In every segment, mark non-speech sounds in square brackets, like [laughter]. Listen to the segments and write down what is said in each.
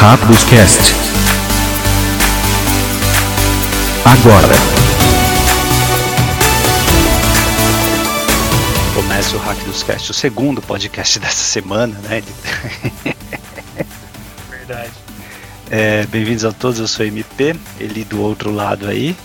Rápidos Cast. Agora. Começa o Rápidos Cast, o segundo podcast [laughs] dessa semana, né? Verdade. É, Bem-vindos a todos, eu sou o MP, ele do outro lado aí.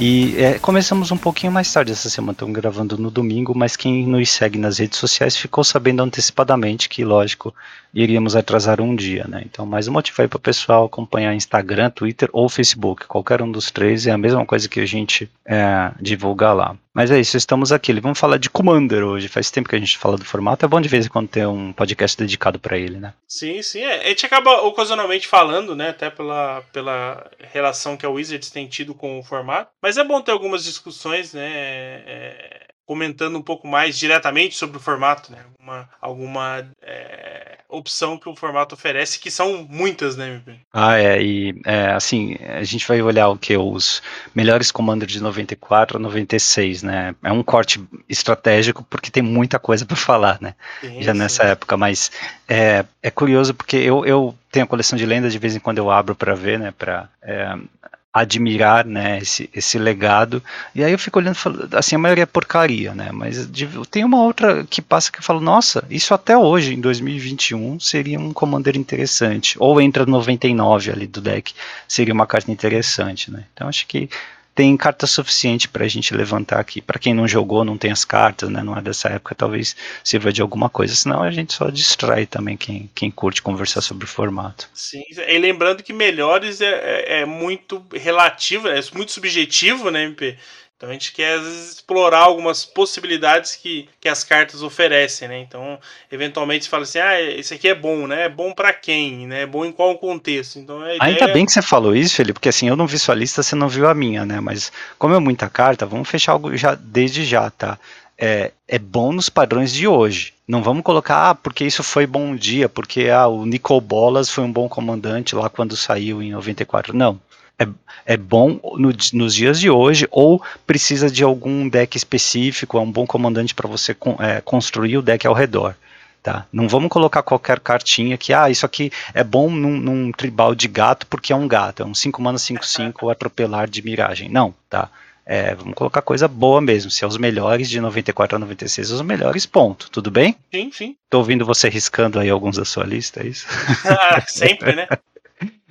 E é, começamos um pouquinho mais tarde essa semana, estamos gravando no domingo, mas quem nos segue nas redes sociais ficou sabendo antecipadamente que, lógico, iríamos atrasar um dia, né? Então, mais um motivo aí para o pessoal acompanhar Instagram, Twitter ou Facebook, qualquer um dos três é a mesma coisa que a gente é, divulgar lá. Mas é isso, estamos aqui. Vamos falar de Commander hoje. Faz tempo que a gente fala do formato. É bom de vez em quando ter um podcast dedicado para ele, né? Sim, sim. É. A gente acaba ocasionalmente falando, né? Até pela, pela relação que a Wizards tem tido com o formato. Mas é bom ter algumas discussões, né? É, comentando um pouco mais diretamente sobre o formato, né? Alguma, alguma é, opção que o formato oferece, que são muitas, né, MP? Ah, é, e é, assim, a gente vai olhar o que? Os melhores comandos de 94 a 96, né? É um corte estratégico porque tem muita coisa para falar, né? Sim, Já sim. nessa época, mas é, é curioso porque eu, eu tenho a coleção de lendas, de vez em quando eu abro para ver, né? Pra, é, admirar né, esse, esse legado. E aí eu fico olhando, falo, assim, a maioria é porcaria, né? Mas tem uma outra que passa que eu falo, nossa, isso até hoje, em 2021, seria um commander interessante. Ou entra no 99 ali do deck, seria uma carta interessante, né? Então acho que tem carta suficiente para a gente levantar aqui. Para quem não jogou, não tem as cartas, né? Não é dessa época, talvez sirva de alguma coisa. Senão a gente só distrai também quem, quem curte conversar sobre o formato. Sim, e lembrando que melhores é, é, é muito relativo, é muito subjetivo, né, MP? Então a gente quer às vezes, explorar algumas possibilidades que, que as cartas oferecem, né? Então, eventualmente você fala assim, ah, esse aqui é bom, né? É bom pra quem, né? É bom em qual contexto? Então ideia Ainda bem que você falou isso, Felipe, porque assim, eu não vi sua lista, você não viu a minha, né? Mas como é muita carta, vamos fechar algo já desde já, tá? É, é bom nos padrões de hoje. Não vamos colocar, ah, porque isso foi bom dia, porque ah, o Nicol Bolas foi um bom comandante lá quando saiu em 94. Não. É, é bom no- nos dias de hoje, ou precisa de algum deck específico, é um bom comandante para você con- é, construir o deck ao redor. Tá? Não vamos colocar qualquer cartinha que, ah, isso aqui é bom num, num tribal de gato porque é um gato, é um 5 mana 5-5 ou [laughs] atropelar de miragem. Não, tá? É, vamos colocar coisa boa mesmo. Se é os melhores de 94 a 96, os melhores, ponto. Tudo bem? Sim, sim. Tô ouvindo você riscando aí alguns da sua lista, é isso? [laughs] Ah, sempre, né?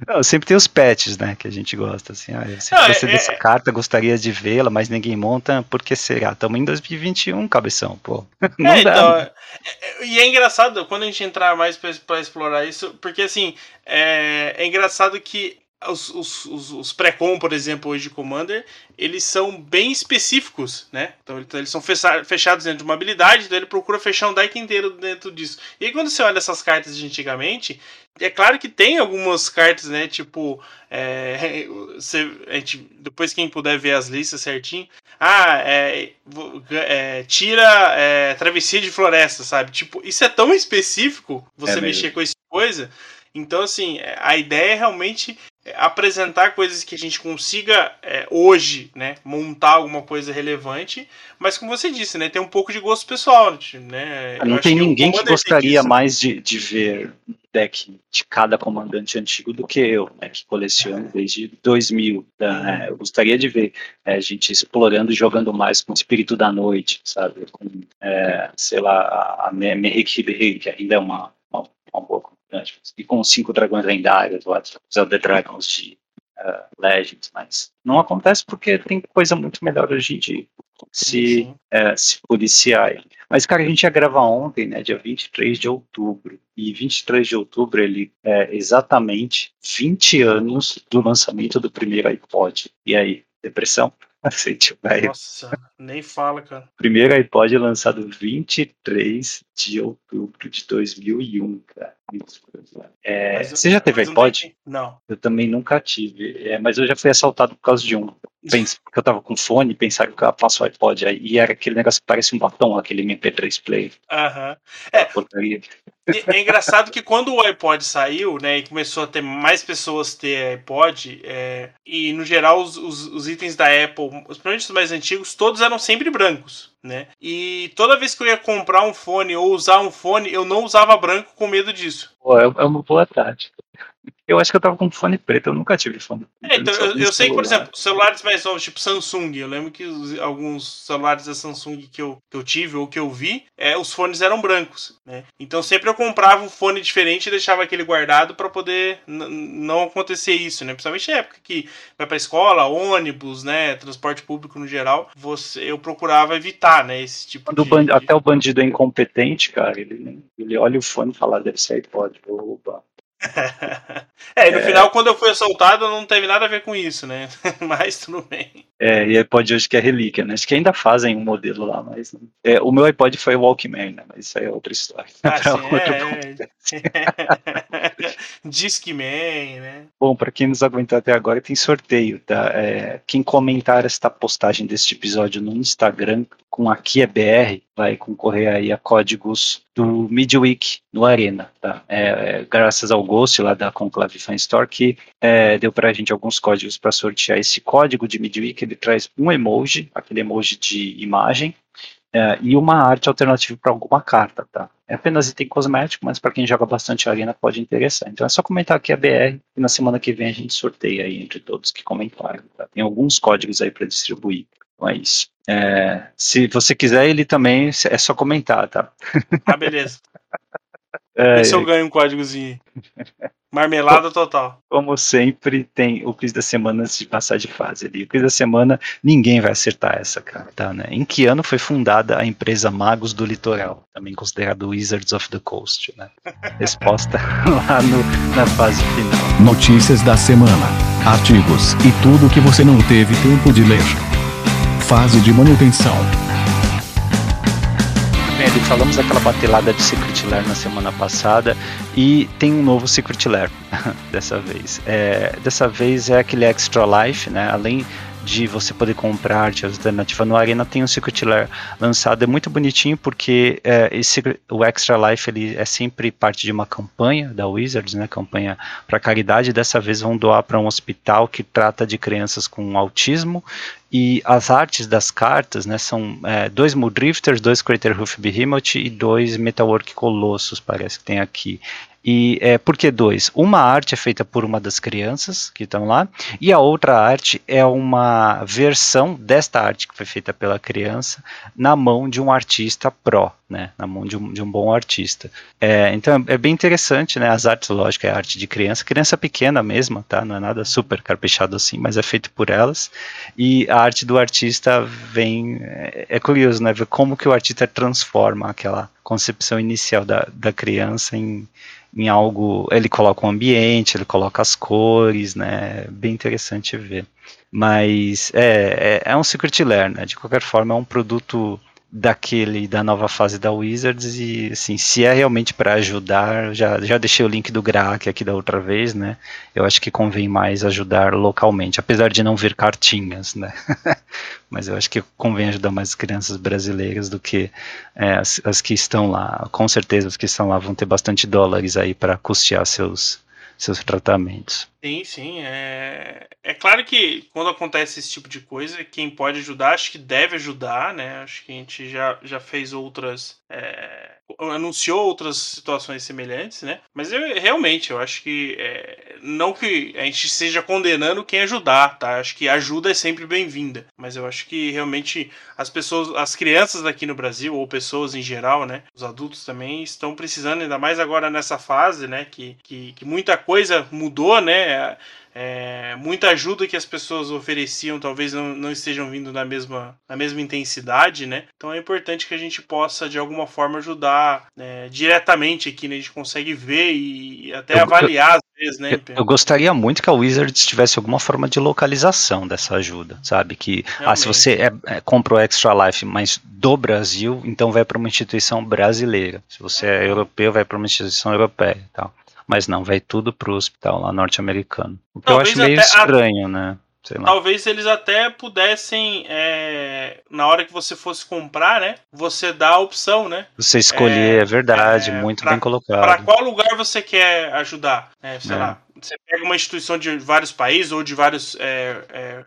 Não, sempre tem os patches, né, que a gente gosta, assim, ah, eu sempre Não, é- gostei dessa é- carta, gostaria de vê-la, mas ninguém monta, por que será? Estamos em 2021, cabeção, pô. [laughs] Não é, dá, então, né? é- é- e é engraçado quando a gente entrar mais pra, pra explorar isso, porque assim, é, é engraçado que os, os, os, os pré-com, por exemplo, hoje de Commander, eles são bem específicos, né? Então ele- eles são fecha- fechados dentro de uma habilidade, então ele procura fechar um deck inteiro dentro disso. E aí quando você olha essas cartas de antigamente, é claro que tem algumas cartas, né? Tipo, é, você, gente, depois quem puder ver as listas certinho, ah, é, é, tira é, travessia de floresta, sabe? Tipo, isso é tão específico você É mexer com essa coisa. Então, assim, a ideia é realmente apresentar coisas que a gente consiga é, hoje, né, montar alguma coisa relevante, mas como você disse, né, tem um pouco de gosto pessoal, né? Eu Não tem que ninguém que gostaria mais de, de ver um deck de cada comandante antigo do que eu, né, que coleciono desde 2000. né, eu gostaria de ver é, a gente explorando e jogando mais com o Espírito da Noite, sabe? Com, é, sei lá, a, a Me- Merrick que ainda é uma, uma, uma boa comandante, e com os cinco dragões lendários, lá, os Elder Dragons de uh, Legends, mas não acontece porque tem coisa muito melhor hoje em dia. Se, Sim, sim. é, se policiar. Mas, cara, a gente ia gravar ontem, né, dia 23 de outubro. E 23 de outubro, ele é exatamente 20 anos do lançamento do primeiro iPod. E aí, depressão? [laughs] Sente velho. Nossa, nem fala, cara. Primeiro iPod lançado 23 de outubro de 2001, cara. É, Mas- você já teve iPod? Não. Eu também nunca tive, é, mas eu já fui assaltado por causa de um. Porque eu tava com fone, pensaram que eu passo o iPod aí, e era aquele negócio que parece um batom, aquele MP3 Play. Aham. É. Porcaria. E- É engraçado que quando o iPod saiu, né, e começou a ter mais pessoas ter iPod, é, e no geral os, os- os itens da Apple, principalmente os mais antigos, todos eram sempre brancos, né? E toda vez que eu ia comprar um fone ou usar um fone, eu não usava branco com medo disso. Pô, é, é uma boa tática. Eu acho que eu tava com fone preto, eu nunca tive fone preto. É, então, eu, eu sei que, por exemplo, celulares mais novos, tipo Samsung, eu lembro que os, alguns celulares da Samsung que eu, que eu tive ou que eu vi, é, os fones eram brancos, né? Então sempre eu comprava um fone diferente e deixava aquele guardado para poder não acontecer isso, né? Principalmente na época que vai pra escola, ônibus, né? Transporte público no geral, você, eu procurava evitar, né? Esse tipo de, band... Até o bandido é incompetente, cara, ele, ele olha o fone e fala, ah, deve ser iPod, vou [laughs] roubar. é, e no é... final, quando eu fui assaltado, não teve nada a ver com isso, né? [laughs] mas tudo bem. É, e iPod hoje que é relíquia, né? Acho que ainda fazem um modelo lá, mas. É, o meu iPod foi o Walkman, né? Mas isso aí é outra história. Ah, [laughs] sim, é... [laughs] Discman, né? Bom, para quem nos aguentou até agora, tem sorteio, tá? É, quem comentar esta postagem deste episódio no Instagram com aqui é BR vai concorrer aí a códigos do Midweek no Arena, tá? É, é, graças ao Ghost lá da Conclave Fan Store que é, deu pra gente alguns códigos para sortear esse código de Midweek, ele traz um emoji, aquele emoji de imagem, é, e uma arte alternativa para alguma carta, tá? É apenas item cosmético, mas para quem joga bastante arena pode interessar. Então é só comentar aqui a BR e na semana que vem a gente sorteia aí entre todos que comentaram. Tá? Tem alguns códigos aí para distribuir. Então é isso. É, se você quiser, ele também é só comentar, tá? Ah, beleza. [laughs] É, se eu ganho um códigozinho. [laughs] Marmelada total. Como sempre, tem o quiz da semana antes de passar de fase ali. O quiz da semana, ninguém vai acertar essa, cara, tá, né? Em que ano foi fundada a empresa Magos do Litoral, também considerado Wizards of the Coast, né? [laughs] Resposta [laughs] lá no, na fase final. Notícias da semana, artigos e tudo que você não teve tempo de ler. Fase de manutenção bem, falamos daquela batelada de Secret Lair na semana passada e tem um novo Secret Lair [laughs] dessa vez. É, dessa vez é aquele Extra Life, né? Além de você poder comprar arte alternativa no Arena, tem um Secret Lair lançado. É muito bonitinho porque é, esse, o Extra Life ele é sempre parte de uma campanha da Wizards, né? Campanha para caridade. Dessa vez vão doar para um hospital que trata de crianças com autismo e as artes das cartas, né, são é, dois Muldrifters, dois Craterhoof Behemoth e dois Metalwork Colossus, parece que tem aqui. E é, por que dois? Uma arte é feita por uma das crianças que estão lá, e a outra arte é uma versão desta arte que foi feita pela criança na mão de um artista pró, né, na mão de um, de um bom artista. É, então é bem interessante, né, as artes, lógico, é arte de criança, criança pequena mesmo, tá, não é nada super carpechado assim, mas é feito por elas, e a arte do artista vem, é, é curioso, né, ver como que o artista transforma aquela concepção inicial da, da criança em em algo. Ele coloca o ambiente, ele coloca as cores, né? Bem interessante ver. Mas é, é, é um Secret Lair, né? De qualquer forma, é um produto daquele da nova fase da Wizards e assim, se é realmente para ajudar, já, já deixei o link do Graak aqui da outra vez, né? Eu acho que convém mais ajudar localmente, apesar de não vir cartinhas, né? [laughs] Mas eu acho que convém ajudar mais as crianças brasileiras do que é, as, as que estão lá. Com certeza as que estão lá vão ter bastante dólares aí para custear seus seus tratamentos. Sim, sim. É, é claro que quando acontece esse tipo de coisa, quem pode ajudar, acho que deve ajudar, né? Acho que a gente já, já fez outras. É, anunciou outras situações semelhantes, né? Mas eu, realmente, eu acho que. É, não que a gente esteja condenando quem ajudar, tá? Acho que ajuda é sempre bem-vinda. Mas eu acho que realmente as pessoas, as crianças daqui no Brasil, ou pessoas em geral, né? Os adultos também estão precisando, ainda mais agora nessa fase, né? Que, que, que muita coisa mudou, né? É, é, muita ajuda que as pessoas ofereciam talvez não, não estejam vindo na mesma, na mesma intensidade, né? Então é importante que a gente possa de alguma forma ajudar né, diretamente aqui, né? A gente consegue ver e até eu, avaliar às vezes, né? Eu, eu, gostaria muito que a Wizards tivesse alguma forma de localização dessa ajuda, sabe? Que ah, se você é, é, compra o Extra Life, mas do Brasil, então vai para uma instituição brasileira. Se você é europeu, vai para uma instituição europeia, tal mas não, vai tudo pro hospital lá norte-americano. O que Talvez eu acho meio estranho, a... né? Talvez eles até pudessem, é, na hora que você fosse comprar, né? Você dá a opção, né? Você escolher, é, é verdade, é, muito pra, bem colocado. Para qual lugar você quer ajudar? Né, sei é. lá. Você pega uma instituição de vários países ou de vários é,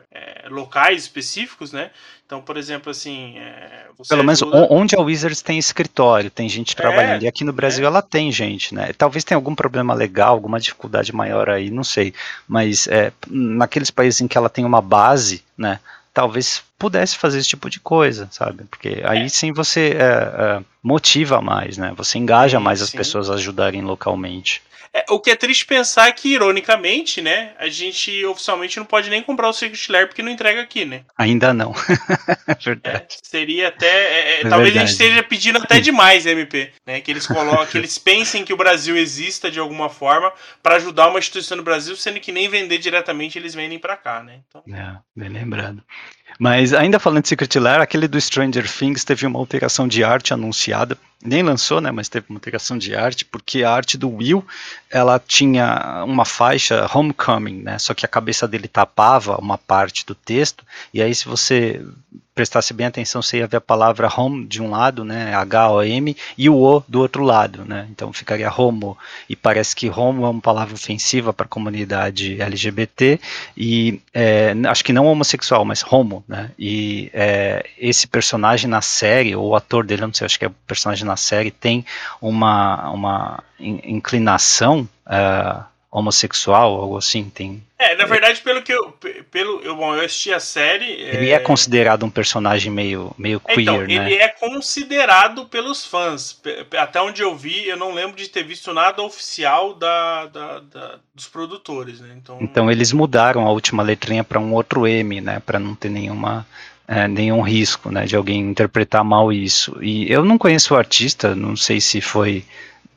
locais específicos, né? Então, por exemplo, assim. É, Pelo menos ajuda... onde a Wizards tem escritório, tem gente trabalhando. É, e aqui no Brasil é. ela tem gente, né? Talvez tenha algum problema legal, alguma dificuldade maior aí, não sei. Mas é, naqueles países em que ela tem uma base, né? Talvez pudesse fazer esse tipo de coisa, sabe? Porque aí é. sim você é, motiva mais, né? Você engaja sim, mais as sim. pessoas a ajudarem localmente. É, o que é triste pensar é que, ironicamente, né, a gente oficialmente não pode nem comprar o Secret Lair porque não entrega aqui, né? Ainda não. [laughs] verdade. É, seria até. É, é, é talvez verdade. a gente esteja pedindo até demais, MP, né? Que eles coloquem, [laughs] que eles pensem que o Brasil exista de alguma forma para ajudar uma instituição no Brasil, sendo que nem vender diretamente eles vendem para cá, né? Então... É, bem lembrado. Mas ainda falando de Secret Lair, aquele do Stranger Things teve uma alteração de arte anunciada. Nem lançou, né, mas teve uma integração de arte, porque a arte do Will, ela tinha uma faixa Homecoming, né, só que a cabeça dele tapava uma parte do texto, e aí se você prestasse bem atenção, você ia ver a palavra home de um lado, né, H-O-M, e o O do outro lado, né, então ficaria homo, e parece que homo é uma palavra ofensiva para a comunidade LGBT, e é, acho que não homossexual, mas homo, né, e é, esse personagem na série, ou o ator dele, não sei, acho que é o personagem na série, tem uma, uma inclinação uh, homossexual, algo assim, tem é, na verdade, pelo que eu. Pelo, eu, bom, eu assisti a série. Ele é, é considerado um personagem meio, meio queer, então, né? Ele é considerado pelos fãs. Até onde eu vi, eu não lembro de ter visto nada oficial da, da, da dos produtores, né? Então, então eles mudaram a última letrinha para um outro M, né? Para não ter nenhuma. É, nenhum risco né, de alguém interpretar mal isso. E eu não conheço o artista, não sei se foi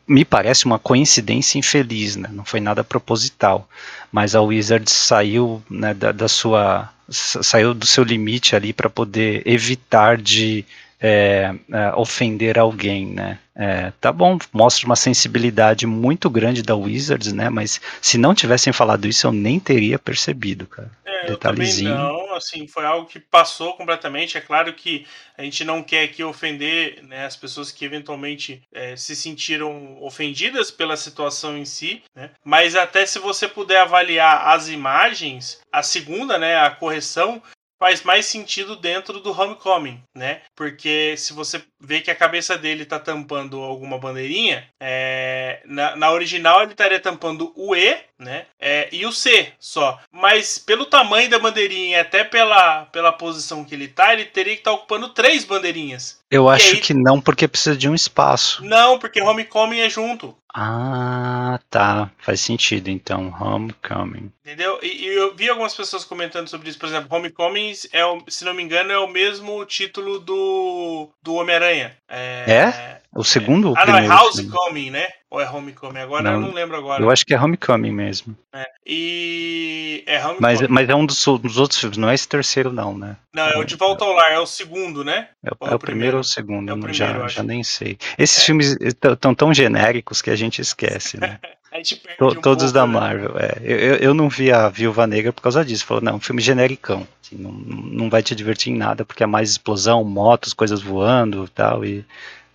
me parece uma coincidência infeliz, né? não foi nada proposital, mas a Wizards saiu né, da, da, sua saiu do seu limite ali para poder evitar de é, é, ofender alguém, né? É, tá bom, mostra uma sensibilidade muito grande da Wizards, né? Mas se não tivessem falado isso, eu nem teria percebido, cara. É, Detalhezinho. Eu também não, assim, foi algo que passou completamente. É claro que a gente não quer aqui ofender né, as pessoas que eventualmente é, se sentiram ofendidas pela situação em si, né? Mas até se você puder avaliar as imagens, a segunda, né, a correção, faz mais sentido dentro do Homecoming, né? Porque se você vê que a cabeça dele tá tampando alguma bandeirinha, é, na, na, original ele estaria tampando o E, né? É, e o C só. Mas pelo tamanho da bandeirinha e até pela, pela posição que ele tá, ele teria que estar tá ocupando três bandeirinhas. Eu e acho aí... que não, porque precisa de um espaço. Não, porque Homecoming é junto. Ah, tá. Faz sentido, então. Homecoming. Entendeu? E, e, eu vi algumas pessoas comentando sobre isso. Por exemplo, Homecoming, é, o, se não me engano, é o mesmo título do, do Homem-Aranha. É? é? O segundo? É. Ah, não, é Housecoming, né? Ou é Homecoming? Agora não, eu não lembro agora. Eu acho que é Homecoming mesmo. É. E. É Homecoming. Mas, mas é um dos, dos, outros filmes, não é esse terceiro, não, né? Não, é o De Volta ao Lar, é o segundo, né? É o, é o primeiro ou o segundo? É o primeiro, já, já nem sei. Esses é. filmes estão tão genéricos que a gente esquece, né? [laughs] a gente perde to, um Todos pouco, da né? Marvel, né? é. Eu, eu não vi a Viúva Negra por causa disso. Falou, não, filme genericão. Assim, não, não vai te divertir em nada, porque é mais explosão, motos, coisas voando e tal. E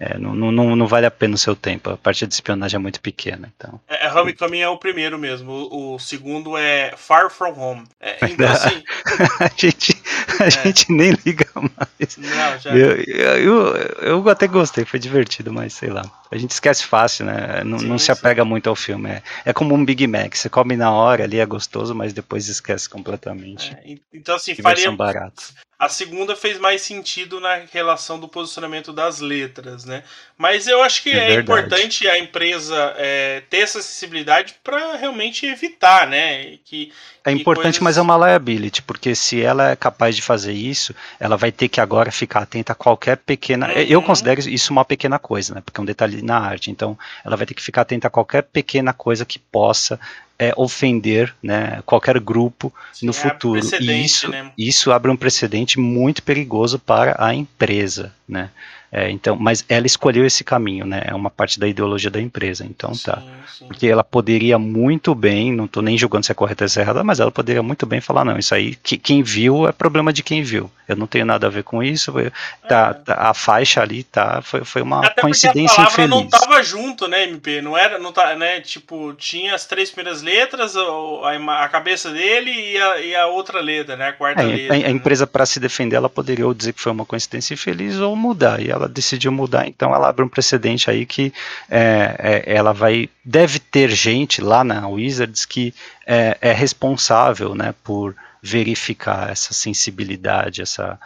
é, não, não, não vale a pena o seu tempo. A parte de espionagem é muito pequena. Então. É, é Homecoming é o primeiro mesmo. O, o segundo é Far From Home. É, então, assim, [laughs] a gente, a é. gente nem liga mais. Não, já... eu, eu, eu, até gostei, foi divertido, mas sei lá. A gente esquece fácil, né? Não, sim, não se apega sim. muito ao filme. É, é como um Big Mac. Você come na hora ali, é gostoso, mas depois esquece completamente. É, então, assim, faria. A segunda fez mais sentido na relação do posicionamento das letras, né? Mas eu acho que é, é importante a empresa é, ter essa acessibilidade para realmente evitar, né? Que, é importante, coisas... mas é uma liability, porque se ela é capaz de fazer isso, ela vai ter que agora ficar atenta a qualquer pequena. Uhum. Eu considero isso uma pequena coisa, né? Porque é um detalhe na arte. Então, ela vai ter que ficar atenta a qualquer pequena coisa que possa é, ofender né, qualquer grupo Sim, no futuro. E isso, né? isso abre um precedente muito perigoso para a empresa. né? É, então, mas ela escolheu esse caminho, né? É uma parte da ideologia da empresa, então sim, tá. Sim. Porque ela poderia muito bem, não estou nem julgando se é correta ou se é errada, mas ela poderia muito bem falar, não, isso aí, que, quem viu é problema de quem viu. Eu não tenho nada a ver com isso, tá, é. tá a faixa ali tá, foi, foi uma Até coincidência a palavra infeliz. não tava junto, né, MP? Não era, não tá, né, tipo, tinha as três primeiras letras, a, a cabeça dele e a, e a outra letra, né, a quarta é, letra. A, a empresa, para se defender, ela poderia ou dizer que foi uma coincidência infeliz ou mudar, e ela ela decidiu mudar, então ela abre um precedente aí que é, é, ela vai deve ter gente lá na Wizards que é, é responsável, né, por verificar essa sensibilidade, essa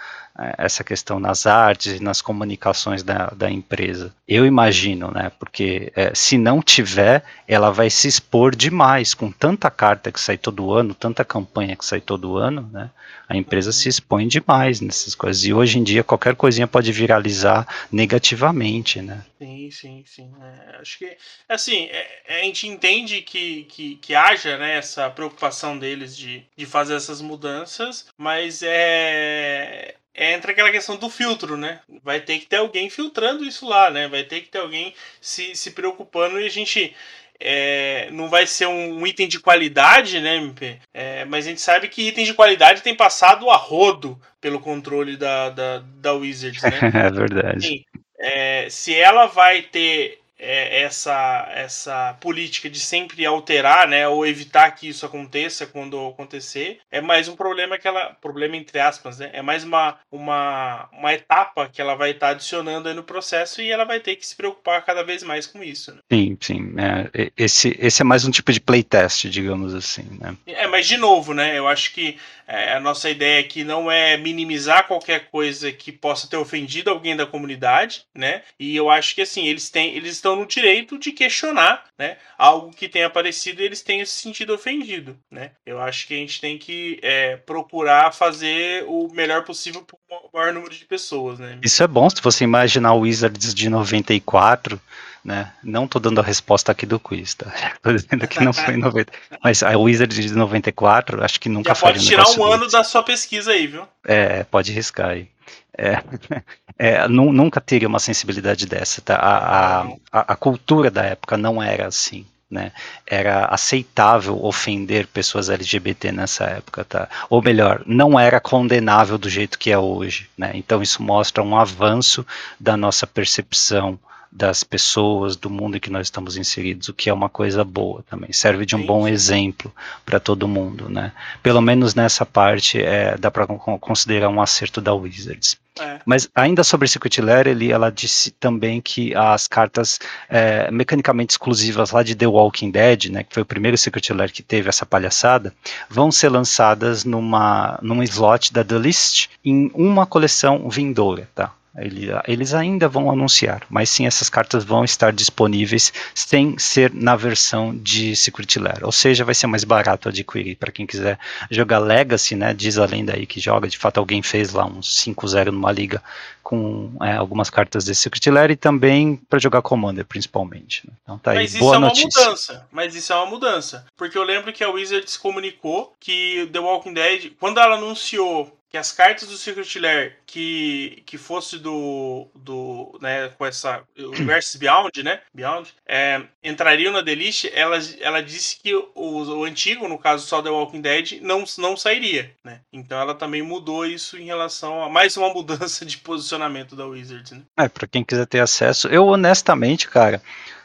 essa questão nas artes e nas comunicações da, da empresa. Eu imagino, né? Porque é, se não tiver, ela vai se expor demais com tanta carta que sai todo ano, tanta campanha que sai todo ano, né? A empresa se expõe demais nessas coisas. E hoje em dia qualquer coisinha pode viralizar negativamente, né? Sim, sim, sim. É, acho que assim, é, a gente entende que, que, que haja né, essa preocupação deles de, de fazer essas mudanças, mas é entra aquela questão do filtro, né? Vai ter que ter alguém filtrando isso lá, né? Vai ter que ter alguém se, se preocupando e a gente. É, não vai ser um, item de qualidade, né, MP? É, mas a gente sabe que itens de qualidade tem passado a rodo pelo controle da, da, da Wizards, né? [laughs] é verdade. Assim, é, se ela vai ter essa, essa política de sempre alterar, né, ou evitar que isso aconteça quando acontecer, é mais um problema que ela, problema entre aspas, né, é mais uma, uma, uma etapa que ela vai estar tá adicionando no processo e ela vai ter que se preocupar cada vez mais com isso. Né? Sim, sim, é, esse, esse é mais um tipo de playtest, digamos assim, né? É, mas de novo, né, eu acho que é, a nossa ideia aqui não é minimizar qualquer coisa que possa ter ofendido alguém da comunidade, né? E eu acho que assim, eles têm, eles estão no direito de questionar, né? Algo que tenha aparecido e eles tenham se sentido ofendido, né? Eu acho que a gente tem que é, procurar fazer o melhor possível para o maior número de pessoas, né? Isso é bom se você imaginar o Wizards de 94 né? Não tô dando a resposta aqui do quiz, tá? [laughs] Tô dizendo que não foi em 90. Mas a Wizard de 94, acho que nunca Já pode tirar um ano da sua pesquisa aí, viu? É, pode riscar aí. É, [laughs] é, nunca teria uma sensibilidade dessa, tá? A, a, a, cultura da época não era assim. Né? Era aceitável ofender pessoas LGBT nessa época, tá? Ou melhor, não era condenável do jeito que é hoje, né? Então isso mostra um avanço da nossa percepção das pessoas, do mundo em que nós estamos inseridos, o que é uma coisa boa também. Serve de um bom exemplo para todo mundo, né? Pelo menos nessa parte é, dá para considerar um acerto da Wizards. É. Mas ainda sobre Secret Lair, ele, ela disse também que as cartas é, mecanicamente exclusivas lá de The Walking Dead, né, que foi o primeiro Secret Lair que teve essa palhaçada, vão ser lançadas numa, num slot da The List em uma coleção vindoura, tá? Eles ainda vão anunciar, mas sim essas cartas vão estar disponíveis sem ser na versão de Secret Lair. Ou seja, vai ser mais barato adquirir para quem quiser jogar Legacy, né? Diz a lenda aí que joga. De fato, alguém fez lá uns 5-0 numa liga com é, algumas cartas de Secret Lair e também para jogar Commander, principalmente. Né? Então tá aí. Mas Boa isso é uma notícia. mudança. Mas isso é uma mudança. Porque eu lembro que a Wizards comunicou que The Walking Dead, quando ela anunciou que as cartas do Secret Lair que, que fosse do, do né, com essa [clears throat] Universe Beyond, né, Beyond, é, entrariam na Delist, ela, ela disse que o, o antigo, no caso só The Walking Dead, não, não sairia, né? Então ela também mudou isso em relação a mais uma [laughs] mudança de posicionamento da Wizards, né? É, para quem quiser ter acesso, eu honestamente, cara,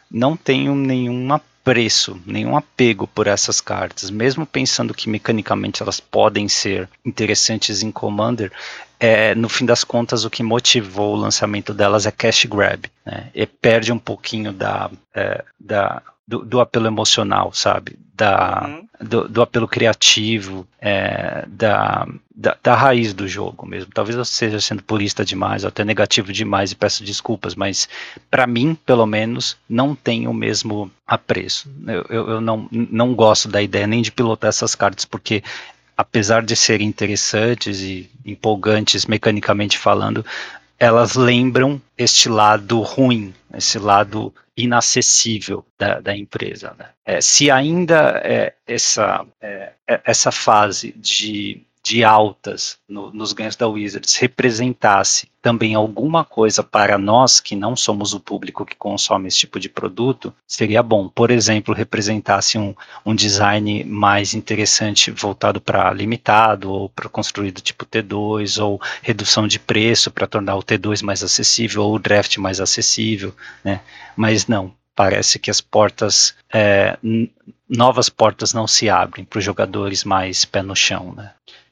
não tenho nenhuma preço, nenhum apego por essas cartas, mesmo pensando que mecanicamente elas podem ser interessantes em Commander, é, no fim das contas o que motivou o lançamento delas é cash grab, né? E perde um pouquinho da, é, da do, do, apelo emocional, sabe? Da, uhum. do, do, apelo criativo, é, da, da, da, raiz do jogo mesmo. Talvez eu esteja sendo purista demais, ou até negativo demais e peço desculpas, mas para mim, pelo menos, não tem o mesmo apreço. Eu, eu, eu não, não gosto da ideia nem de pilotar essas cartas, porque apesar de serem interessantes e empolgantes mecanicamente falando, elas lembram este lado ruim, esse lado inacessível da, da empresa. Né? É, se ainda é, essa, é, é essa fase de de altas no, nos ganhos da Wizards representasse também alguma coisa para nós que não somos o público que consome esse tipo de produto, seria bom. Por exemplo, representasse um, um design mais interessante voltado para limitado ou para construído tipo T2 ou redução de preço para tornar o T2 mais acessível ou o draft mais acessível, né? Mas não, parece que as portas, é, novas portas não se abrem para os jogadores mais pé no chão, né?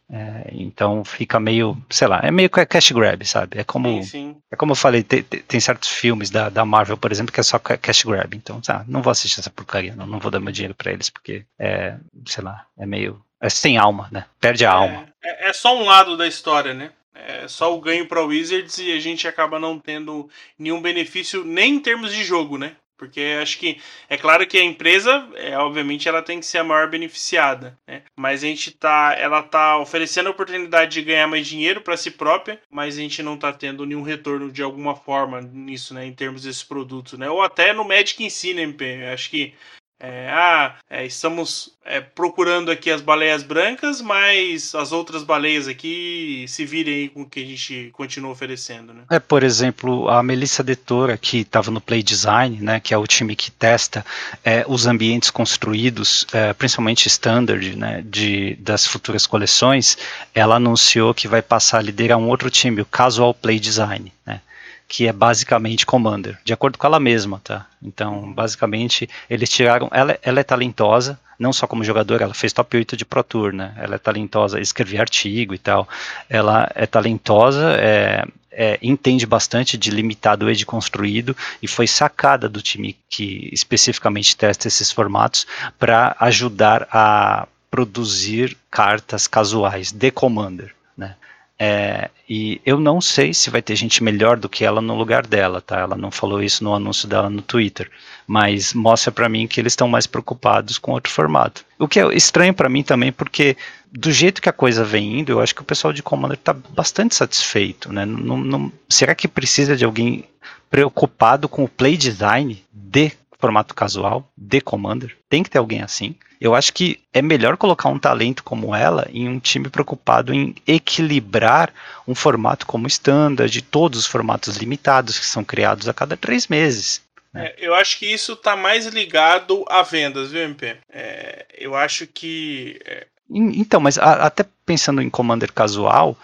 É, então fica meio, sei lá, é meio cash grab, sabe? É como, sim, sim. é como eu falei, tem, tem, certos filmes da, da Marvel, por exemplo, que é só cash grab. Então, tá, não vou assistir essa porcaria, não, não vou dar meu dinheiro para eles, porque é, sei lá, é meio, é sem alma, né? Perde a é, alma. É, é só um lado da história, né? É só o ganho para Wizards e a gente acaba não tendo nenhum benefício nem em termos de jogo, né? Porque acho que é claro que a empresa, é, obviamente, ela tem que ser a maior beneficiada, né? Mas a gente tá, ela tá oferecendo a oportunidade de ganhar mais dinheiro para si própria, mas a gente não tá tendo nenhum retorno de alguma forma nisso, né? Em termos desses produtos, né? Ou até no Magic em si, né, MP? Acho que é, ah, é, estamos é, procurando aqui as baleias brancas, mas as outras baleias aqui se virem com o que a gente continua oferecendo, né? É, por exemplo, a Melissa Detora, que estava no Play Design, né, que é o time que testa é, os ambientes construídos, é, principalmente standard, né, de, das futuras coleções, ela anunciou que vai passar a liderar um outro time, o Casual Play Design, né? Que é basicamente Commander, de acordo com ela mesma, tá? Então, basicamente, eles tiraram. Ela, ela é talentosa, não só como jogadora, ela fez top 8 de Pro Tour, né? Ela é talentosa, escrevia artigo e tal. Ela é talentosa, é, é, entende bastante de limitado e de construído e foi sacada do time que especificamente testa esses formatos para ajudar a produzir cartas casuais de Commander, né? É, e eu não sei se vai ter gente melhor do que ela no lugar dela, tá? Ela não falou isso no anúncio dela no Twitter, mas mostra para mim que eles estão mais preocupados com outro formato. O que é estranho para mim também, porque do jeito que a coisa vem indo, eu acho que o pessoal de Commander está bastante satisfeito, né? Não, não, será que precisa de alguém preocupado com o play design de formato casual de Commander? Tem que ter alguém assim. Eu acho que é melhor colocar um talento como ela em um time preocupado em equilibrar um formato como standard, de todos os formatos limitados que são criados a cada três meses. Né? É, eu acho que isso está mais ligado a vendas, viu, MP? É, eu acho que. É... Então, mas a, até pensando em Commander casual,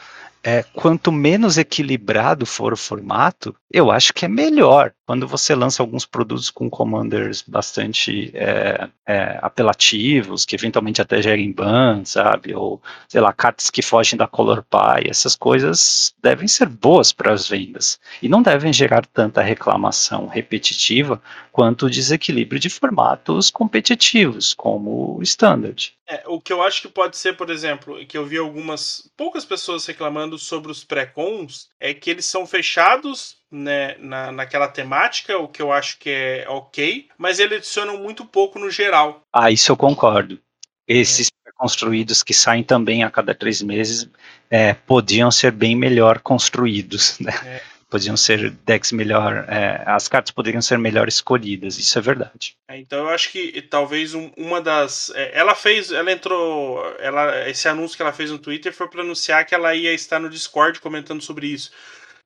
é, quanto menos equilibrado for o formato, eu acho que é melhor. Quando você lança alguns produtos com commanders bastante é, é, apelativos, que eventualmente até gerem ban, sabe? Ou, sei lá, cartas que fogem da color pie, essas coisas devem ser boas para as vendas. E não devem gerar tanta reclamação repetitiva quanto o desequilíbrio de formatos competitivos, como o standard. É, o que eu acho que pode ser, por exemplo, que eu vi algumas poucas pessoas reclamando sobre os pré-cons, é que eles são fechados né, na, naquela temática, o que eu acho que é ok, mas eles adicionam muito pouco no geral. Ah, isso eu concordo. Esses é. construídos que saem também a cada três meses é, podiam ser bem melhor construídos, né? É podiam ser decks melhor, é, as cartas poderiam ser melhor escolhidas, isso é verdade. É, então eu acho que talvez um, uma das, é, ela fez, ela entrou, ela, esse anúncio que ela fez no Twitter foi para anunciar que ela ia estar no Discord comentando sobre isso.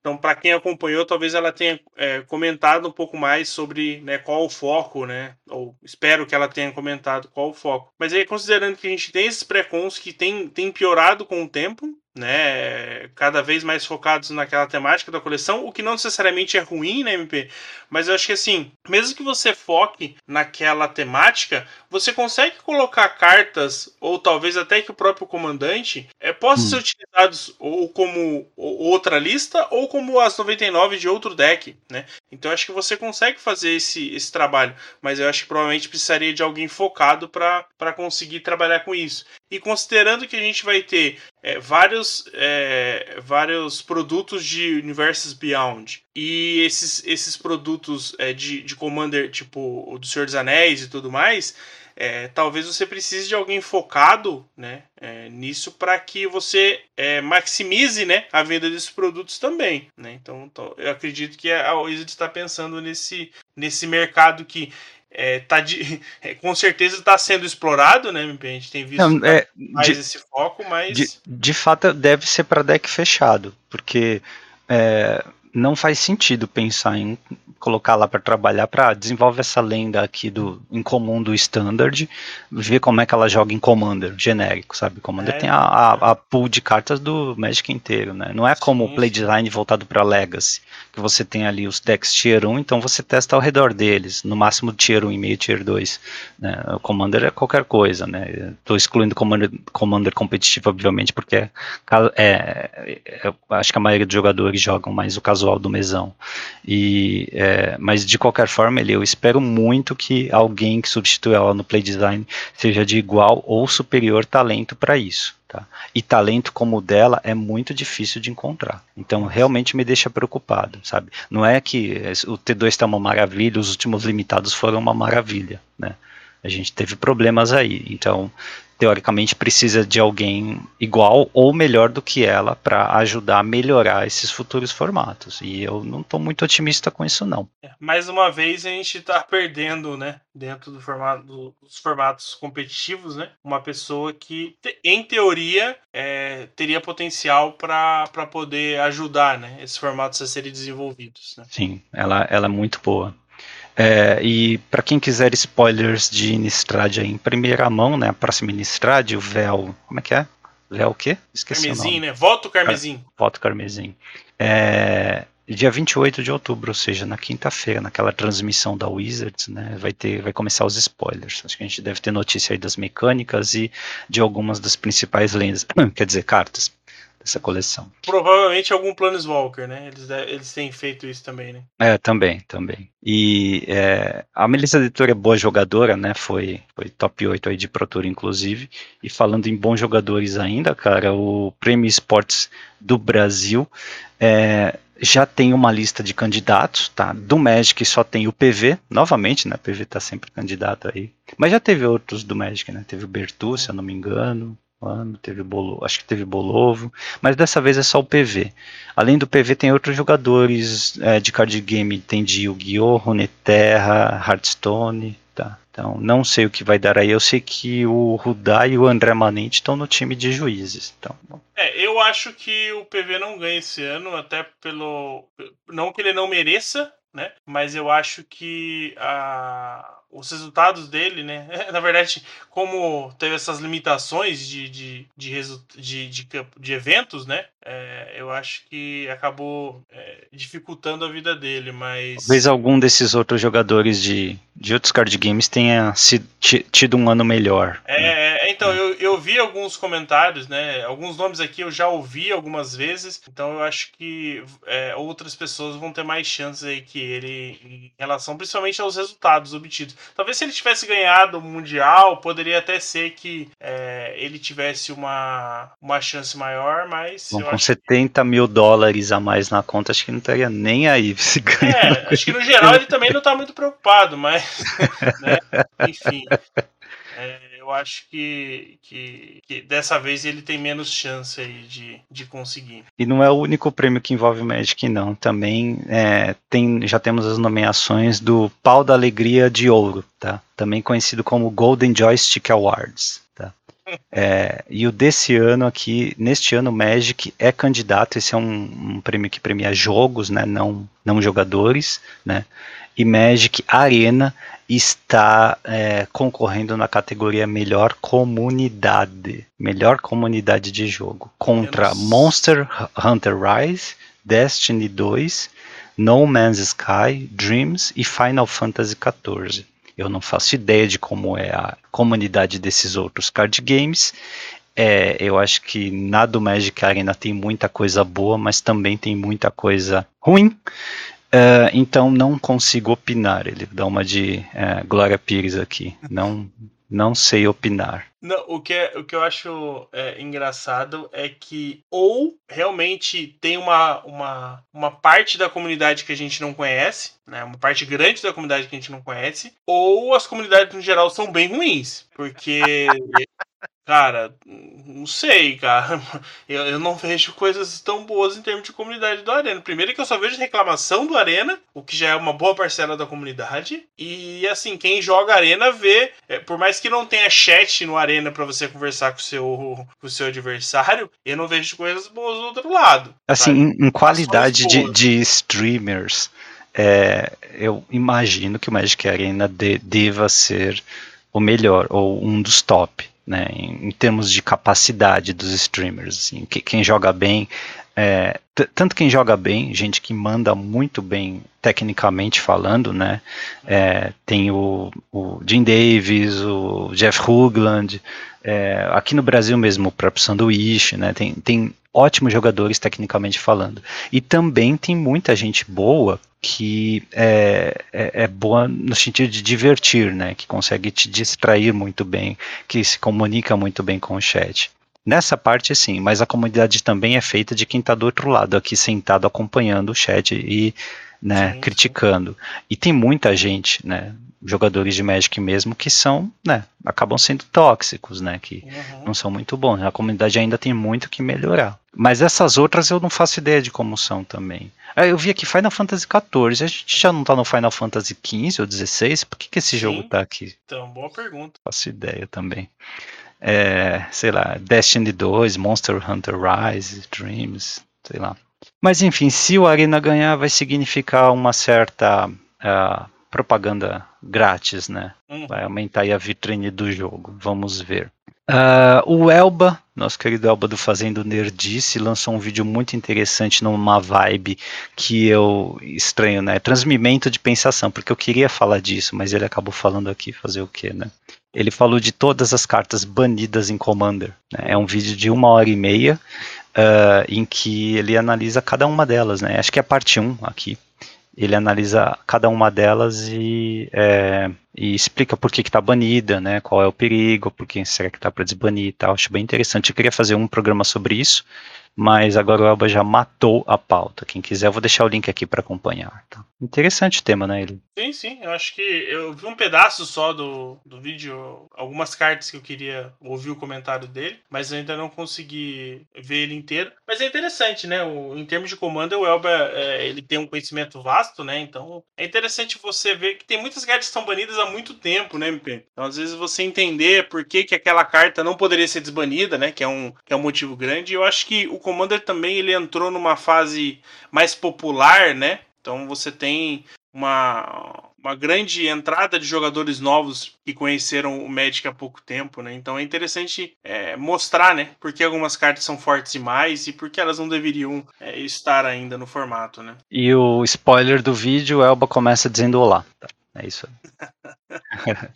Então, para quem acompanhou, talvez ela tenha é, comentado um pouco mais sobre né, qual o foco, né? Ou espero que ela tenha comentado qual o foco. Mas aí, considerando que a gente tem esses pré-cons que tem, tem piorado com o tempo, né, cada vez mais focados naquela temática da coleção, o que não necessariamente é ruim, né, MP? Mas eu acho que assim, mesmo que você foque naquela temática, você consegue colocar cartas, ou talvez até que o próprio comandante, é, possa hum. ser utilizados ou como outra lista, ou como as 99 de outro deck, né? Então eu acho que você consegue fazer esse, esse trabalho, mas eu acho que provavelmente precisaria de alguém focado para conseguir trabalhar com isso. E considerando que a gente vai ter é, vários, é, vários produtos de Universes Beyond e esses, esses produtos é, de, de Commander, tipo o do Senhor dos Anéis e tudo mais, é, talvez você precise de alguém focado né, é, nisso para que você é, maximize né, a venda desses produtos também. Né? Então, eu acredito que a Wizard está pensando nesse, nesse mercado que é, tá de, [laughs] é, com certeza está sendo explorado, né, MP? A gente tem visto Não, é, mais de, esse foco, mas. de, de fato deve ser para deck fechado, porque é, não faz sentido pensar em colocar lá para trabalhar para desenvolver essa lenda aqui do incomum do standard, ver como é que ela joga em Commander genérico, sabe? Commander É. tem a, a, a pool de cartas do Magic inteiro, né? Não é como o play design voltado para Legacy, que você tem ali os decks tier 1, então você testa ao redor deles, no máximo tier 1 e meio tier 2. Né? O Commander é qualquer coisa, né? Estou excluindo Commander, Commander competitivo, obviamente, porque é, é, é- acho que a maioria dos jogadores jogam mais o casual do mesão. E, é, mas de qualquer forma, ele, eu espero muito que alguém que substitua ela no play design seja de igual ou superior talento para isso. Tá? E talento como o dela é muito difícil de encontrar. Então realmente me deixa preocupado, sabe? Não é que o T2 está uma maravilha, os últimos limitados foram uma maravilha, né? A gente teve problemas aí. Então, teoricamente, precisa de alguém igual ou melhor do que ela para ajudar a melhorar esses futuros formatos. E eu não estou muito otimista com isso, não. É, Mais uma vez a gente está perdendo, né, dentro do formato, do- dos formatos competitivos, né, uma pessoa que, em teoria, é, teria potencial para poder ajudar, né, esses formatos a serem desenvolvidos. Né. Sim, ela, ela é muito boa. É, e para quem quiser spoilers de Innistrad em primeira mão, né? A próxima Innistrad, o Véu. Como é que é? Véu o quê? Esqueci Carmesim, né? Voto Carmesim. Voto Carmesim. É, dia 28 de outubro, ou seja, na quinta-feira, naquela transmissão da Wizards, né? Vai, ter, vai começar os spoilers. Acho que a gente deve ter notícia aí das mecânicas e de algumas das principais lendas, [clears throat] quer dizer, cartas dessa coleção. Provavelmente algum Planeswalker, né? Eles, eles têm feito isso também, né? É, também, também. E é, a Melissa Editor é boa jogadora, né? Foi, foi top 8 aí de Pro Tour, inclusive. E falando em bons jogadores ainda, cara, o Prêmio Esportes do Brasil é, já tem uma lista de candidatos, tá? Do Magic só tem o PV, novamente, né? O PV tá sempre candidato aí. Mas já teve outros do Magic, né? Teve o Bertu, se eu não me engano. Mano, teve Bolo, acho que teve Bolovo, mas dessa vez é só o PV. Além do PV, tem outros jogadores é, de card game, tem de Yu-Gi-Oh!, Runeterra, Hearthstone, tá? Então, não sei o que vai dar aí. Eu sei que o Rudá e o André Manente estão no time de juízes. Então, É, eu acho que o PV não ganha esse ano, até pelo. Não que ele não mereça, né? Mas eu acho que a, os resultados dele, né? [laughs] Na verdade, como teve essas limitações de, de, de, de, de, de eventos, né? É, eu acho que acabou é, dificultando a vida dele, mas. talvez algum desses outros jogadores de, de outros card games tenha sido, ti- tido um ano melhor. né? É, é, então, eu, eu vi alguns comentários, né? Alguns nomes aqui eu já ouvi algumas vezes, então eu acho que é, outras pessoas vão ter mais chances aí que ele em relação principalmente aos resultados obtidos. Talvez se ele tivesse ganhado o Mundial, poderia até ser que é, ele tivesse uma, uma chance maior, mas Bom, com acho 70 mil dólares a mais na conta, acho que não estaria nem aí [laughs] se ganhar. É, acho que no geral ele também não tá muito preocupado, mas. [laughs] né, Enfim. Eu acho que, que, que dessa vez ele tem menos chance aí de, de conseguir. E não é o único prêmio que envolve Magic, não. Também é, tem, já temos as nomeações do Pau da Alegria de Ouro, tá? Também conhecido como Golden Joystick Awards, tá? É, e o desse ano aqui, neste ano, o Magic é candidato. Esse é um, um prêmio que premia jogos, né? Não, não jogadores, né? E Magic Arena está é, concorrendo na categoria Melhor Comunidade. Melhor comunidade de jogo. Contra Monster Hunter Rise, Destiny 2, No Man's Sky, Dreams e Final Fantasy XIV. Eu não faço ideia de como é a comunidade desses outros card games. É, eu acho que na do Magic Arena tem muita coisa boa, mas também tem muita coisa ruim. É, então não consigo opinar. Ele dá uma de é, Glória Pires aqui. Não, não sei opinar. Não, o, que é, o que eu acho é, engraçado é que ou realmente tem uma, uma, uma parte da comunidade que a gente não conhece, né? Uma parte grande da comunidade que a gente não conhece, ou as comunidades no geral são bem ruins. Porque [laughs] Cara, não sei, cara. [laughs] Eu, eu não vejo coisas tão boas em termos de comunidade do Arena. Primeiro que eu só vejo reclamação do Arena, o que já é uma boa parcela da comunidade. E assim, quem joga Arena vê, é, por mais que não tenha chat no Arena para você conversar com o seu, [laughs] com o seu adversário, eu não vejo coisas boas do outro lado. Assim, em, em, qualidade de, de streamers, é, eu imagino que o Magic Arena de, deva ser o melhor, ou um dos top né, em, em, termos de capacidade dos streamers. Assim, que, quem joga bem, é, tanto quem joga bem, gente que manda muito bem tecnicamente falando, né? É, tem o, o Jim Davis, o Jeff Hoogland, é, aqui no Brasil mesmo o próprio Sanduíche, né? Tem, tem ótimos jogadores tecnicamente falando. E também tem muita gente boa que é, é, é, boa no sentido de divertir, né? Que consegue te distrair muito bem, que se comunica muito bem com o chat. Nessa parte sim, mas a comunidade também é feita de quem está do outro lado, aqui sentado acompanhando o chat e né, sim, criticando. Sim. E tem muita gente, né, jogadores de Magic mesmo que são, né, acabam sendo tóxicos, né, que uhum. não são muito bons. A comunidade ainda tem muito que melhorar. Mas essas outras eu não faço ideia de como são também. Ah, eu vi aqui Final Fantasy XIV, a gente já não tá no Final Fantasy XV ou XVI? Por que, que esse Sim. jogo tá aqui? Então, boa pergunta. Faço ideia também. É, sei lá, Destiny 2, Monster Hunter Rise, Dreams, sei lá. Mas enfim, se o Arena ganhar, vai significar uma certa uh, propaganda grátis, né? Uhum. Vai aumentar a vitrine do jogo. Vamos ver. Uh, o Elba, nosso querido Elba do Fazendo Nerdice, lançou um vídeo muito interessante numa vibe que eu estranho, né? Transmimento de pensação, porque eu queria falar disso, mas ele acabou falando aqui fazer o quê, né? Ele falou de todas as cartas banidas em Commander. Né? É um vídeo de uma hora e meia uh, em que ele analisa cada uma delas, né? Acho que é a parte 1 aqui ele analisa cada uma delas e, é, e explica por que está banida, né, qual é o perigo, por que será que está para desbanir e tal. Acho bem interessante. Eu queria fazer um programa sobre isso, mas agora o Elba já matou a pauta. Quem quiser, eu vou deixar o link aqui para acompanhar. Tá? Interessante tema, né, ele? Sim, sim. Eu acho que eu vi um pedaço só do, do vídeo, algumas cartas que eu queria ouvir o comentário dele, mas ainda não consegui ver ele inteiro. Mas é interessante, né? O, em termos de comando, o Elba é, ele tem um conhecimento vasto, né? Então é interessante você ver que tem muitas cartas que estão banidas há muito tempo, né, MP? Então às vezes você entender por que, que aquela carta não poderia ser desbanida, né? Que é um, que é um motivo grande. Eu acho que o Commander também ele entrou numa fase mais popular, né? Então você tem uma, uma grande entrada de jogadores novos que conheceram o Magic há pouco tempo, né? Então é interessante é, mostrar, né? Porque algumas cartas são fortes demais e porque elas não deveriam é, estar ainda no formato, né? E o spoiler do vídeo, Elba começa dizendo olá. É isso [laughs]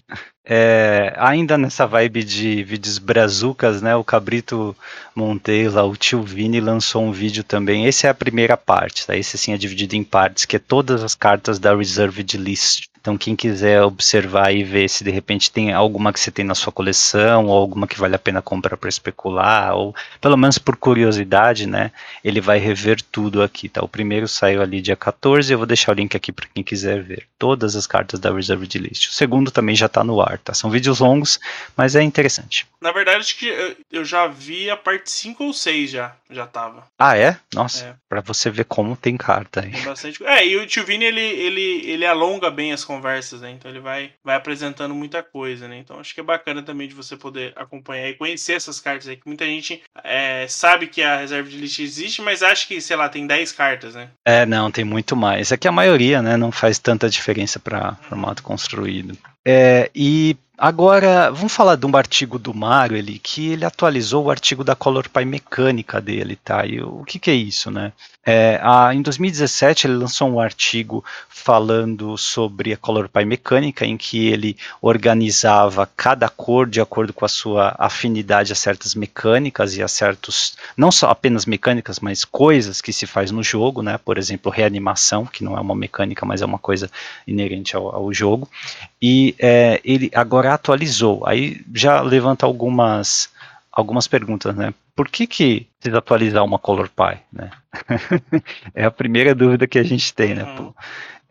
é, ainda nessa vibe de vídeos brazucas, né? O Cabrito Monteiro, o tio Vini lançou um vídeo também. Esse é a primeira parte, tá? Esse sim é dividido em partes, que é todas as cartas da Reserved List. Então, quem quiser observar e ver se de repente tem alguma que você tem na sua coleção, ou alguma que vale a pena comprar para especular, ou pelo menos por curiosidade, né? Ele vai rever tudo aqui, tá? O primeiro saiu ali dia 14, eu vou deixar o link aqui para quem quiser ver. Todas as cartas da Reserved List. O segundo também já está no ar, tá? São vídeos longos, mas é interessante. Na verdade, acho que eu já vi a parte 5 ou 6 já, já tava. Ah, é? Nossa, é. para você ver como tem carta aí. Tem bastante... É, e o Tio Vini, ele, ele, ele alonga bem as conversas, né? Então ele vai, vai apresentando muita coisa, né? Então acho que é bacana também de você poder acompanhar e conhecer essas cartas aí, que muita gente é, sabe que a reserva de list existe, mas acha que, sei lá, tem 10 cartas, né? É, não, tem muito mais. É que a maioria, né, não faz tanta diferença para formato construído. É, e Agora, vamos falar de um artigo do Mário ele, que ele atualizou o artigo da Color Pie mecânica dele, tá? E o que, que é isso, né? É, a, em 2017 ele lançou um artigo falando sobre a Color Pie mecânica, em que ele organizava cada cor de acordo com a sua afinidade a certas mecânicas e a certos, não só apenas mecânicas, mas coisas que se faz no jogo, né? Por exemplo, reanimação, que não é uma mecânica, mas é uma coisa inerente ao, ao jogo. E é, ele agora atualizou. Aí já levanta algumas algumas perguntas, né? Por que que precisa atualizar uma Color Pie, né? [laughs] é a primeira dúvida que a gente tem, né? Uhum.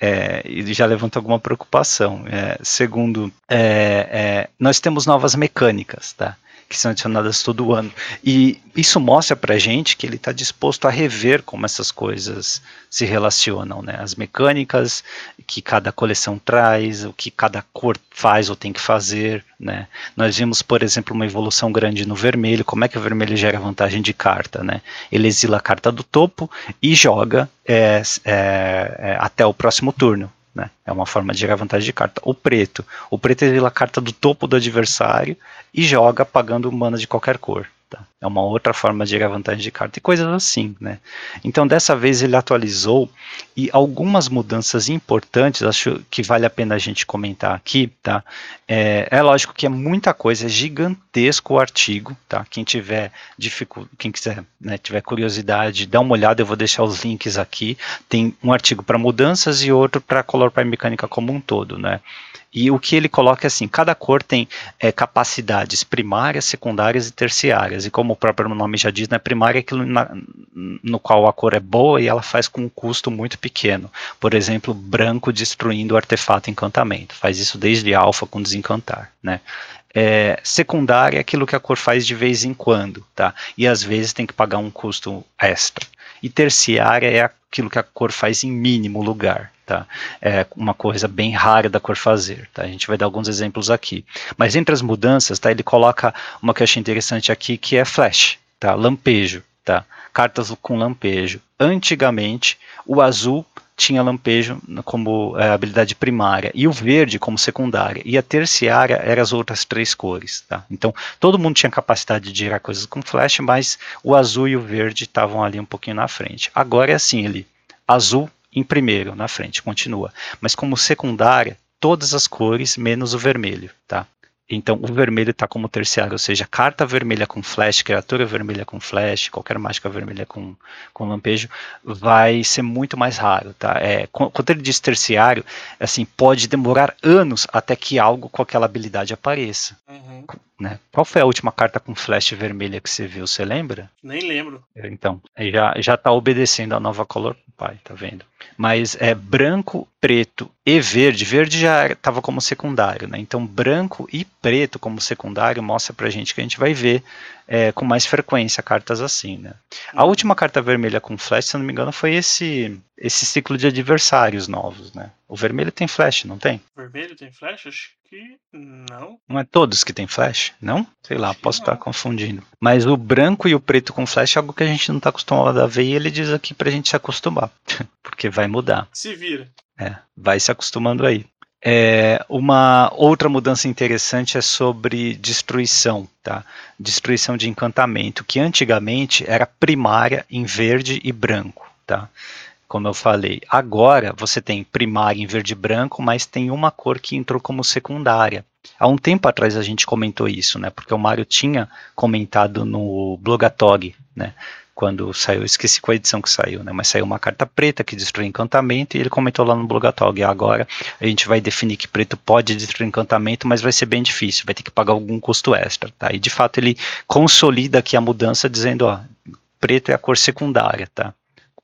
É, e já levanta alguma preocupação. É, segundo, é, é, nós temos novas mecânicas, tá? Que são adicionadas todo ano. E isso mostra pra gente que ele está disposto a rever como essas coisas se relacionam, né? As mecânicas que cada coleção traz, o que cada cor faz ou tem que fazer, né? Nós vimos, por exemplo, uma evolução grande no vermelho. Como é que o vermelho gera vantagem de carta, né? Ele exila a carta do topo e joga é, é, é, até o próximo turno. Né? É uma forma de gerar vantagem de carta. O preto. O preto exila a carta do topo do adversário e joga pagando mana de qualquer cor. Tá? É uma outra forma de gerar vantagem de carta e coisas assim, né? Então dessa vez ele atualizou e algumas mudanças importantes, acho que vale a pena a gente comentar aqui, tá? É, é lógico que é muita coisa, é gigantesco o artigo, tá? Quem tiver dificuldade, quem quiser, né, tiver curiosidade, dá uma olhada, eu vou deixar os links aqui. Tem um artigo para mudanças e outro para color para mecânica como um todo, né? E o que ele coloca é assim: cada cor tem é, capacidades primárias, secundárias e terciárias. E como o próprio nome já diz, né, primária é aquilo na, no qual a cor é boa e ela faz com um custo muito pequeno. Por exemplo, branco destruindo o artefato encantamento. Faz isso desde alfa com desencantar. Né? É, secundária é aquilo que a cor faz de vez em quando, tá? E às vezes tem que pagar um custo extra. E terciária é aquilo que a cor faz em mínimo lugar, tá? É uma coisa bem rara da cor fazer, tá? A gente vai dar alguns exemplos aqui. Mas entre as mudanças, tá? Ele coloca uma que eu achei interessante aqui, que é flash, tá? Lampejo, tá? Cartas com lampejo. Antigamente, o azul tinha lampejo como é, habilidade primária e o verde como secundária e a terciária eram as outras três cores, tá? Então todo mundo tinha capacidade de gerar coisas com flash, mas o azul e o verde estavam ali um pouquinho na frente. Agora é assim, ele azul em primeiro, na frente, continua. Mas como secundária, todas as cores menos o vermelho, tá? Então o vermelho está como terciário, ou seja, carta vermelha com flash, criatura vermelha com flash, qualquer mágica vermelha com, com lampejo, vai ser muito mais raro. Tá? É, quando ele diz terciário, assim, pode demorar anos até que algo com aquela habilidade apareça. Uhum. Né? Qual foi a última carta com flash vermelha que você viu? Você lembra? Nem lembro. Então, já já está obedecendo a nova color pai, tá vendo? Mas é branco, preto e verde. Verde já estava como secundário, né? Então branco e preto como secundário mostra pra gente que a gente vai ver é, com mais frequência cartas assim, né? A uhum. última carta vermelha com flash, se não me engano, foi esse esse ciclo de adversários novos, né? O vermelho tem flash, não tem? Vermelho tem flash? Acho que não. Não é todos que tem flash, não? Sei lá, Acho posso estar confundindo. Mas o branco e o preto com flash é algo que a gente não está acostumado a ver e ele diz aqui pra gente se acostumar, [laughs] porque vai mudar. Se vira. É, vai se acostumando aí. É, uma outra mudança interessante é sobre destruição, tá? Destruição de encantamento, que antigamente era primária em verde e branco, tá? Como eu falei, agora você tem primária em verde e branco, mas tem uma cor que entrou como secundária. Há um tempo atrás a gente comentou isso, né? Porque o Mário tinha comentado no Blogatog, né? Quando saiu, esqueci qual edição que saiu, né? Mas saiu uma carta preta que destrui encantamento e ele comentou lá no Blogatog. Agora a gente vai definir que preto pode destruir encantamento, mas vai ser bem difícil, vai ter que pagar algum custo extra, tá? E de fato ele consolida aqui a mudança dizendo, ó, preto é a cor secundária, tá?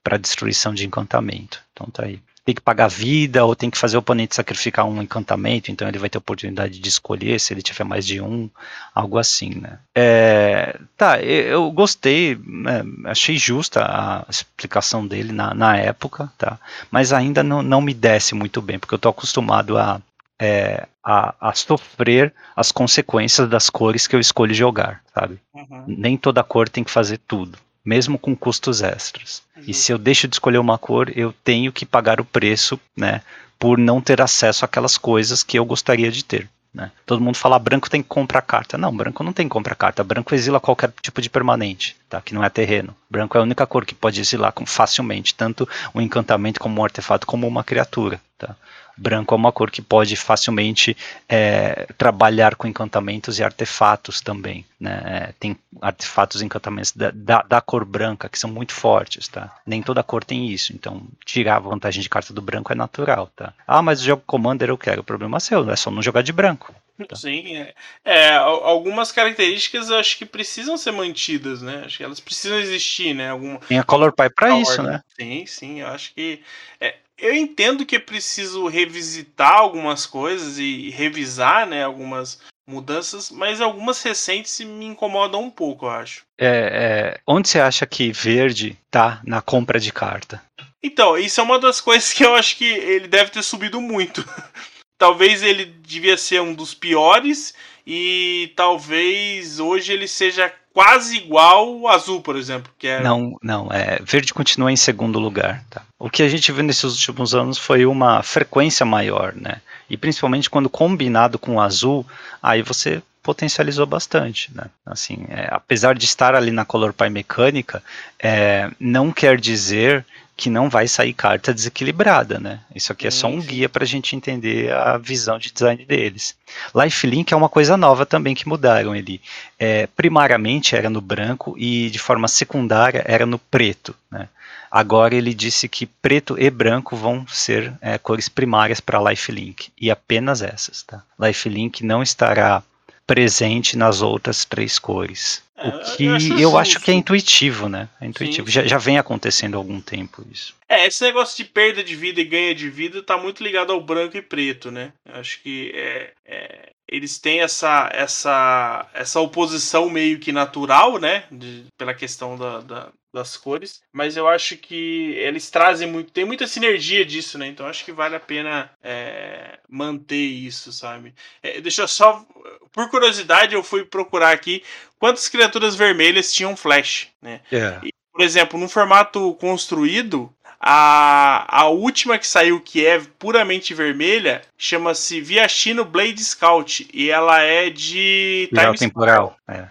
Para destruição de encantamento. Então tá aí tem que pagar vida ou tem que fazer o oponente sacrificar um encantamento, então ele vai ter a oportunidade de escolher se ele tiver mais de um, algo assim, né? É, tá, eu gostei, né, achei justa a explicação dele na, na época, tá? Mas ainda não, não me desce muito bem, porque eu tô acostumado a, é, a, a, sofrer as consequências das cores que eu escolho jogar, sabe? Uhum. Nem toda cor tem que fazer tudo mesmo com custos extras. Uhum. E se eu deixo de escolher uma cor, eu tenho que pagar o preço, né, por não ter acesso àquelas coisas que eu gostaria de ter. Né? Todo mundo fala branco tem que comprar carta. Não, branco não tem que comprar carta. Branco exila qualquer tipo de permanente, tá? que não é terreno. Branco é a única cor que pode exilar facilmente, tanto um encantamento como um artefato, como uma criatura. Tá? Branco é uma cor que pode facilmente é, trabalhar com encantamentos e artefatos também. Né? É, tem artefatos e encantamentos da, da, da, cor branca que são muito fortes. Tá? Nem toda cor tem isso, então tirar a vantagem de carta do branco é natural. Tá? Ah, mas o jogo Commander eu quero. O problema é seu, é só não jogar de branco. Tá. Sim, é. é. algumas características eu acho que precisam ser mantidas, né? Acho que elas precisam existir, né? Alguma, Tem a Color Pie para isso, né? Sim, sim, eu acho que é, eu entendo que é preciso revisitar algumas coisas e revisar, né, algumas mudanças, mas algumas recentes me incomodam um pouco, eu acho. É, é, onde você acha que verde tá na compra de carta? Então, isso é uma das [laughs] coisas que eu acho que ele deve ter subido muito. [laughs] talvez ele devia ser um dos piores e talvez hoje ele seja quase igual o azul, por exemplo. Que é... Não, não. É, verde continua em segundo lugar. Tá? O que a gente viu nesses últimos anos foi uma frequência maior, né? E principalmente quando combinado com o azul, aí você potencializou bastante, né? Assim, é, apesar de estar ali na Color Pie mecânica, é, não quer dizer que não vai sair carta desequilibrada, né? Isso aqui é só um guia para a gente entender a visão de design deles. Lifelink é uma coisa nova também que mudaram ele. É, primariamente era no branco e de forma secundária era no preto, né? Agora ele disse que preto e branco vão ser é, cores primárias para Lifelink e apenas essas, tá? Lifelink não estará presente nas outras três cores. É, o que eu acho, eu acho que é intuitivo, né? É intuitivo. Sim, sim. Já, já vem acontecendo há algum tempo isso. É, esse negócio de perda de vida e ganha de vida tá muito ligado ao branco e preto, né? Eu acho que é, é, eles têm essa, essa, essa oposição meio que natural, né? De, pela questão da, da, das cores. Mas eu acho que eles trazem muito. Tem muita sinergia disso, né? Então acho que vale a pena é, manter isso, sabe? É, deixa eu só. Por curiosidade, eu fui procurar aqui quantas criaturas vermelhas tinham flash, né? Yeah. E, por exemplo, no formato construído, a, a última que saiu, que é puramente vermelha, chama-se Viashino Blade Scout. E ela é de. Time temporal. É.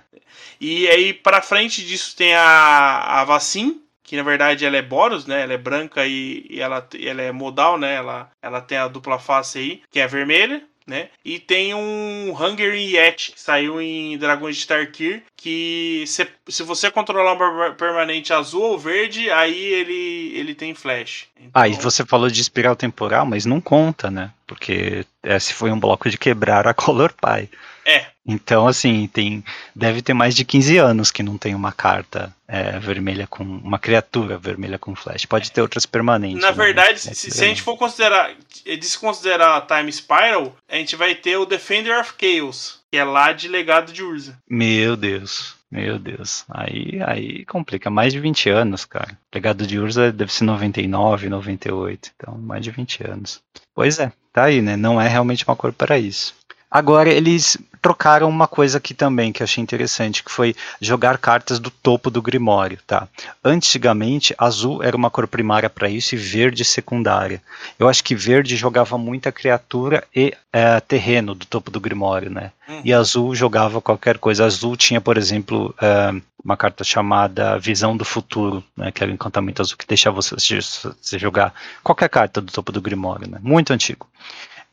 E aí, para frente disso, tem a, a Vacin, que na verdade ela é Boros, né? Ela é branca e, e ela, ela é modal, né? Ela, ela tem a dupla face aí, que é vermelha né? E tem um Hunger Yet, que saiu em Dragões de Tarkir, que se, se você controlar um permanente azul ou verde, aí ele, ele tem flash. Então... Ah, e você falou de espiral temporal, mas não conta, né? Porque esse foi um bloco de quebrar a [laughs] Color Pie. É. Então, assim, tem deve ter mais de 15 anos que não tem uma carta é, vermelha com uma criatura vermelha com flash. Pode ter outras permanentes. Na né? verdade, é se, se, a gente for considerar desconsiderar a Time Spiral, a gente vai ter o Defender of Chaos, que é lá de legado de Urza. Meu Deus. Meu Deus, aí, aí complica. Mais de 20 anos, cara. Legado de Urza deve ser 99, 98. Então, mais de 20 anos. Pois é, tá aí, né? Não é realmente uma cor para isso. Agora eles trocaram uma coisa aqui também que eu achei interessante, que foi jogar cartas do topo do Grimório, tá? Antigamente, azul era uma cor primária para isso e verde secundária. Eu acho que verde jogava muita criatura e é, terreno do topo do Grimório, né? Uhum. E azul jogava qualquer coisa. Azul tinha, por exemplo, é, uma carta chamada Visão do Futuro, né? Que era um encantamento azul que deixava você, você jogar qualquer carta do topo do Grimório, né? Muito antigo.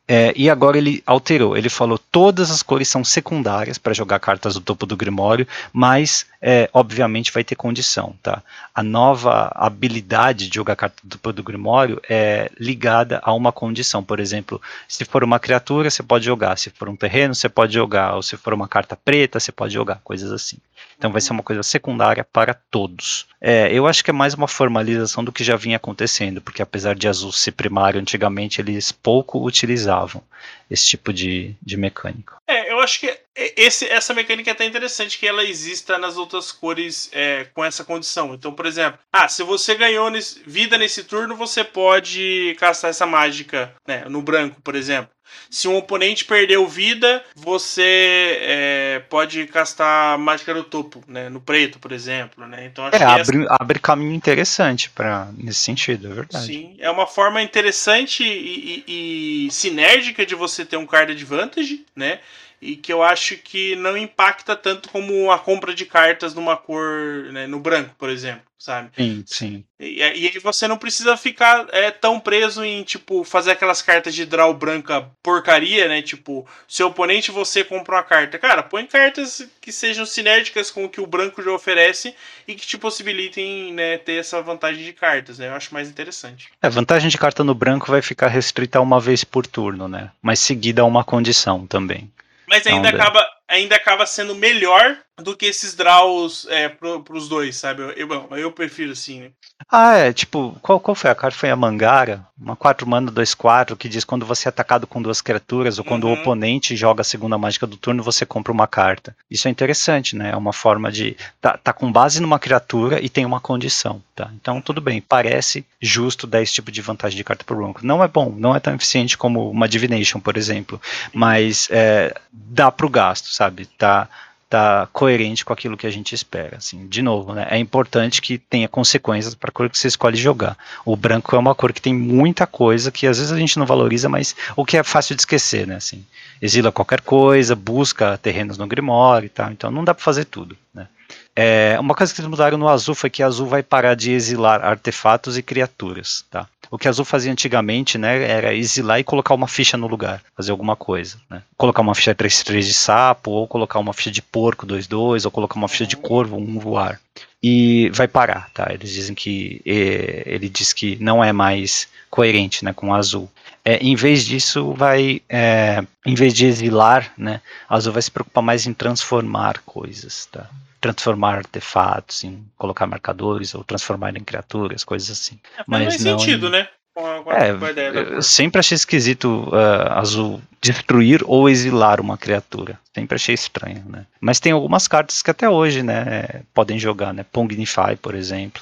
É, e agora ele alterou, ele falou todas as cores são secundárias para jogar cartas do topo do Grimório, mas é, obviamente vai ter condição. Tá? A nova habilidade de jogar carta do topo do Grimório é ligada a uma condição. Por exemplo, se for uma criatura, você pode jogar, se for um terreno, você pode jogar, ou se for uma carta preta, você pode jogar, coisas assim. Então vai ser uma coisa secundária para todos. É, eu acho que é mais uma formalização do que já vinha acontecendo, porque apesar de azul ser primário antigamente, eles pouco utilizavam esse tipo de, de mecânica. Eu acho que esse, essa mecânica é até interessante que ela exista nas outras cores é, com essa condição. Então, por exemplo, ah, se você ganhou nesse, vida nesse turno, você pode castar essa mágica né, no branco, por exemplo. Se um oponente perdeu vida, você é, pode castar mágica no topo, né? No preto, por exemplo, né? Então acho é, que abre, essa... abre caminho interessante para nesse sentido, é verdade. Sim, é uma forma interessante e, e, e sinérgica de você ter um card advantage, né? E que eu acho que não impacta tanto como a compra de cartas numa cor, né, no branco, por exemplo, sabe? Sim, sim. E, e aí você não precisa ficar é, tão preso em, tipo, fazer aquelas cartas de draw branca porcaria, né? Tipo, seu oponente você compra uma carta. Cara, põe cartas que sejam sinérgicas com o que o branco já oferece e que te possibilitem, né, ter essa vantagem de cartas, né? Eu acho mais interessante. A é, vantagem de carta no branco vai ficar restrita a uma vez por turno, né? Mas seguida a uma condição também. Mas ainda acaba, ainda acaba sendo melhor do que esses draws é, pro, pros dois, sabe? Eu, eu, eu prefiro assim, né? Ah, é, tipo, qual, qual foi a carta? Foi a Mangara, uma 4 mana 2 4 que diz quando você é atacado com duas criaturas ou quando uhum. o oponente joga a segunda mágica do turno, você compra uma carta. Isso é interessante, né? É uma forma de tá, tá com base numa criatura e tem uma condição, tá? Então tudo bem, parece justo dar esse tipo de vantagem de carta pro branco. Não é bom, não é tão eficiente como uma Divination, por exemplo, mas é, dá pro gasto, sabe? Tá tá coerente com aquilo que a gente espera. Assim, de novo, né, é importante que tenha consequências para a cor que você escolhe jogar. O branco é uma cor que tem muita coisa que às vezes a gente não valoriza, mas o que é fácil de esquecer, né? Assim, exila qualquer coisa, busca terrenos no Grimório e tal. Então não dá para fazer tudo, né? É, uma coisa que eles mudaram no azul foi que azul vai parar de exilar artefatos e criaturas, tá? O que azul fazia antigamente, né, era exilar e colocar uma ficha no lugar, fazer alguma coisa, né? Colocar uma ficha 3-3 de sapo, ou colocar uma ficha de porco 2-2, ou colocar uma ficha de corvo 1 um voar. E vai parar, tá? Eles dizem que ele diz que não é mais coerente, né, com azul. É, em vez disso, vai, é, em vez de exilar, né, azul vai se preocupar mais em transformar coisas, tá? Transformar artefatos, em colocar marcadores ou transformar em criaturas, coisas assim. É, Mas faz não sentido, em... né? Com a, com a, é, ideia eu sempre achei esquisito uh, azul destruir ou exilar uma criatura. Sempre achei estranho, né? Mas tem algumas cartas que até hoje, né, podem jogar, né? Pongnify, por exemplo.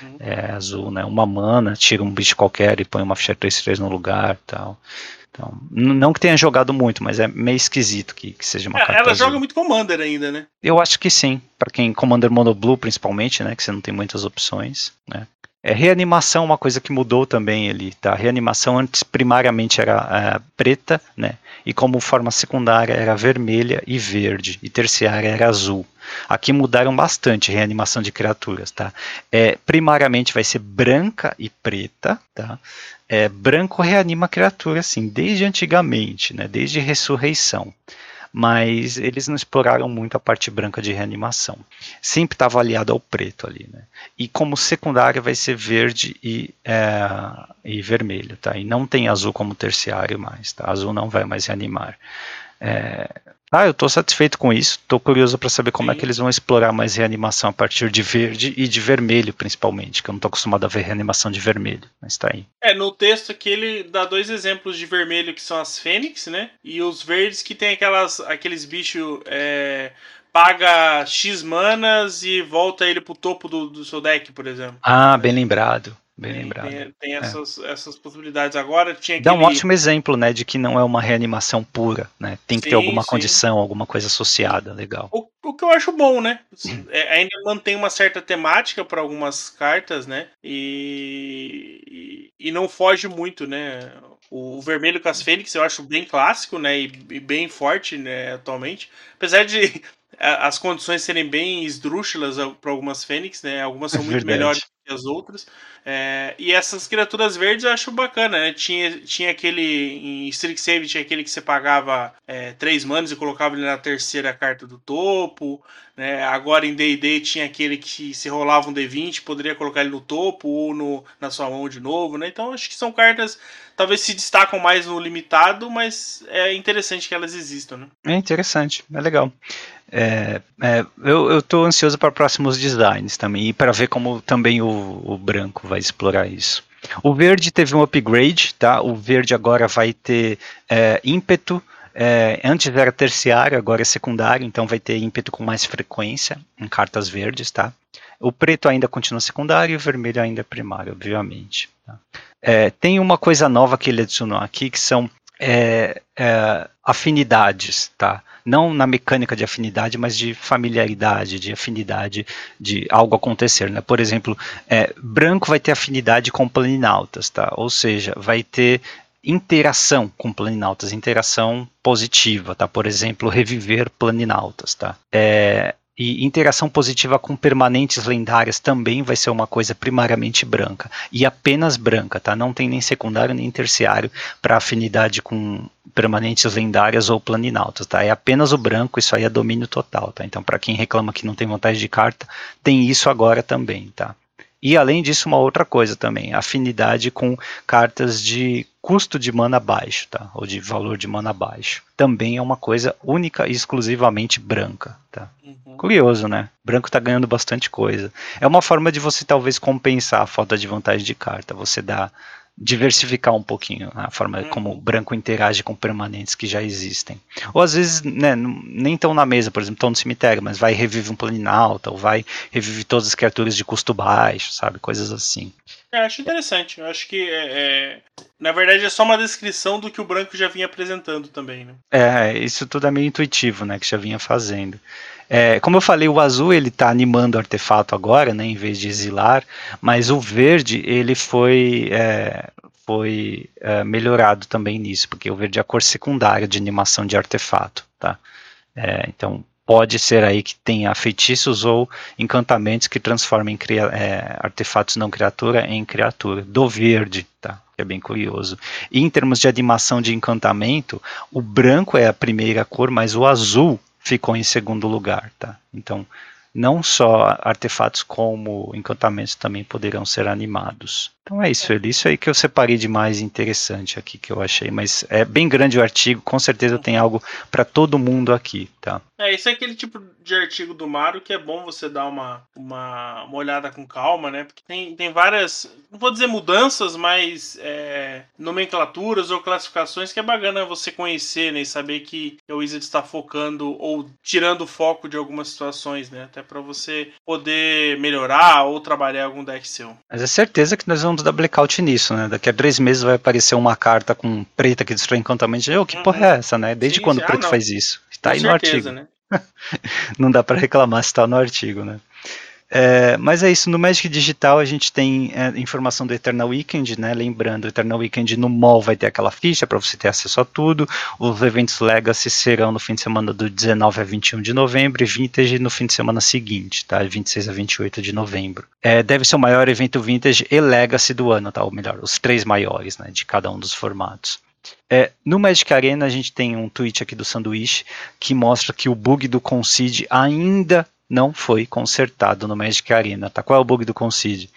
Uhum. É azul, né? Uma mana, tira um bicho qualquer e põe uma ficha 3-3 no lugar tal. Então, não que tenha jogado muito, mas é meio esquisito que, que seja uma é, carta Ela azul. joga muito Commander ainda, né? Eu acho que sim. para quem Commander Mono Blue, principalmente, né? Que você não tem muitas opções, né? É, reanimação é uma coisa que mudou também ali, tá? Reanimação antes primariamente era é, preta, né? E como forma secundária era vermelha e verde, e terciária era azul. Aqui mudaram bastante reanimação de criaturas, tá? É, primariamente vai ser branca e preta, tá? É, branco reanima criatura, assim, desde antigamente, né? Desde ressurreição mas eles não exploraram muito a parte branca de reanimação. Sempre estava aliado ao preto ali, né? E como secundária vai ser verde e, é, e vermelho, tá? E não tem azul como terciário mais, tá? Azul não vai mais reanimar. É, ah, eu estou satisfeito com isso. Estou curioso para saber como Sim. é que eles vão explorar mais reanimação a partir de verde e de vermelho, principalmente, que eu não estou acostumado a ver reanimação de vermelho, mas está aí. É, no texto aqui ele dá dois exemplos de vermelho que são as fênix, né? E os verdes que tem aquelas, aqueles bichos. É, paga X manas e volta ele pro topo do, do seu deck, por exemplo. Ah, bem lembrado. Bem lembrado. Tem, tem é. essas, é. essas possibilidades. Agora tinha aquele... Dá um ótimo exemplo, né, de que não é uma reanimação pura, né? Tem que sim, ter alguma sim. condição, alguma coisa associada, legal. O, o que eu acho bom, né? [clears throat] É, ainda mantém uma certa temática para algumas cartas, né? E, e, e, não foge muito, né? O, o vermelho com as Fênix eu acho bem clássico, né? E, e bem forte, né, atualmente. Apesar de [laughs] as condições serem bem esdrúxulas para algumas Fênix, né? Algumas são muito melhores que as outras. É, e essas criaturas verdes eu acho bacana, né? Tinha, tinha aquele. Em Strixhaven tinha aquele que você pagava é, 3 manos e colocava ele na terceira carta do topo. Né? Agora em DD tinha aquele que se rolava um D20, poderia colocar ele no topo ou no, na sua mão de novo. Né? Então acho que são cartas talvez se destacam mais no limitado, mas é interessante que elas existam. Né? É interessante, é legal. É, é, eu estou ansioso para próximos designs também e para ver como também o, o, branco vai explorar isso. O verde teve um upgrade, tá? O verde agora vai ter é, ímpeto. É, antes era terciário, agora é secundário, então vai ter ímpeto com mais frequência em cartas verdes, tá? O preto ainda continua secundário e o vermelho ainda é primário, obviamente. Tá? É, tem uma coisa nova que ele adicionou aqui que são é, afinidades, tá? Não na mecânica de afinidade, mas de familiaridade, de afinidade de algo acontecer, né? Por exemplo, é, branco vai ter afinidade com planinautas, tá? Ou seja, vai ter interação com planinautas, interação positiva, tá? Por exemplo, reviver planinautas, tá? É, e interação positiva com permanentes lendárias também vai ser uma coisa primariamente branca. E apenas branca, tá? Não tem nem secundário nem terciário para afinidade com permanentes lendárias ou planinautas, tá? É apenas o branco, isso aí é domínio total, tá? Então, para quem reclama que não tem vantagem de carta, tem isso agora também, tá? E além disso, uma outra coisa também, afinidade com cartas de custo de mana baixo, tá? Ou de valor de mana baixo. Também é uma coisa única e exclusivamente branca, tá? Uhum. Curioso, né? Branco tá ganhando bastante coisa. É uma forma de você talvez compensar a falta de vantagem de carta. Você dá diversificar um pouquinho a forma uhum. como o branco interage com permanentes que já existem. Ou às vezes né, nem estão na mesa, por exemplo, estão no cemitério, mas vai revive um planinalta, ou vai revive todas as criaturas de custo baixo, sabe? Coisas assim. Eu acho interessante. Eu acho que é, é, na verdade é só uma descrição do que o branco já vinha apresentando também, né? É, isso tudo é meio intuitivo, né? Que já vinha fazendo. É, como eu falei, o azul ele está animando o artefato agora, né, em vez de exilar, mas o verde ele foi, é, foi é, melhorado também nisso, porque o verde é a cor secundária de animação de artefato, tá? É, então pode ser aí que tenha feitiços ou encantamentos que transformem é, artefatos não criatura em criatura do verde, tá? Que é bem curioso. E em termos de animação de encantamento, o branco é a primeira cor, mas o azul ficou em segundo lugar, tá? Então, não só artefatos como encantamentos também poderão ser animados. Então é isso, Eli. Isso aí que eu separei de mais interessante aqui que eu achei. Mas é bem grande o artigo, com certeza tem algo para todo mundo aqui, tá? É, esse é aquele tipo de artigo do Mário que é bom você dar uma, uma, uma olhada com calma, né? Porque tem, tem várias, não vou dizer mudanças, mas é, nomenclaturas ou classificações que é bacana você conhecer, né? E saber que o Wizard está focando ou tirando o foco de algumas situações, né? Até para você poder melhorar ou trabalhar algum deck seu. Mas é certeza que nós vamos dar blackout nisso, né? Daqui a três meses vai aparecer uma carta com preta que destrói encantamento. Oh, que uhum. porra é essa, né? Desde sim, quando o preto ah, faz isso? Está aí certeza, [laughs] no artigo. Né? não dá para reclamar se está no artigo, né? É, mas é isso, no Magic Digital a gente tem é, informação do Eternal Weekend, né? Lembrando, o Eternal Weekend no mall vai ter aquela ficha para você ter acesso a tudo. Os eventos Legacy serão no fim de semana do 19 a 21 de novembro e Vintage no fim de semana seguinte, tá? 26 a 28 de novembro. É, deve ser o maior evento Vintage e Legacy do ano, tá? Ou melhor, os três maiores, né? De cada um dos formatos. É, no Magic Arena a gente tem um tweet aqui do Sanduíche que mostra que o bug do Concede ainda não foi consertado no Magic Arena. Tá? Qual é o bug do Concede?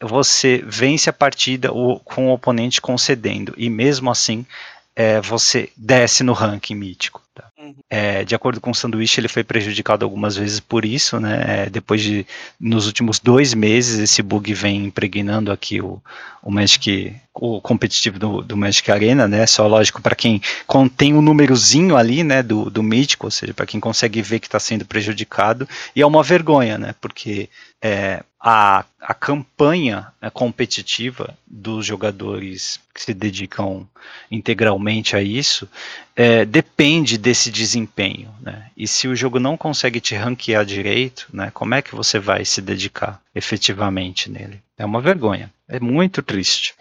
Você vence a partida com o oponente concedendo e mesmo assim é, você desce no ranking mítico. Tá? É, de acordo com o Sanduíche, ele foi prejudicado algumas vezes por isso, né? É, depois de, nos últimos dois meses, esse bug vem impregnando aqui o, o Magic, o competitivo do, do Magic Arena, né? Só lógico para quem contém o um númerozinho ali, né? Do, do mítico, ou seja, para quem consegue ver que está sendo prejudicado. E é uma vergonha, né? Porque é, a, a campanha né, competitiva dos jogadores que se dedicam integralmente a isso é, depende desse desempenho. Né? E se o jogo não consegue te ranquear direito, né, como é que você vai se dedicar efetivamente nele? É uma vergonha. É muito triste.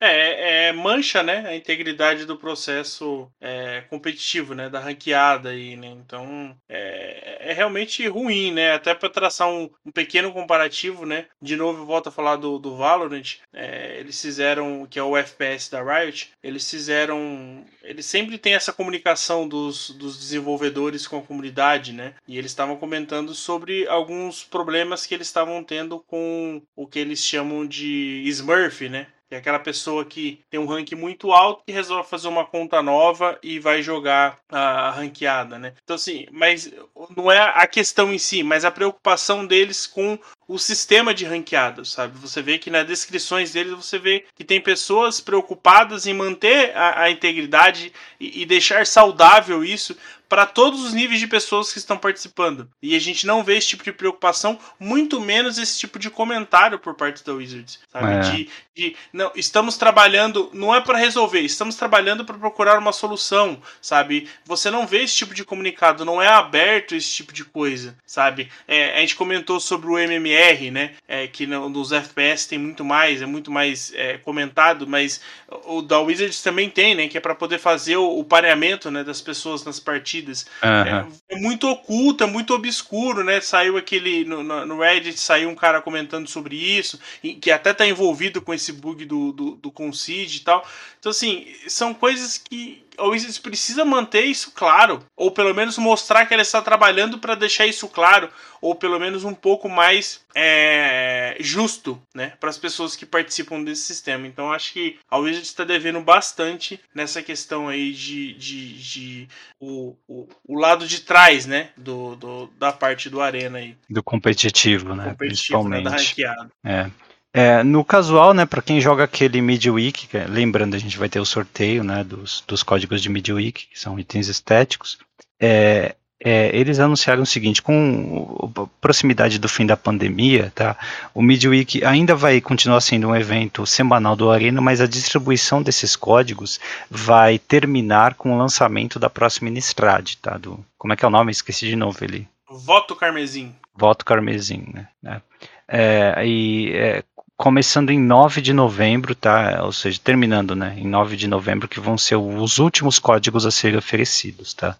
É, é, mancha, né, a integridade do processo é, competitivo, né, da ranqueada aí, né? Então é, é realmente ruim, né? Até para traçar um, um, pequeno comparativo, né? De novo, eu volto a falar do, do Valorant. É, eles fizeram, que é o FPS da Riot, eles fizeram, eles sempre têm essa comunicação dos, dos desenvolvedores com a comunidade, né? E eles estavam comentando sobre alguns problemas que eles estavam tendo com o que eles chamam de Smurf, né? É aquela pessoa que tem um rank muito alto que resolve fazer uma conta nova e vai jogar a ranqueada, né? Então, assim, mas não é a questão em si, mas a preocupação deles com o sistema de ranqueadas, sabe? Você vê que nas descrições deles você vê que tem pessoas preocupadas em manter a, a integridade e, e, deixar saudável isso para todos os níveis de pessoas que estão participando. E a gente não vê esse tipo de preocupação, muito menos esse tipo de comentário por parte da Wizards, sabe? É. De, de, não, estamos trabalhando, não é para resolver, estamos trabalhando para procurar uma solução, sabe? Você não vê esse tipo de comunicado, não é aberto esse tipo de coisa, sabe? É, a gente comentou sobre o MMR, né? É, que no, nos FPS tem muito mais, é muito mais é, comentado, mas o da Wizards também tem, né? Que é para poder fazer o, o pareamento né, das pessoas nas partidas partidas. Uhum. É, é, muito oculto, é muito obscuro, né? Saiu aquele. No, no, Reddit saiu um cara comentando sobre isso, que até tá envolvido com esse bug do, do, do Concede e tal. Então, assim, são coisas que a Wizards precisa manter isso claro, ou pelo menos mostrar que ela está trabalhando para deixar isso claro, ou pelo menos um pouco mais é, justo, né, para as pessoas que participam desse sistema. Então acho que a Wizards está devendo bastante nessa questão aí de, de, de o, o, o, lado de trás, né, do, do, da parte do arena aí. Do competitivo, né, competitivo, principalmente. Né, da ranqueada. É. É, no casual, né, para quem joga aquele midweek, é, lembrando a gente vai ter o sorteio, né, dos, dos códigos de midweek, que são itens estéticos. É, é, eles anunciaram o seguinte: com a proximidade do fim da pandemia, tá, o Midweek ainda vai continuar sendo um evento semanal do Arena, mas a distribuição desses códigos vai terminar com o lançamento da próxima Innistrad, tá? Do, como é que é o nome? Esqueci de novo ele. Voto Carmesim. Voto Carmesim, né? É, e é, começando em 9 de novembro, tá? Ou seja, terminando, né? Em 9 de novembro, que vão ser os últimos códigos a serem oferecidos, tá?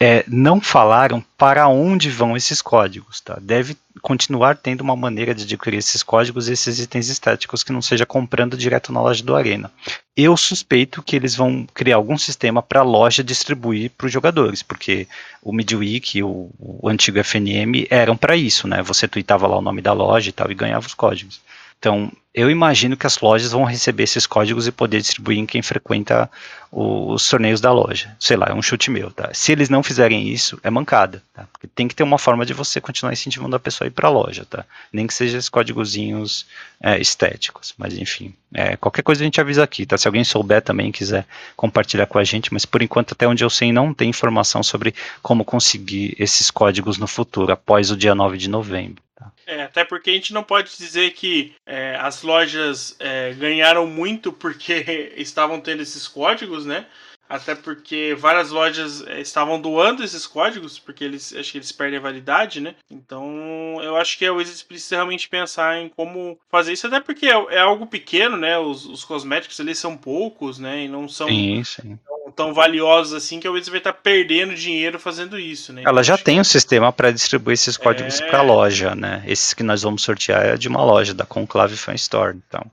É, não falaram para onde vão esses códigos, tá? Deve continuar tendo uma maneira de adquirir esses códigos e esses itens estéticos que não seja comprando direto na loja do Arena. Eu suspeito que eles vão criar algum sistema para a loja distribuir para os jogadores, porque o Midweek o, o antigo FNM eram para isso, né? Você tweetava lá o nome da loja e tal e ganhava os códigos. Então, eu imagino que as lojas vão receber esses códigos e poder distribuir em quem frequenta os torneios da loja. Sei lá, é um chute meu, tá? Se eles não fizerem isso, é mancada, tá? Porque tem que ter uma forma de você continuar incentivando a pessoa a ir para a loja, tá? Nem que seja esses códigozinhos é, estéticos, mas enfim. É, qualquer coisa a gente avisa aqui, tá? Se alguém souber também quiser compartilhar com a gente, mas por enquanto, até onde eu sei, não tem informação sobre como conseguir esses códigos no futuro, após o dia 9 de novembro. É, até porque a gente não pode dizer que é, as lojas é, ganharam muito porque [laughs] estavam tendo esses códigos, né? Até porque várias lojas é, estavam doando esses códigos, porque eles acho que eles perdem a validade, né? Então eu acho que a Wizards precisa realmente pensar em como fazer isso, até porque é, é algo pequeno, né? Os, os cosméticos ali são poucos, né? E não são sim, sim tão valiosos assim que a Wizards vai estar perdendo dinheiro fazendo isso, né? Ela já tem um sistema para distribuir esses códigos é... para a loja, né? Esses que nós vamos sortear é de uma loja da Conclave Fan Store, então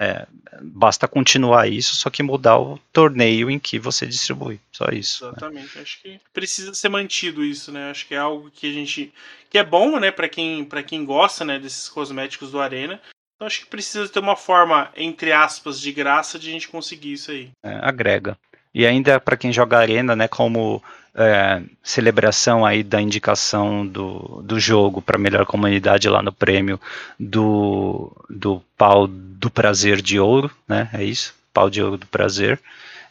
é, basta continuar isso, só que mudar o torneio em que você distribui, só isso. Né? Exatamente, né? acho que precisa ser mantido isso, né? Acho que é algo que a gente que é bom, né, para quem para quem gosta, né, desses cosméticos do Arena, então acho que precisa ter uma forma, entre aspas, de graça de a gente conseguir isso aí. É, agrega. E ainda para quem joga Arena, né, como é, celebração aí da indicação do, do jogo para melhor comunidade lá no prêmio do, do pau do prazer de ouro, né? É isso, pau de ouro do prazer.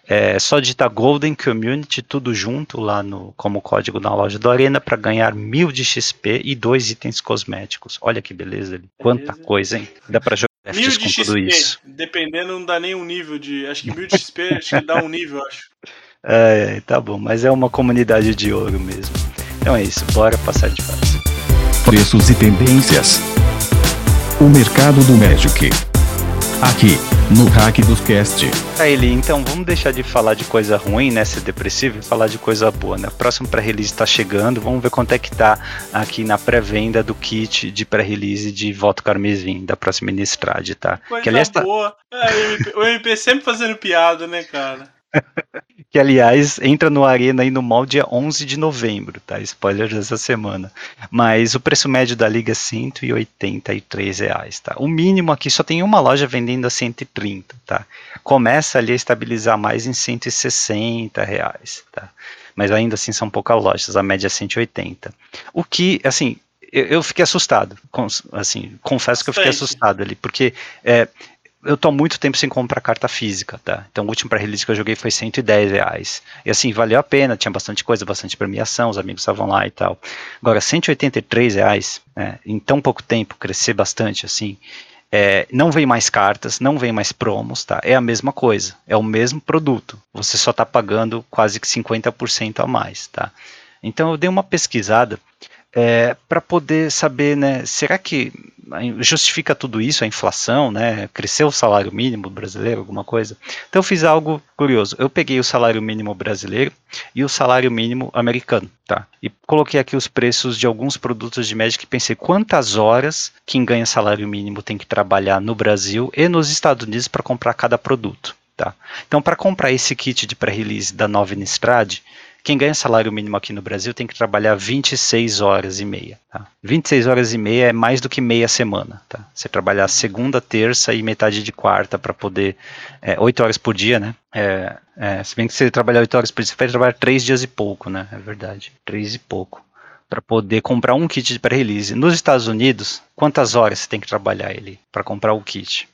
É só digitar Golden Community tudo junto lá no como código na loja do Arena para ganhar mil de XP e dois itens cosméticos. Olha que beleza ali. Quanta coisa, hein? Dá para Mil de XP, dependendo, não dá nem um nível de. Acho que mil de XP acho que dá um nível, acho. É, tá bom, mas é uma comunidade de ouro mesmo. Então é isso, bora passar de fase. Preços e tendências. O mercado do Magic. Aqui, no Hack dos Cast. Aí, Eli, então vamos deixar de falar de coisa ruim, né? Ser depressivo e falar de coisa boa, né? O próximo pré-release tá chegando, vamos ver quanto é que tá aqui na pré-venda do kit de pré-release de Voto Carmesim, da próxima Innistrad, tá? Coisa que, aliás, tá boa. Tá... É, o MP sempre fazendo piada, né, cara? Que aliás entra no Arena aí no mal dia 11 de novembro, tá? Spoiler dessa semana. Mas o preço médio da liga é 183 reais, tá? O mínimo aqui só tem uma loja vendendo a 130, tá? Começa ali a estabilizar mais em 160 reais, tá? Mas ainda assim são poucas lojas, a média é 180. O que, assim, eu, fiquei assustado, assim, confesso que eu fiquei assustado ali, porque é, eu tô há muito tempo sem comprar carta física, tá? Então o último pré-release que eu joguei foi 110 reais. E assim, valeu a pena, tinha bastante coisa, bastante premiação, os amigos estavam lá e tal. Agora, 183 reais, né, em tão pouco tempo, crescer bastante assim, é, não vem mais cartas, não vem mais promos, tá? É a mesma coisa, é o mesmo produto. Você só está pagando quase que 50% a mais, tá? Então eu dei uma pesquisada é, para poder saber, né, será que justifica tudo isso, a inflação, né, cresceu o salário mínimo brasileiro, alguma coisa? Então eu fiz algo curioso, eu peguei o salário mínimo brasileiro e o salário mínimo americano, tá, e coloquei aqui os preços de alguns produtos de Magic e pensei quantas horas quem ganha salário mínimo tem que trabalhar no Brasil e nos Estados Unidos para comprar cada produto. Tá? Então, para comprar esse kit de pré-release da nova Innistrad, quem ganha salário mínimo aqui no Brasil tem que trabalhar 26 horas e meia. Tá? 26 horas e meia é mais do que meia semana. Tá? Você trabalhar segunda, terça e metade de quarta para poder. É, 8 horas por dia, né? É, é, se bem que você trabalhar 8 horas por dia, você vai trabalhar 3 dias e pouco, né? É verdade. 3 e pouco. Para poder comprar um kit de pré-release. Nos Estados Unidos, quantas horas você tem que trabalhar ele para comprar o kit?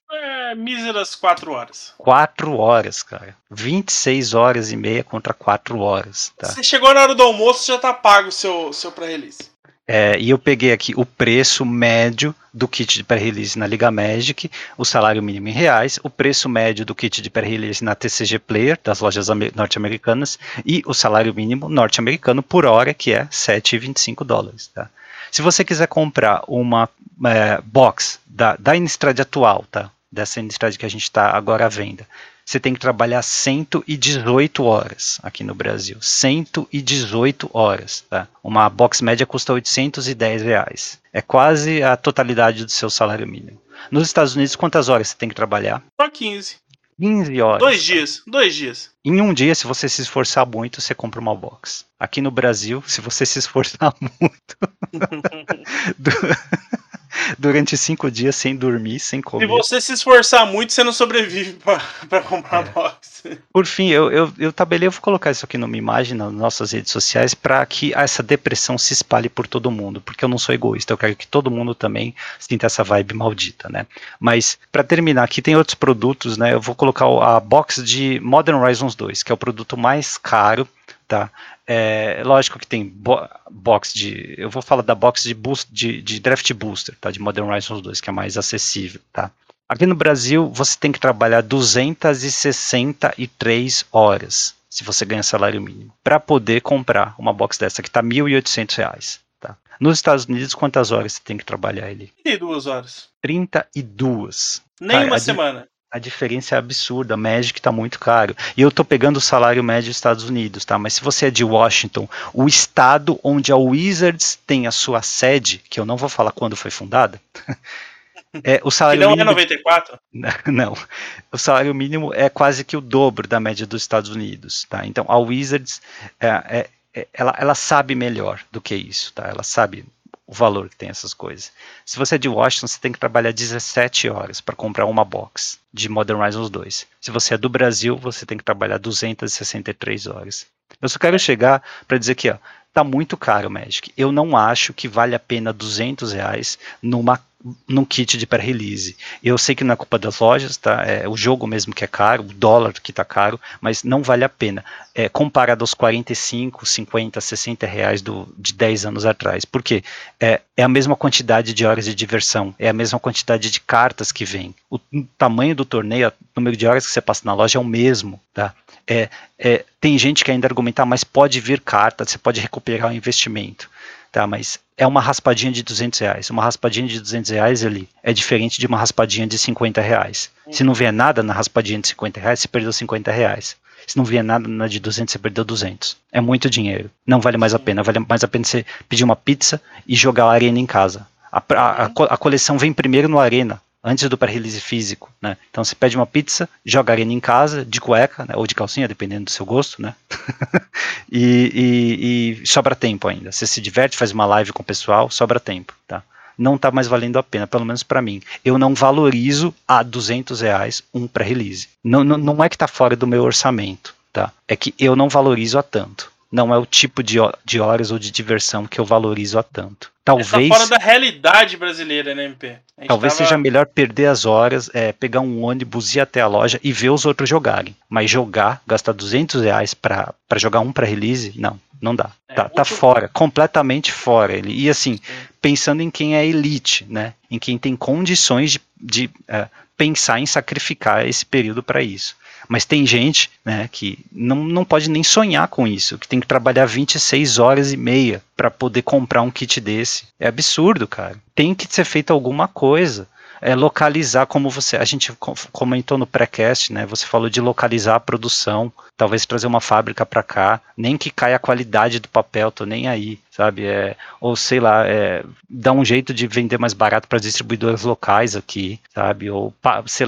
Míseras 4 horas. 4 horas, cara. 26 horas e meia contra 4 horas. Tá? Você chegou na hora do almoço, já tá pago o seu, seu pré-release. É, e eu peguei aqui o preço médio do kit de pré-release na Liga Magic, o salário mínimo em reais, o preço médio do kit de pré-release na TCG Player, das lojas norte-americanas, e o salário mínimo norte-americano por hora, que é 7,25 dólares. Tá? Se você quiser comprar uma é, box da, da Innistrad atual, tá? Dessa Innistrad que a gente está agora à venda, você tem que trabalhar 118 horas aqui no Brasil. 118 horas. Tá? Uma box média custa 810 reais. É quase a totalidade do seu salário mínimo. Nos Estados Unidos, quantas horas você tem que trabalhar? Só 15. 15 horas. Dois dias. Dois dias. Em um dia, se você se esforçar muito, você compra uma box. Aqui no Brasil, se você se esforçar [laughs] muito. [laughs] [laughs] durante cinco dias sem dormir, sem comer. Se você se esforçar muito, você não sobrevive [laughs] para comprar é. box. Por fim, eu, eu, eu tabelei, eu vou colocar isso aqui numa imagem nas nossas redes sociais para que essa depressão se espalhe por todo mundo, porque eu não sou egoísta, eu quero que todo mundo também sinta essa vibe maldita, né? Mas para terminar, aqui tem outros produtos, né? Eu vou colocar a box de Modern Horizons 2, que é o produto mais caro tá? É, lógico que tem bo box de. Eu vou falar da box de, boost, de, de Draft Booster, tá? De Modern Horizons 2, que é mais acessível, tá? Aqui no Brasil, você tem que trabalhar 263 horas, se você ganha salário mínimo, para poder comprar uma box dessa, que está R$ 1.800. Tá? Nos Estados Unidos, quantas horas você tem que trabalhar ele? 32 horas. 32. Nem tá, uma semana a diferença é absurda, Magic está muito caro. E eu estou pegando o salário médio dos Estados Unidos, tá? Mas se você é de Washington, o estado onde a Wizards tem a sua sede, que eu não vou falar quando foi fundada, [laughs] é o salário que não é mínimo, é 94? [laughs] Não, o salário mínimo é quase que o dobro da média dos Estados Unidos, tá? Então a Wizards é, é, é ela, ela sabe melhor do que isso, tá? Ela sabe o valor que tem essas coisas. Se você é de Washington, você tem que trabalhar 17 horas para comprar uma box de Modern Horizons 2. Se você é do Brasil, você tem que trabalhar 263 horas. Eu só quero chegar para dizer que ó, tá muito caro o Magic. Eu não acho que vale a pena 200 reais numa num kit de pré-release. Eu sei que não é culpa das lojas, tá? É o jogo mesmo que é caro, o dólar que está caro, mas não vale a pena. É, comparado aos 45, 50, 60 reais do, de 10 anos atrás. Por quê? É, é a mesma quantidade de horas de diversão, é a mesma quantidade de cartas que vem. O tamanho do torneio, o número de horas que você passa na loja é o mesmo, tá? É, é, tem gente que ainda argumentar, mas pode vir carta, você pode recuperar o investimento tá? Mas é uma raspadinha de 200 reais. Uma raspadinha de 200 reais ali é diferente de uma raspadinha de 50 reais. Se não vier nada na raspadinha de 50 reais, você perdeu 50 reais. Se não vier nada na de 200, você perdeu 200. É muito dinheiro. Não vale mais a pena. Vale mais a pena você pedir uma pizza e jogar a arena em casa. A, a, a coleção vem primeiro no Arena antes do pré-release físico, né? Então você pede uma pizza, joga arena em casa, de cueca, né? ou de calcinha, dependendo do seu gosto, né? [laughs] e, e, e, sobra tempo ainda. Você se diverte, faz uma live com o pessoal, sobra tempo, tá? Não está mais valendo a pena, pelo menos para mim. Eu não valorizo a 200 reais um pré-release. Não, não, não é que está fora do meu orçamento, tá? É que eu não valorizo a tanto não é o tipo de, de horas ou de diversão que eu valorizo a tanto. Talvez. Tá fora da realidade brasileira, né, MP? Talvez tava... seja melhor perder as horas, é, pegar um ônibus, ir até a loja e ver os outros jogarem. Mas jogar, gastar 200 reais para jogar um para release, não, não dá. É, tá, tá fora, completamente fora. Ele. E assim, Sim. pensando em quem é elite, né? Em quem tem condições de, de é, pensar em sacrificar esse período para isso. Mas tem gente né, que não, não pode nem sonhar com isso, que tem que trabalhar 26 horas e meia para poder comprar um kit desse. É absurdo, cara. Tem que ser feito alguma coisa. É localizar como você. A gente comentou no pré-cast, né? Você falou de localizar a produção, talvez trazer uma fábrica para cá, nem que caia a qualidade do papel, tô nem aí, sabe? É, ou sei lá, é, dar um jeito de vender mais barato para distribuidores locais aqui, sabe? Ou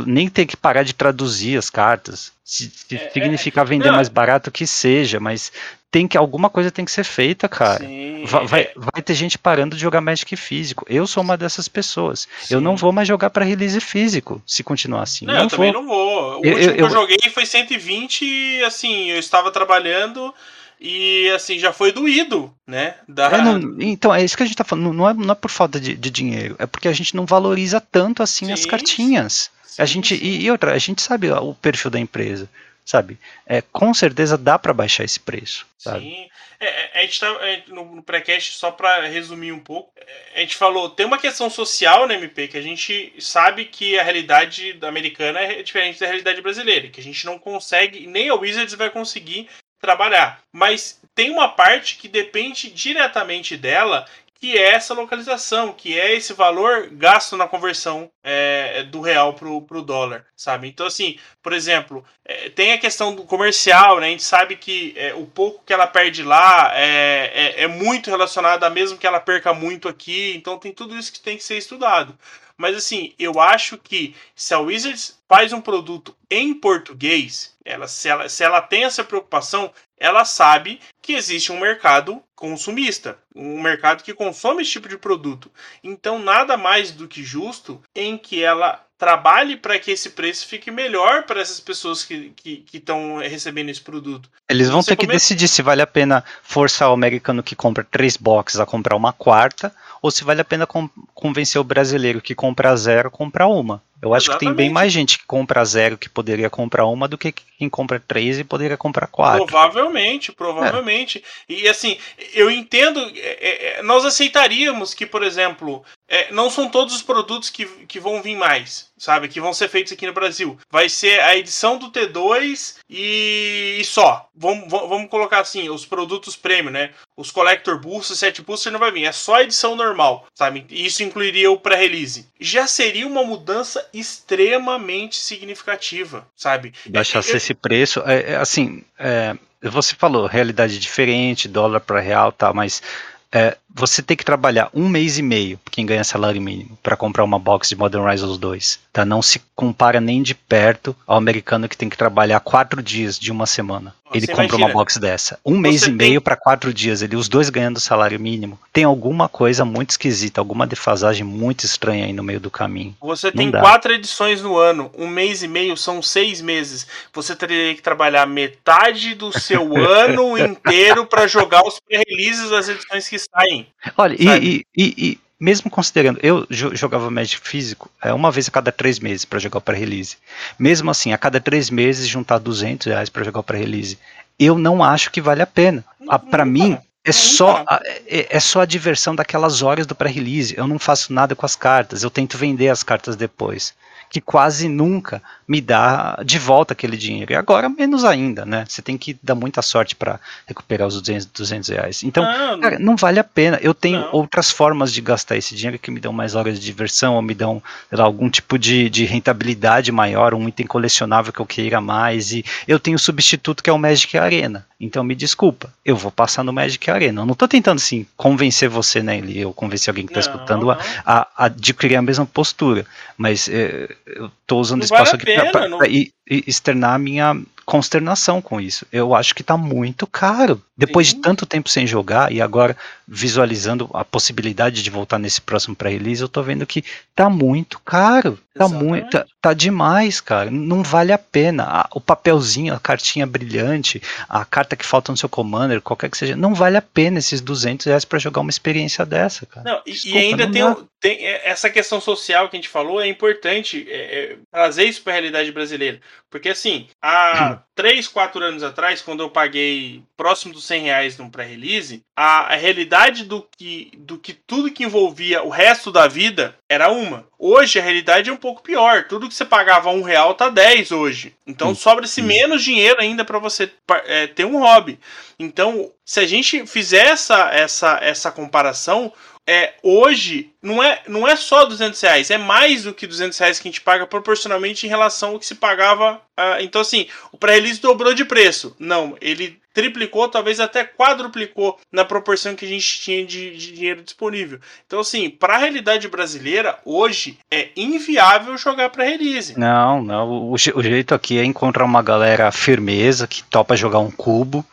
nem ter que parar de traduzir as cartas. Se, se é, significar é, vender não. mais barato que seja, mas tem que alguma coisa tem que ser feita, cara. Sim, vai, vai, é. vai, ter gente parando de jogar Magic físico. Eu sou uma dessas pessoas. Sim. Eu não vou mais jogar para release físico se continuar assim. Não, não eu vou. também não vou. O eu, último eu, que eu joguei foi 120 e assim, eu estava trabalhando e assim, já foi doído, né? Da... É, não, então, é isso que a gente tá falando. Não é, não é por falta de, de dinheiro, é porque a gente não valoriza tanto assim sim, as cartinhas. Sim, a gente, e, e outra, a gente sabe o perfil da empresa sabe? É, com certeza dá para baixar esse preço, sabe? Sim. É, é a gente tá é, no pré-cast, só para resumir um pouco, é, a gente falou, tem uma questão social na MP, que a gente sabe que a realidade americana é diferente da realidade brasileira, que a gente não consegue, nem a Wizards vai conseguir trabalhar. Mas tem uma parte que depende diretamente dela, que é essa localização, que é esse valor gasto na conversão é, do real pro, pro dólar, sabe? Então, assim, por exemplo, é, tem a questão do comercial, né? A gente sabe que é, o pouco que ela perde lá é, é, é muito relacionado a mesmo que ela perca muito aqui, então tem tudo isso que tem que ser estudado. Mas assim, eu acho que se a Wizards faz um produto em português, ela, se, ela, se ela tem essa preocupação, ela sabe que existe um mercado consumista, um mercado que consome esse tipo de produto. Então, nada mais do que justo em que ela trabalhe para que esse preço fique melhor para essas pessoas que estão recebendo esse produto. Eles vão Você ter que decidir se vale a pena forçar o americano que compra três boxes a comprar uma quarta ou se vale a pena convencer o brasileiro que compra zero a comprar uma. Eu acho Exatamente. que tem bem mais gente que compra zero que poderia comprar uma do que quem compra três e poderia comprar quatro. Provavelmente, provavelmente. É. E assim, eu entendo, é, é, nós aceitaríamos que, por exemplo, é, não são todos os produtos que, que vão vir mais, sabe? Que vão ser feitos aqui no Brasil. Vai ser a edição do T2 e, e só. Vamos, vamos colocar assim, os produtos premium, né? Os Collector Booster, Set Booster não vai vir. É só a edição normal, sabe? Isso incluiria o pré-release. Já seria uma mudança extremamente significativa, sabe? Baixasse esse preço, é, é assim, é, você falou realidade diferente, dólar para real, tá? Mas é, você tem que trabalhar um mês e meio, quem ganha salário mínimo, para comprar uma box de Modern Horizons 2. Tá? Não se compara nem de perto ao americano que tem que trabalhar quatro dias de uma semana. Você ele compra uma box dessa. Um mês e meio para quatro dias, ele, os dois ganhando salário mínimo. Tem alguma coisa muito esquisita, alguma defasagem muito estranha aí no meio do caminho. Você Não tem dá. quatro edições no ano, um mês e meio são seis meses. Você teria que trabalhar metade do seu [laughs] ano inteiro para jogar os pré-releases das edições que saem. Olha, e, e, e, mesmo considerando, eu jogava Magic físico é, uma vez a cada três meses para jogar o pré-release. Mesmo assim, a cada três meses juntar 200 reais para jogar o pré-release, eu não acho que vale a pena. Para mim, é só, a, é, é, só a diversão daquelas horas do pré-release. Eu não faço nada com as cartas, eu tento vender as cartas depois que quase nunca me dá de volta aquele dinheiro. E agora menos ainda, né? Você tem que dar muita sorte para recuperar os 200, 200 reais. Então, não, cara, não vale a pena. Eu tenho não. outras formas de gastar esse dinheiro que me dão mais horas de diversão ou me dão lá, algum tipo de, de rentabilidade maior, um item colecionável que eu queira mais. E eu tenho o substituto que é o Magic Arena. Então me desculpa, eu vou passar no Magic Arena. Eu não estou tentando assim convencer você, né, Eli, ou convencer alguém que está escutando a, a, a, adquirir a mesma postura. Mas é, eu estou usando não espaço vale aqui para não... externar a minha consternação com isso. Eu acho que está muito caro. Depois Sim. de tanto tempo sem jogar e agora visualizando a possibilidade de voltar nesse próximo pré-release, eu tô vendo que tá muito caro. Tá muito, tá, tá, demais, cara. Não vale a pena. O papelzinho, a cartinha brilhante, a carta que falta no seu commander, qualquer que seja, não vale a pena esses 200 reais para jogar uma experiência dessa, cara. Não, Desculpa, e ainda tem, tem, é, essa questão social que a gente falou, é importante é, é, trazer isso para a realidade brasileira. Porque assim, [clears throat] há 3, 4 anos atrás, quando eu paguei próximo dos 100 reais num pré-release, a, a, realidade do que, do que tudo que envolvia o resto da vida era uma. Hoje a realidade é um pouco pior. Tudo que você pagava um real tá 10 hoje. Então sobra-se menos dinheiro ainda para você é, ter um hobby. Então, se a gente fizer essa, essa, essa comparação, é, hoje não é, não é só 200 reais, é mais do que 200 reais que a gente paga proporcionalmente em relação ao que se pagava. Uh, então, assim, o pré-release dobrou de preço. Não, ele triplicou, talvez até quadruplicou na proporção que a gente tinha de, de dinheiro disponível. Então, assim, para a realidade brasileira, hoje é inviável jogar para release. Não, não. O, o jeito aqui é encontrar uma galera firmeza que topa jogar um cubo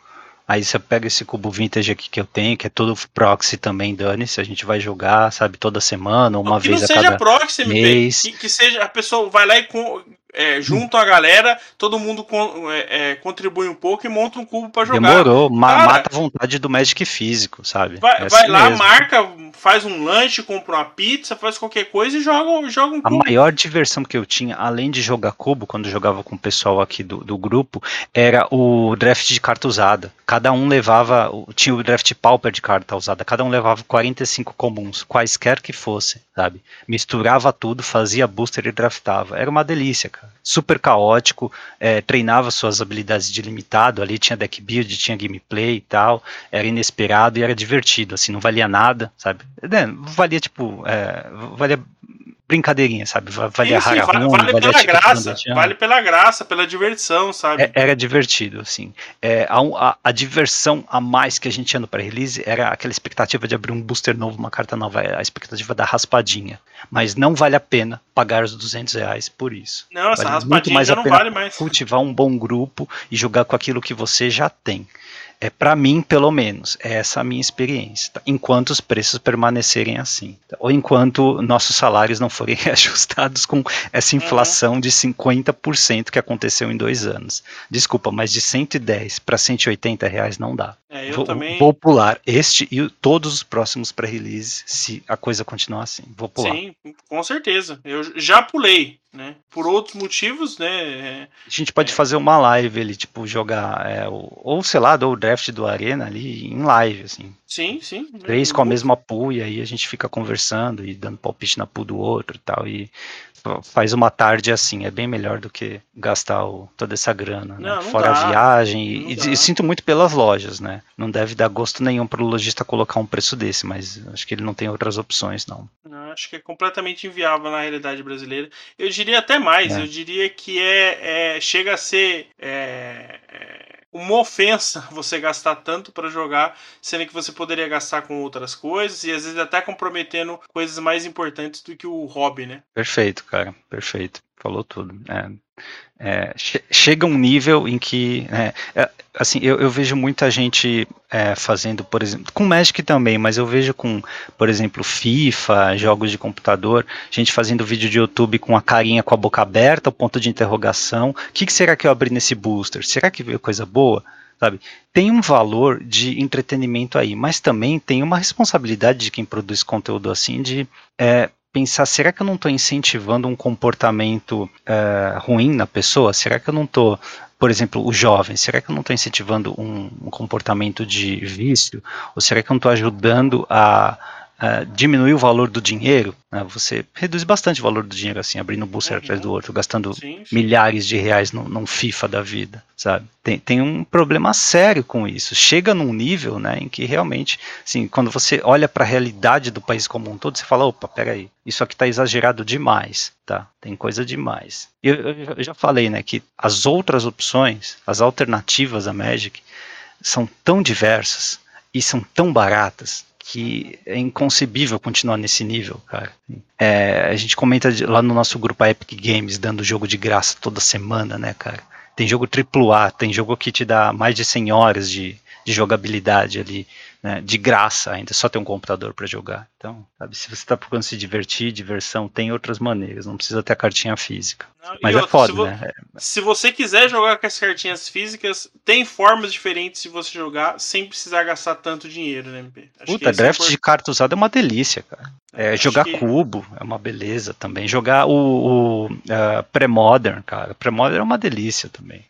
Aí você pega esse cubo vintage aqui que eu tenho, que é todo proxy também, dane-se, a gente vai jogar, sabe, toda semana, uma vez a cada mês. Que não seja proxy. Que, que seja, a pessoa vai lá e com, é, junto a galera, todo mundo con, é, é, contribui um pouco e monta um cubo para jogar. Demorou, Cara, mata a vontade do Magic físico, sabe? Vai, é vai assim lá, mesmo. marca, faz um lanche, compra uma pizza, faz qualquer coisa e joga, joga um cubo. A maior diversão que eu tinha, além de jogar cubo, quando jogava com o pessoal aqui do, do grupo, era o draft de carta usada. Cada um levava, tinha o draft pauper de carta usada, cada um levava 45 comuns, quaisquer que fossem, sabe? Misturava tudo, fazia booster e draftava. Era uma delícia, cara super caótico, é, treinava suas habilidades de limitado, ali tinha deck build, tinha gameplay e tal, era inesperado e era divertido, assim, não valia nada, sabe? É, valia tipo, é, valia brincadeirinha, sabe? Vale, sim, sim, vale, vale pela tipo graça, vale pela graça, pela diversão, sabe? É, era divertido, assim. É, a, a, a, diversão a mais que a gente tinha no pré-release era aquela expectativa de abrir um booster novo, uma carta nova, a expectativa da raspadinha. Mas não vale a pena pagar os 200 reais por isso. Não, essa vale raspadinha muito mais já não vale mais. Cultivar um bom grupo e jogar com aquilo que você já tem. É para mim, pelo menos, é essa a minha experiência. Tá? Enquanto os preços permanecerem assim, tá? ou enquanto nossos salários não forem [laughs] ajustados com essa uhum. inflação uhum. de 50% que aconteceu em dois anos. Desculpa, mas de 110 para 180 reais não dá. É, eu vou, também... vou pular este e todos os próximos pré-releases se a coisa continuar assim. Vou pular. Sim, com certeza. Eu já pulei né? Por outros motivos, né? É, a gente pode é, fazer uma live ali, tipo, jogar, é, ou sei lá, ou o draft do Arena ali em live, assim. Sim, sim. Três com a mesma pool, e aí a gente fica conversando e dando palpite na pool do outro e tal. E faz uma tarde assim, é bem melhor do que gastar o, toda essa grana, né? não, não fora dá, a viagem. E, e, e, sinto muito pelas lojas, né? Não deve dar gosto nenhum para o lojista colocar um preço desse, mas acho que ele não tem outras opções, não. não acho que é completamente inviável na realidade brasileira. Eu diria até mais, é. eu diria que é, é chega a ser. É, é uma ofensa [laughs] você gastar tanto para jogar, sendo que você poderia gastar com outras coisas e às vezes até comprometendo coisas mais importantes do que o hobby, né? Perfeito, cara, perfeito. Falou tudo. É, é, chega um nível em que, é, é, assim, eu, eu, vejo muita gente é, fazendo, por exemplo, com Magic também, mas eu vejo com, por exemplo, FIFA, jogos de computador, gente fazendo vídeo de YouTube com a carinha com a boca aberta, o ponto de interrogação. O que, que será que eu abri nesse booster? Será que veio coisa boa? Sabe? Tem um valor de entretenimento aí, mas também tem uma responsabilidade de quem produz conteúdo assim de é, pensar, será que eu não estou incentivando um comportamento uh, ruim na pessoa? Será que eu não estou, por exemplo, o jovem, será que eu não estou incentivando um, um, comportamento de vício? Ou será que eu não estou ajudando a, a, diminuir o valor do dinheiro? Né? Você reduz bastante o valor do dinheiro, assim, abrindo um booster uhum. atrás do outro, gastando sim, sim. milhares de reais num, num FIFA da vida, sabe? Tem, tem um problema sério com isso. Chega num nível, né, em que realmente, assim, quando você olha para a realidade do país como um todo, você fala, opa, peraí, isso aqui está exagerado demais, tá? Tem coisa demais. Eu, eu, eu já falei, né, que as outras opções, as alternativas à Magic, são tão diversas e são tão baratas que é inconcebível continuar nesse nível, cara. É, a gente comenta lá no nosso grupo Epic Games, dando jogo de graça toda semana, né, cara? Tem jogo AAA, tem jogo que te dá mais de 100 horas de, de jogabilidade ali né, de graça ainda, só ter um computador para jogar. Então, sabe, se você está procurando se divertir, diversão, tem outras maneiras, não precisa ter a cartinha física. Não, Mas é outra, foda, se né? Se você quiser jogar com as cartinhas físicas, tem formas diferentes de você jogar sem precisar gastar tanto dinheiro, né, MP? Acho Puta, draft é de carta usada é uma delícia, cara. É, jogar que... cubo é uma beleza também. Jogar o, o uh, pré-modern, cara. Pré-modern é uma delícia também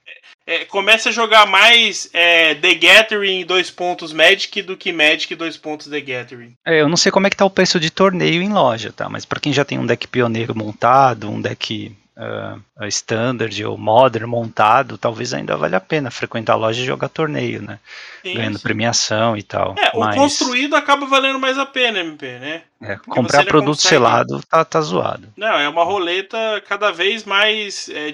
é, comece a jogar mais é, The Gathering dois pontos Magic do que Magic dois pontos The Gathering. É, eu não sei como é que tá o preço de torneio em loja, tá? Mas para quem já tem um deck pioneiro montado, um deck uh, standard ou modern montado, talvez ainda valha a pena frequentar a loja e jogar torneio, né? Sim, Ganhando sim. premiação e tal. É, Mas... o construído acaba valendo mais a pena, MP, né? É, comprar produto consegue... selado tá, tá zoado. Não, é uma roleta cada vez mais é,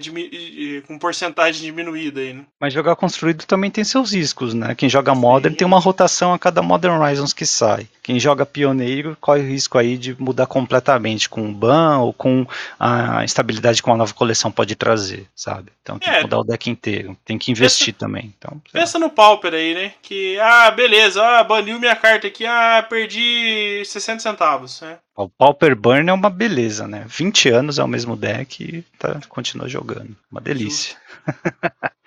com porcentagem diminuída aí, né? Mas jogar construído também tem seus riscos, né? Quem joga Modern Sim. tem uma rotação a cada Modern Horizons que sai. Quem joga Pioneiro corre o risco aí de mudar completamente com o ban ou com a instabilidade que uma nova coleção pode trazer, sabe? Então tem é, que mudar o deck inteiro. Tem que investir pensa, também. Então, pensa no Pauper aí, né? Que, ah, beleza, ah, baniu minha carta aqui, ah, perdi 60 centavos, né? O Pauper Burn é uma beleza, né? 20 anos é o mesmo deck e tá, continua jogando. Uma delícia. [laughs]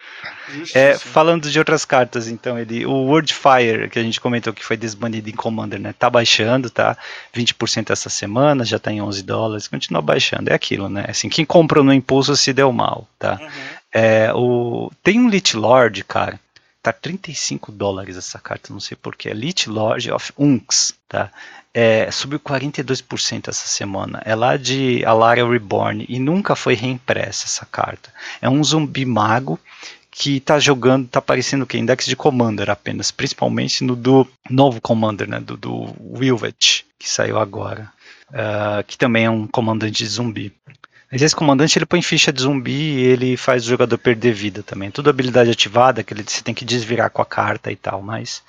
é, falando de outras cartas, então, ele, o Wordfire, que a gente comentou que foi desbanido em Commander, né? Tá baixando, tá? 20% essa semana, já tá em 11 dólares, continua baixando. É aquilo, né? Assim, quem comprou no impulso se deu mal, tá? Uhum. É, o, tem um Lit Lord, cara, tá 35 dólares essa carta, não sei porquê. Elite Lord of Unks, tá? É, subiu 42% essa semana. É lá de Alaria Reborn e nunca foi reimpressa essa carta. É um zumbi mago que tá jogando, tá aparecendo que index de Commander apenas, principalmente no do novo Commander, né, do, do Wilvet, que saiu agora, uh, que também é um comandante de zumbi. Mas esse comandante ele põe ficha de zumbi e ele faz o jogador perder vida também. Tudo habilidade ativada, que ele, você tem que desvirar com a carta e tal, mas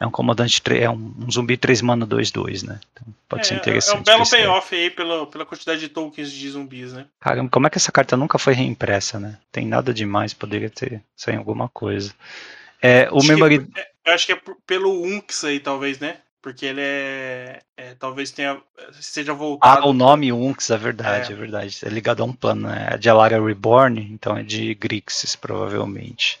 é um comandante, é um, um zumbi 3 mana 2-2, né? Então pode é, ser interessante. É um belo payoff aí pela, pela quantidade de tokens de zumbis, né? Caramba, como é que essa carta nunca foi reimpressa, né? Tem nada demais, poderia ter saído alguma coisa. É, o acho memory... Que, é, acho que é pelo Unx aí, talvez, né? Porque ele é, é, Talvez tenha. Seja voltado. Ah, o nome Unx, é verdade, é, é verdade. É ligado a um plano, né? É de Alaria Reborn, então é de Grixis, provavelmente.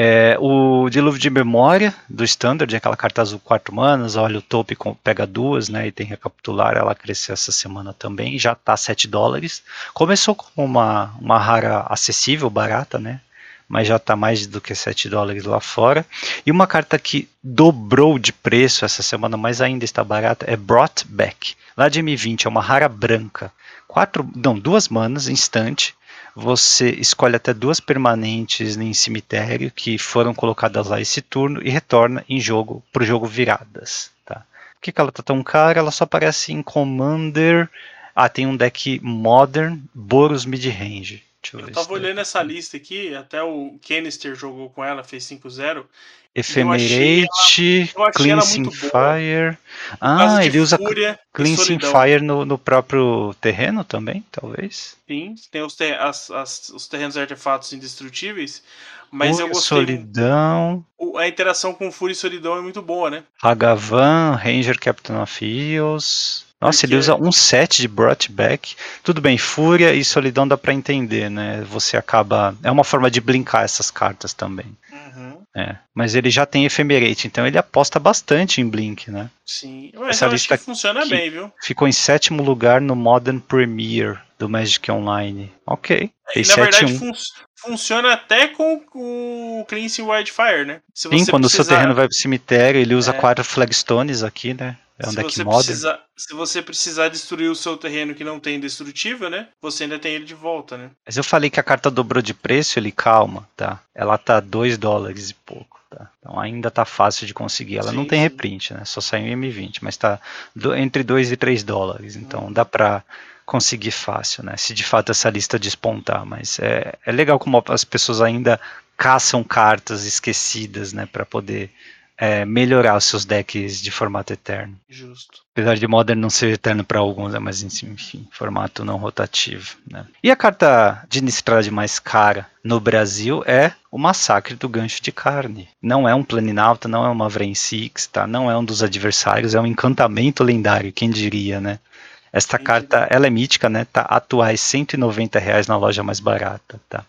É, o Dilúvio de Memória, do Standard, aquela carta azul 4 manas, olha o topo pega duas, né, e tem recapitular, ela cresceu essa semana também, já está 7 dólares. Começou como uma, uma rara acessível, barata, né, mas já está mais do que 7 dólares lá fora. E uma carta que dobrou de preço essa semana, mas ainda está barata, é Brought Back. Lá de M20, é uma rara branca. Quatro, não, duas manas, instante. Você escolhe até duas permanentes em cemitério que foram colocadas lá esse turno e retorna em jogo para o jogo viradas. Tá? Por que, que ela tá tão cara? Ela só aparece em Commander. Ah, tem um deck Modern Boros Midrange. Deixa eu, eu tava olhando essa lista aqui, até o Kenister jogou com ela, fez 5-0. Ephemerate, Cleansing Fire. Ah, ele usa Cleansing Fire no, no, próprio terreno também, talvez? Sim, tem os, ter as, as, os terrenos artefatos indestrutíveis. Mas Fúria, eu gostei. Solidão. A interação com Fúria e Solidão é muito boa, né? Hagavan, Ranger Captain of Eos. Nossa, Porque... ele usa um set de brought back. Tudo bem, Fúria e Solidão dá para entender, né? Você acaba. É uma forma de blinkar essas cartas também. Uhum. É. Mas ele já tem Ephemerate, então ele aposta bastante em Blink, né? Sim, mas Essa lista funciona bem, viu? Ficou em sétimo lugar no Modern Premier do Magic Online. Ok. E, na verdade, fun funciona até com o Cleansing Wildfire, né? Se Sim, quando precisar... o seu terreno vai pro cemitério, ele usa é. quatro flagstones aqui, né? É um se deck modern. Precisar, se você precisar destruir o seu terreno que não tem indestrutível, né? Você ainda tem ele de volta, né? Mas eu falei que a carta dobrou de preço, ele calma, tá? Ela tá 2 dólares e pouco, tá? Então ainda tá fácil de conseguir. Ela sim, não tem reprint, né? Só saiu em M20, mas tá do, entre 2 e 3 dólares. Então hum. dá pra conseguir fácil, né? Se de fato essa lista despontar. Mas é, é legal como as pessoas ainda caçam cartas esquecidas, né? Para poder é, melhorar os seus decks de formato eterno. Justo. Apesar de Modern não ser eterno para alguns, né, mas enfim, formato não rotativo. Né? E a carta de Nistrad mais cara no Brasil é o Massacre do Gancho de Carne. Não é um Planinauta, não é uma Vrain Six, tá? não é um dos adversários, é um encantamento lendário, quem diria, né? Esta carta, ela é mítica, né? Tá atuais 190 reais na loja mais barata, tá?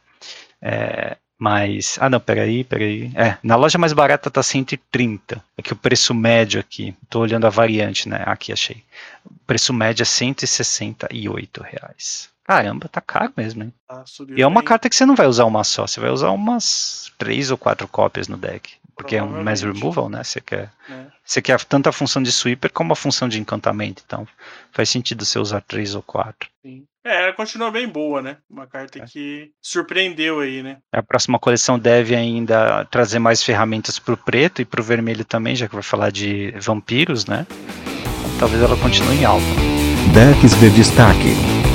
É, mas, ah não, peraí, peraí. É, na loja mais barata tá 130. É que o preço médio aqui, tô olhando a variante, né? Aqui achei. O preço médio é 168 reais. Caramba, tá caro mesmo, hein? Tá, subiu E é uma carta que você não vai usar uma só, você vai usar umas três ou quatro cópias no deck. Porque é um mass removal, né? Você quer, né? você quer tanto a função de sweeper como a função de encantamento. Então faz sentido você usar três ou quatro. Sim. É, ela continua bem boa, né? Uma carta É. que surpreendeu aí, né? A próxima coleção deve ainda trazer mais ferramentas pro preto e pro vermelho também, já que vai falar de vampiros, né? Então, talvez ela continue em alta. Decks de destaque.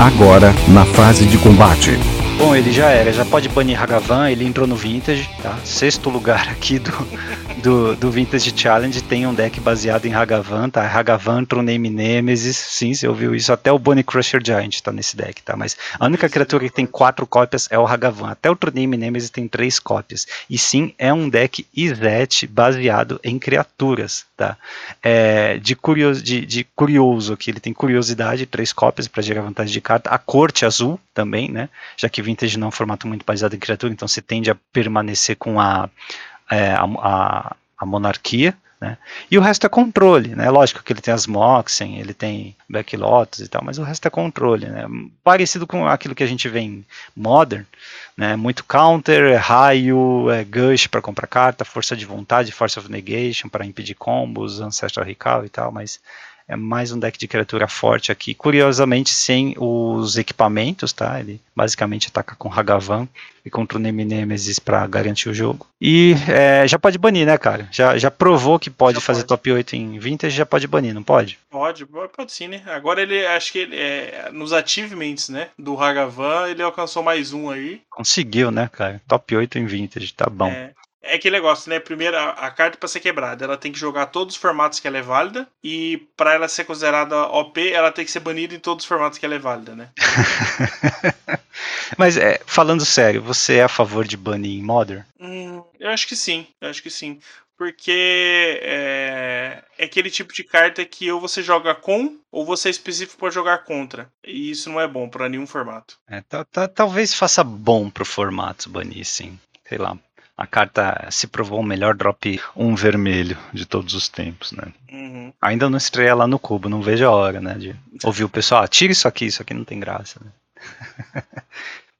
Agora, na fase de combate. Bom, ele já era, já pode banir Hagavan, ele entrou no Vintage, tá? Sexto lugar aqui do, do, do Vintage Challenge, tem um deck baseado em Hagavan, tá? Hagavan, Truname Nemesis, sim, você ouviu isso, até o Bonnie Crusher Giant tá nesse deck, tá? Mas a única criatura que tem quatro cópias é o Hagavan, até o Truname Nemesis tem três cópias. E sim, é um deck Izete baseado em criaturas, tá? É, de, curioso, de, de curioso aqui, ele tem curiosidade, três cópias para gerar vantagem de carta, a corte azul também, né? Já que Vintage não é um formato muito baseado em criatura, então você tende a permanecer com a, é, a, a, a monarquia, né? E o resto é controle, né? Lógico que ele tem as Moxen, ele tem Backlots e tal, mas o resto é controle, né? Parecido com aquilo que a gente vê em Modern, né? Muito counter, é raio, é gush para comprar carta, força de vontade, force of negation para impedir combos, ancestral recall e tal, mas é mais um deck de criatura forte aqui. Curiosamente, sem os equipamentos, tá? Ele basicamente ataca com Hagavan e contra o Nemesis para garantir o jogo. E é, já pode banir, né, cara? Já, já provou que pode Já fazer pode. top 8 em Vintage, já pode banir, não pode? Pode, pode pode sim, né? Agora ele, acho que ele, é, nos achievements, né? Do Hagavan, ele alcançou mais um aí. Conseguiu, né, cara? Top 8 em Vintage, tá bom. É, é aquele negócio, né? Primeiro, a, a carta para ser quebrada, ela tem que jogar todos os formatos que ela é válida. E para ela ser considerada OP, ela tem que ser banida em todos os formatos que ela é válida, né? [laughs] Mas é, falando sério, você é a favor de banir em Modern? Hum, eu acho que sim, eu acho que sim. Porque é, é aquele tipo de carta que ou você joga com, ou você é específico para jogar contra. E isso não é bom para nenhum formato. É, tá- tá- talvez faça bom pro formato banir, sim. Sei lá. A carta se provou o melhor drop um vermelho de todos os tempos, né? Uhum. Ainda não estreia lá no cubo, não vejo a hora, né? De ouvir o pessoal, ah, tira isso aqui, isso aqui não tem graça, né? [laughs]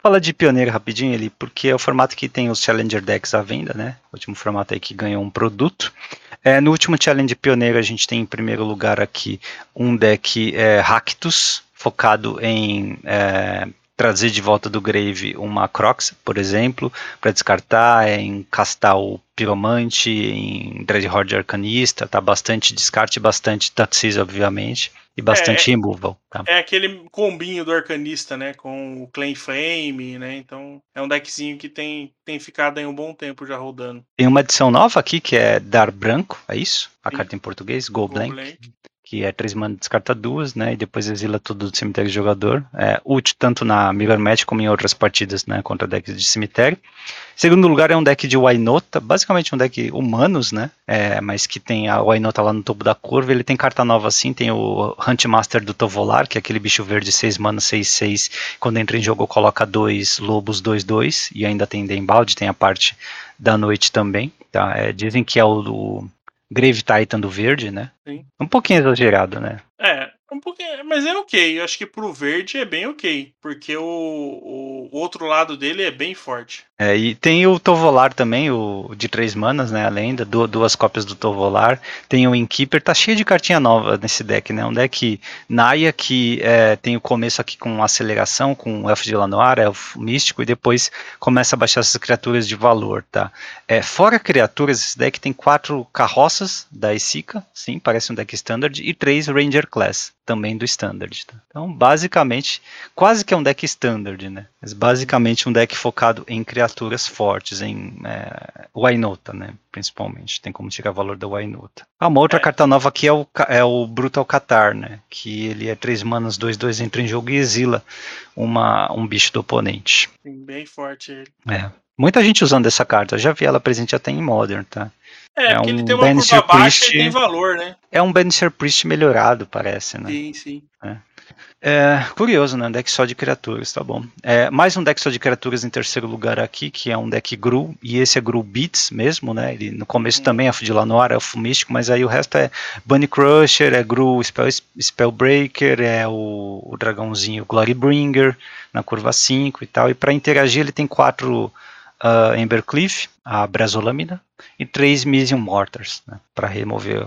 Fala de pioneiro rapidinho ali, porque é o formato que tem os Challenger Decks à venda, né? O último formato aí que ganhou um produto. É, no último Challenge Pioneiro a gente tem em primeiro lugar aqui um deck é, Ractus, focado em é, trazer de volta do Grave uma Crocs, por exemplo, para descartar, em castar o Piromante, em Dreadhorde Arcanista, tá bastante descarte, bastante Taxis, obviamente, e bastante removal, tá? É aquele combinho do arcanista, né? Com o Claim Flame, né? Então é um deckzinho que tem, tem ficado aí um bom tempo já rodando. Tem uma edição nova aqui que é Dar Branco, é isso? A Sim. carta em português, Go Go Blank, Blank. Que é três mana, descarta duas, né? E depois exila tudo do cemitério do jogador. É útil tanto na Mirror Match como em outras partidas, né? Contra decks de cemitério. Segundo lugar é um deck de Wainota, basicamente um deck humanos, né? É, mas que tem a Wainota lá no topo da curva. Ele tem carta nova assim, tem o Huntmaster do Tovolar, que é aquele bicho verde 6 mana, 6, 6. Quando entra em jogo coloca dois lobos 2, 2. E ainda tem Dembalde, tem a parte da noite também. Tá? É, dizem que é o do Grave Titan do verde, né? Sim. Um pouquinho exagerado, né? É, um pouquinho, mas é ok. Eu acho que pro verde é bem ok. Porque o, o outro lado dele é bem forte. É, e tem o Tovolar também, o de três manas, né? A lenda, du- duas cópias do Tovolar. Tem o Inkeeper, tá cheio de cartinha nova nesse deck, né? Um deck Naya que é, tem o começo aqui com aceleração, com Elfo de Lanoir, Elfo Místico, e depois começa a baixar essas criaturas de valor, tá? É, fora criaturas, esse deck tem quatro carroças da Isica, sim, parece um deck standard, e três Ranger Class, também do standard. Tá? Então, basicamente, quase que é um deck standard, né? Mas basicamente um deck focado em criaturas fortes, em é, Wainota, né? Principalmente. Tem como tirar valor da Wainota. Ah, uma outra É. carta nova aqui é o, é o Brutal Catar, né? Que ele é 3 manas, 2, 2, entra em jogo e exila uma, um bicho do oponente. Bem forte ele. É. Muita gente usando essa carta, eu já vi ela presente até em Modern, tá? É, É porque um ele tem uma curva baixa Priest. e tem valor, né? É um Banisher Priest melhorado, parece, né? Sim, sim. É, curioso, né? Um deck só de criaturas, tá bom. É, mais um deck só de criaturas em terceiro lugar aqui, que é um deck Gru, e esse é Gru Beats mesmo, né? Ele no começo uhum. também é de Lanoir, é o místico, mas aí o resto é Bunny Crusher, é Gru Spell, Spellbreaker, é o, o dragãozinho Glorybringer na curva 5 e tal. E para interagir ele tem quatro uh, Embercliff, a Brasolâmina, e três Misium Mortars, né? Para remover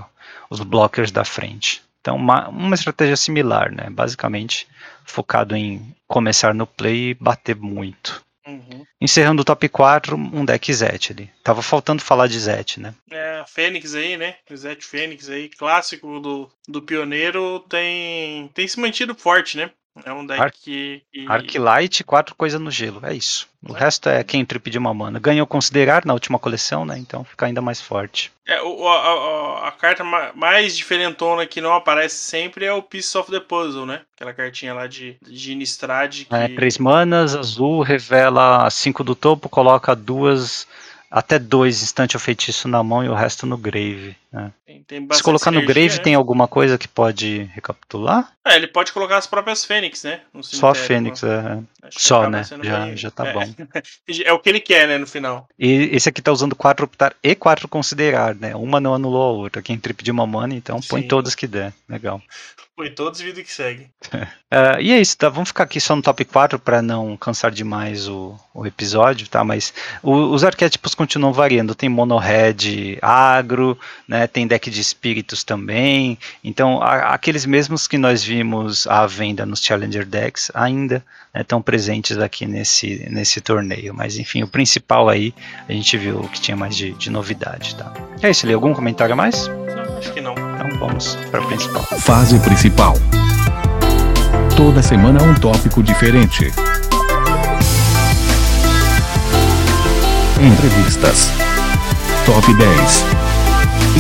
os blockers da frente. Então, uma, uma estratégia similar, né? Basicamente focado em começar no play e bater muito. Uhum. Encerrando o top 4, um deck Zet ali. Tava faltando falar de Zet, né? É, Fênix aí, né? Zet Fênix aí, clássico do, do pioneiro, tem, tem se mantido forte, né? É um deck Ar que. Arclight, quatro coisas no gelo. É isso. O é. resto é quem trip de uma mana. Ganhou considerar na última coleção, né? Então fica ainda mais forte. É, o, a, a, a, carta mais diferentona que não aparece sempre é o Piece of the Puzzle, né? Aquela cartinha lá de, de Innistrad. Que... É, três manas, azul, revela cinco do topo, coloca duas até dois instante o feitiço na mão e o resto no grave. Né? Tem, tem Se colocar no grave, é. tem alguma coisa que pode recapitular? É, ele pode colocar as próprias fênix, né? Só a fênix, é. Só, né? Já, já tá é. bom. [laughs] é o que ele quer, né, no final. E esse aqui tá usando quatro optar e quatro considerar, né? Uma não anulou a outra. Quem trip de uma mana, então Sim. põe todas que der. Legal. [laughs] Põe todos vida que segue. uh, [laughs] e é isso, tá? Vamos ficar aqui só no top 4 para não cansar demais o, o episódio, tá? Mas o, os arquétipos continuam variando. Tem mono red agro, né? Tem deck de espíritos também. Então, a, aqueles mesmos que nós vimos à venda nos Challenger Decks ainda estão né, presentes aqui nesse, nesse torneio. Mas enfim, o principal aí a gente viu que tinha mais de, de novidade, tá? É isso, Lê. Algum comentário a mais? Não, acho que não. Então vamos para o principal. Fase principal. Toda semana um tópico diferente. Entrevistas. Top 10.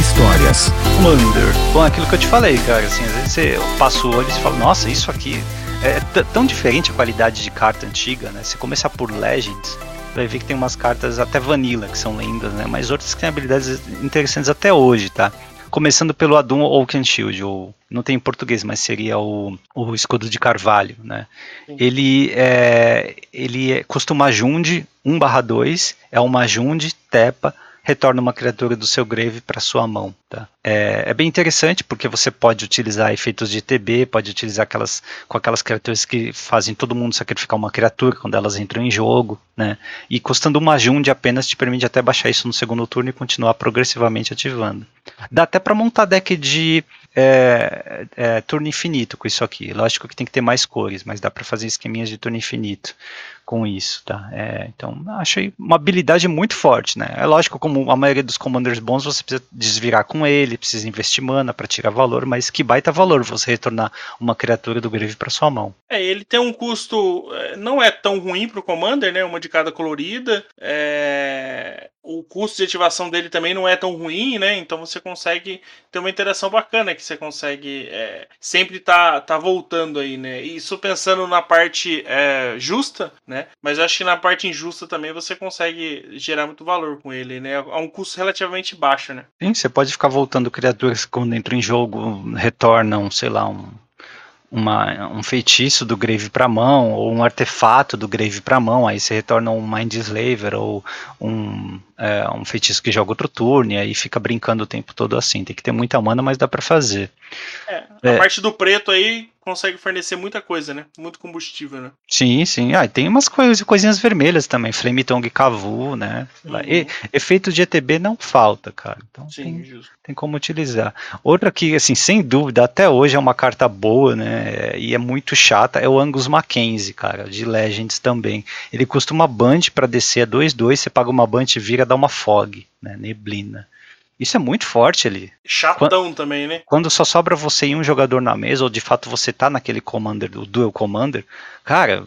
Histórias. Commander. Bom, aquilo que eu te falei, cara, assim, às vezes você passa o olho e fala, nossa, isso aqui é tão diferente a qualidade de carta antiga, né? Se começar por Legends, vai ver que tem umas cartas até vanilla que são lendas, né? Mas outras que têm habilidades interessantes até hoje, tá? Começando pelo Adum Oaken Shield, ou não tem em português, mas seria o, o escudo de carvalho, né? Ele é, ele é, custa uma Junde 1/2, é uma Junde, tepa, retorna uma criatura do seu grave para sua mão. Tá? É, é, bem interessante porque você pode utilizar efeitos de TB, pode utilizar aquelas com aquelas criaturas que fazem todo mundo sacrificar uma criatura quando elas entram em jogo, né? E custando uma Junde apenas te permite até baixar isso no segundo turno e continuar progressivamente ativando. Dá até para montar deck de é, é, turno infinito com isso aqui. Lógico que tem que ter mais cores, mas dá para fazer esqueminhas de turno infinito com isso, tá? É, então, achei uma habilidade muito forte, né? É lógico, como a maioria dos commanders bons, você precisa desvirar com ele, precisa investir mana para tirar valor, mas que baita valor você retornar uma criatura do grave para sua mão. É, ele tem um custo, é, não é tão ruim pro commander, né? Uma de cada colorida. É, o custo de ativação dele também não é tão ruim, né? Então você consegue ter uma interação bacana que você consegue é, sempre tá, tá voltando aí, né? Isso pensando na parte é, justa, né? Mas eu acho que na parte injusta também você consegue gerar muito valor com ele, né? A um custo relativamente baixo, né? Sim, você pode ficar voltando criaturas quando entram em jogo, retornam, sei lá, um uma, um feitiço do Grave para mão, ou um artefato do Grave para mão, aí você retorna um Mind Slaver ou um, é, um feitiço que joga outro turno, e aí fica brincando o tempo todo assim. Tem que ter muita mana, mas dá para fazer. É, a é. parte do preto aí consegue fornecer muita coisa, né? Muito combustível, né? Sim, sim. Ah, tem umas coisas, coisinhas vermelhas também, Flame Tongue Cavu, né? Uhum. E, efeito de ETB não falta, cara. Então sim, tem, justo. tem como utilizar. Outra que, assim, sem dúvida, até hoje é uma carta boa, né? E é muito chata, é o Angus Mackenzie, cara, de Legends também. Ele custa uma Band para descer a 2-2, você paga uma Band e vira, dá uma Fog, né? Neblina. Isso é muito forte ali. Chatão quando, também, né? Quando só sobra você e um jogador na mesa, ou de fato você tá naquele commander, o dual commander, cara,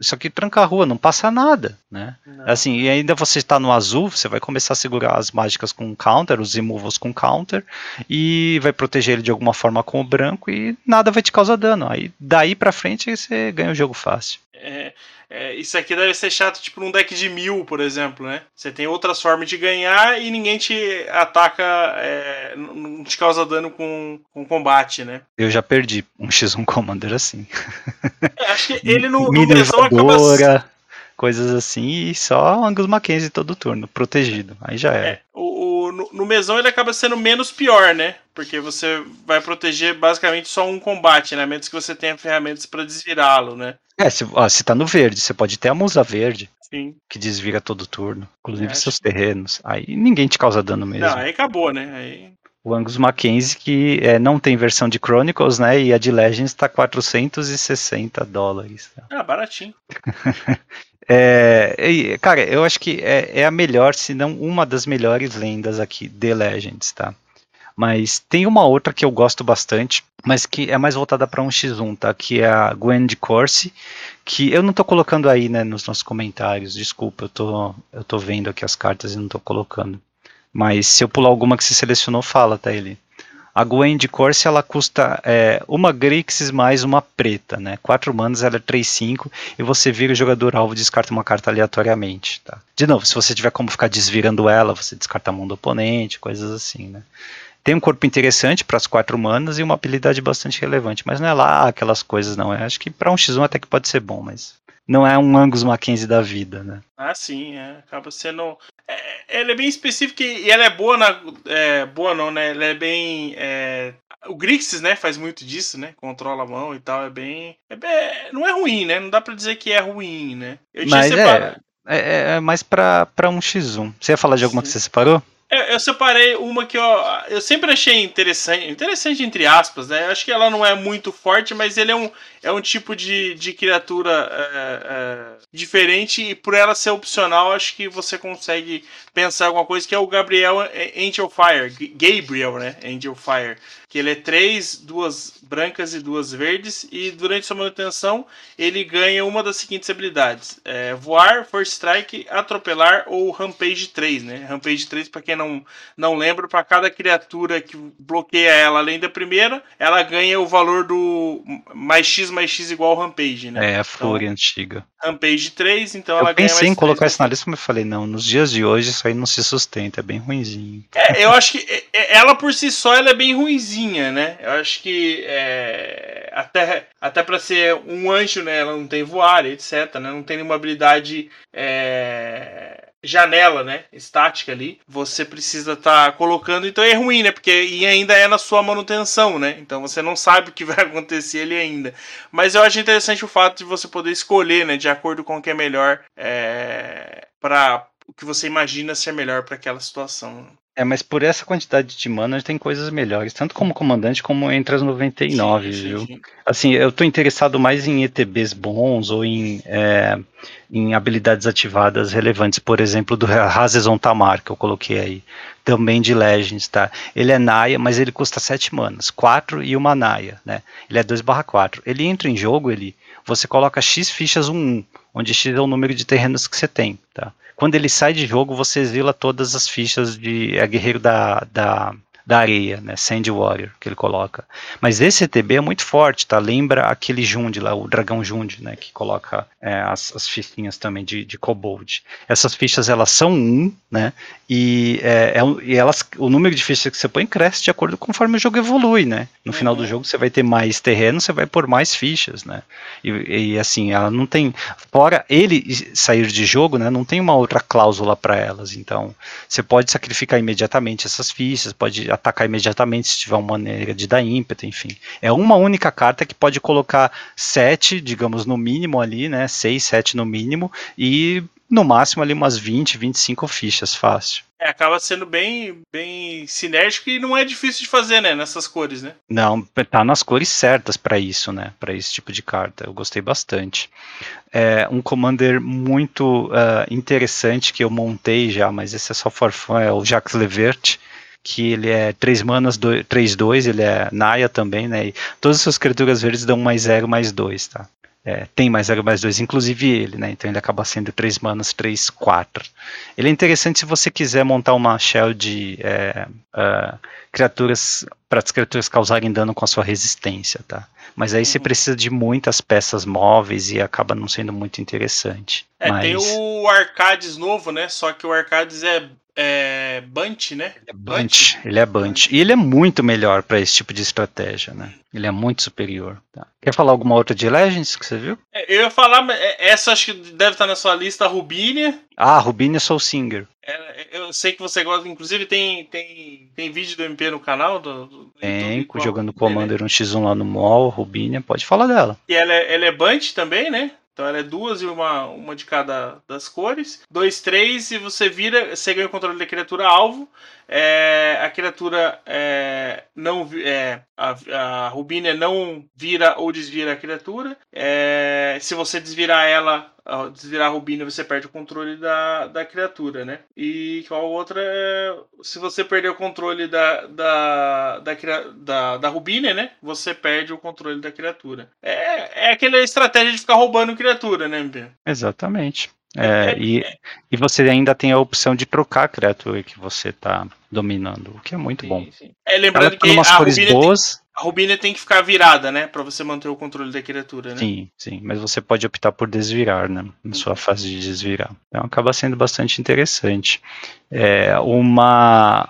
isso aqui tranca a rua, não passa nada, né? Não. Assim, e ainda você está no azul, você vai começar a segurar as mágicas com counter, os removals com counter, e vai proteger ele de alguma forma com o branco e nada vai te causar dano. Aí daí pra frente você ganha o jogo fácil. É, é, isso aqui deve ser chato, tipo num deck de mil, por exemplo, né? Você tem outras formas de ganhar e ninguém te ataca é, não te causa dano com, com combate, né? Eu já perdi um X1 Commander assim. É, acho que [laughs] ele no, no acaba coisas assim, e só Angus Mackenzie todo turno, protegido. Aí já é. é o, o, no, no mesão ele acaba sendo menos pior, né? Porque você vai proteger basicamente só um combate, né? Menos que você tenha ferramentas para desvirá-lo, né? É, se, ó, se tá no verde, você pode ter a musa verde. Sim. Que desvira todo turno. Inclusive é, seus terrenos. Aí ninguém te causa dano mesmo. Não, aí acabou, né? Aí o Angus Mackenzie, que é, não tem versão de Chronicles, né? E a de Legends tá 460 dólares. Ah, baratinho. [laughs] É, cara, eu acho que é, é, a melhor, se não uma das melhores lendas aqui de Legends, tá? Mas tem uma outra que eu gosto bastante, mas que é mais voltada para um X1, tá? Que é a Gwen de Corsi, que eu não tô colocando aí, né, nos nossos comentários, desculpa, eu tô, eu tô vendo aqui as cartas e não tô colocando. Mas se eu pular alguma que você selecionou, fala, tá ele. A Gwen de Corse ela custa é, uma Grixis mais uma preta, né? 4 manas, ela é 3-5 e você vira o jogador alvo e descarta uma carta aleatoriamente, tá? De novo, se você tiver como ficar desvirando ela, você descarta a mão do oponente, coisas assim, né? Tem um corpo interessante para as 4 manas e uma habilidade bastante relevante, mas não é lá aquelas coisas, não. Eu acho que para um X1 até que pode ser bom, mas não é um Angus Mackenzie da vida, né? Ah, sim, é. acaba sendo. É, ela é bem específica e ela é boa na. É, boa não, né? Ela é bem. É... O Grixis, né, faz muito disso, né? Controla a mão e tal, é bem. É bem... Não é ruim, né? Não dá pra dizer que é ruim, né? Eu tinha Mas é, é, é mais pra, pra um X1. Você ia falar de alguma Sim. que você separou? Eu, eu, separei uma que eu, eu sempre achei interessante, interessante entre aspas, né? Acho que ela não é muito forte, mas ele é um, é um tipo de, de criatura é, é, diferente e por ela ser opcional, acho que você consegue pensar alguma coisa que é o Gabriel Angel Fire, Gabriel, né? Angel Fire que ele é três, duas brancas e duas verdes, e durante sua manutenção ele ganha uma das seguintes habilidades: é, voar, Force Strike, atropelar ou Rampage 3, né? Rampage 3, para quem não, não lembra, para cada criatura que bloqueia ela além da primeira, ela ganha o valor do mais X mais X igual Rampage, né? É, a Fúria então, antiga. Rampage 3, então eu ela ganha. Eu pensei em colocar isso na lista, mas eu falei, não, nos dias de hoje isso aí não se sustenta, é bem ruinzinho. É, eu acho que é, é, ela por si só ela é bem ruinzinha né? Eu acho que é, até, até para ser um anjo, né? Ela não tem voar, etc. Né? Não tem nenhuma habilidade é, janela, né? Estática ali. Você precisa estar tá colocando, então é ruim, né? Porque e ainda é na sua manutenção, né? Então você não sabe o que [laughs] vai acontecer ali ainda. Mas eu acho interessante o fato de você poder escolher, né? De acordo com o que é melhor é, para o que você imagina ser melhor para aquela situação. É, mas por essa quantidade de mana tem coisas melhores, tanto como comandante como entre as 99, sim, viu? Sim. Assim, eu tô interessado mais em ETBs bons ou em, é, em habilidades ativadas relevantes, por exemplo, do Hazezon Tamar, que eu coloquei aí, também de Legends, tá? Ele é Naya, mas ele custa 7 manas, 4 e uma Naya, né? Ele é 2 4. Ele entra em jogo, ele você coloca X fichas 1, 1, onde X é o número de terrenos que você tem, tá? Quando ele sai de jogo, você exila todas as fichas de é guerreiro da, da, da areia, né? Sand Warrior, que ele coloca. Mas esse ETB é muito forte, tá? Lembra aquele Jund lá, o dragão Jund, né? Que coloca é, as, as fichinhas também de, de Kobold. Essas fichas, elas são um, né? E, é, é, e elas, o número de fichas que você põe cresce de acordo conforme o jogo evolui, né? No uhum. final do uhum. jogo, você vai ter mais terreno, você vai pôr mais fichas, né? E, e assim, ela não tem... Fora ele sair de jogo, né? Não tem uma outra cláusula para elas. Então, você pode sacrificar imediatamente essas fichas, pode atacar imediatamente se tiver uma maneira de dar ímpeto, enfim. É uma única carta que pode colocar sete, digamos, no mínimo ali, né? Seis, sete no mínimo, e no máximo ali umas 20, 25 fichas, fácil. É, acaba sendo bem, bem sinérgico e não é difícil de fazer, né, nessas cores, né? Não, tá nas cores certas para isso, né, para esse tipo de carta. Eu gostei bastante. É um commander muito uh, interessante que eu montei já, mas esse é só for fun, é o Jacques Levert que ele é 3 manas, 3-2, ele é Naya também, né? E todas as suas criaturas verdes dão mais 0, mais 2, tá? É, tem mais 0 mais 2, inclusive ele, né? Então ele acaba sendo 3 manas, 3, 4. Ele é interessante se você quiser montar uma shell de é, uh, criaturas para as criaturas causarem dano com a sua resistência, tá? Mas aí você uhum. precisa de muitas peças móveis e acaba não sendo muito interessante. É, Mas... tem o Arcades novo, né? Só que o Arcades é é Bunt, né? Ele é Bunt, ele é Bunt. E ele é muito melhor para esse tipo de estratégia, né? Ele é muito superior. Tá. Quer falar alguma outra de Legends que você viu? É, eu ia falar, é, essa acho que deve estar na sua lista, a Rubínia. Ah, Rubínia Soul Singer. É, eu sei que você gosta, inclusive tem, tem, tem vídeo do MP no canal? Do, do tem, YouTube, jogando Commander 1x1 lá no mall, Rubínia, pode falar dela. E ela é, ela é Bunt também, né? Então ela é duas e uma, uma de cada das cores. Dois, três, e você vira, você ganha o controle da criatura alvo. É, a criatura é, não é, a, a não vira ou desvira a criatura. É, se você desvirar ela, desvirar a Rubínia, você perde o controle da, da criatura, né? E qual outra é, se você perder o controle da, da, da, da, da né? Você perde o controle da criatura. É, é aquela estratégia de ficar roubando criatura, né, MP? Exatamente. É, e, e você ainda tem a opção de trocar a criatura que você está dominando, o que é muito sim, bom. Sim. É, lembrando tá que a Rubínia, boas. Tem, a Rubínia tem que ficar virada, né? para você manter o controle da criatura, né? Sim, sim. Mas você pode optar por desvirar, né? Na sua fase de desvirar. Então acaba sendo bastante interessante. É, uma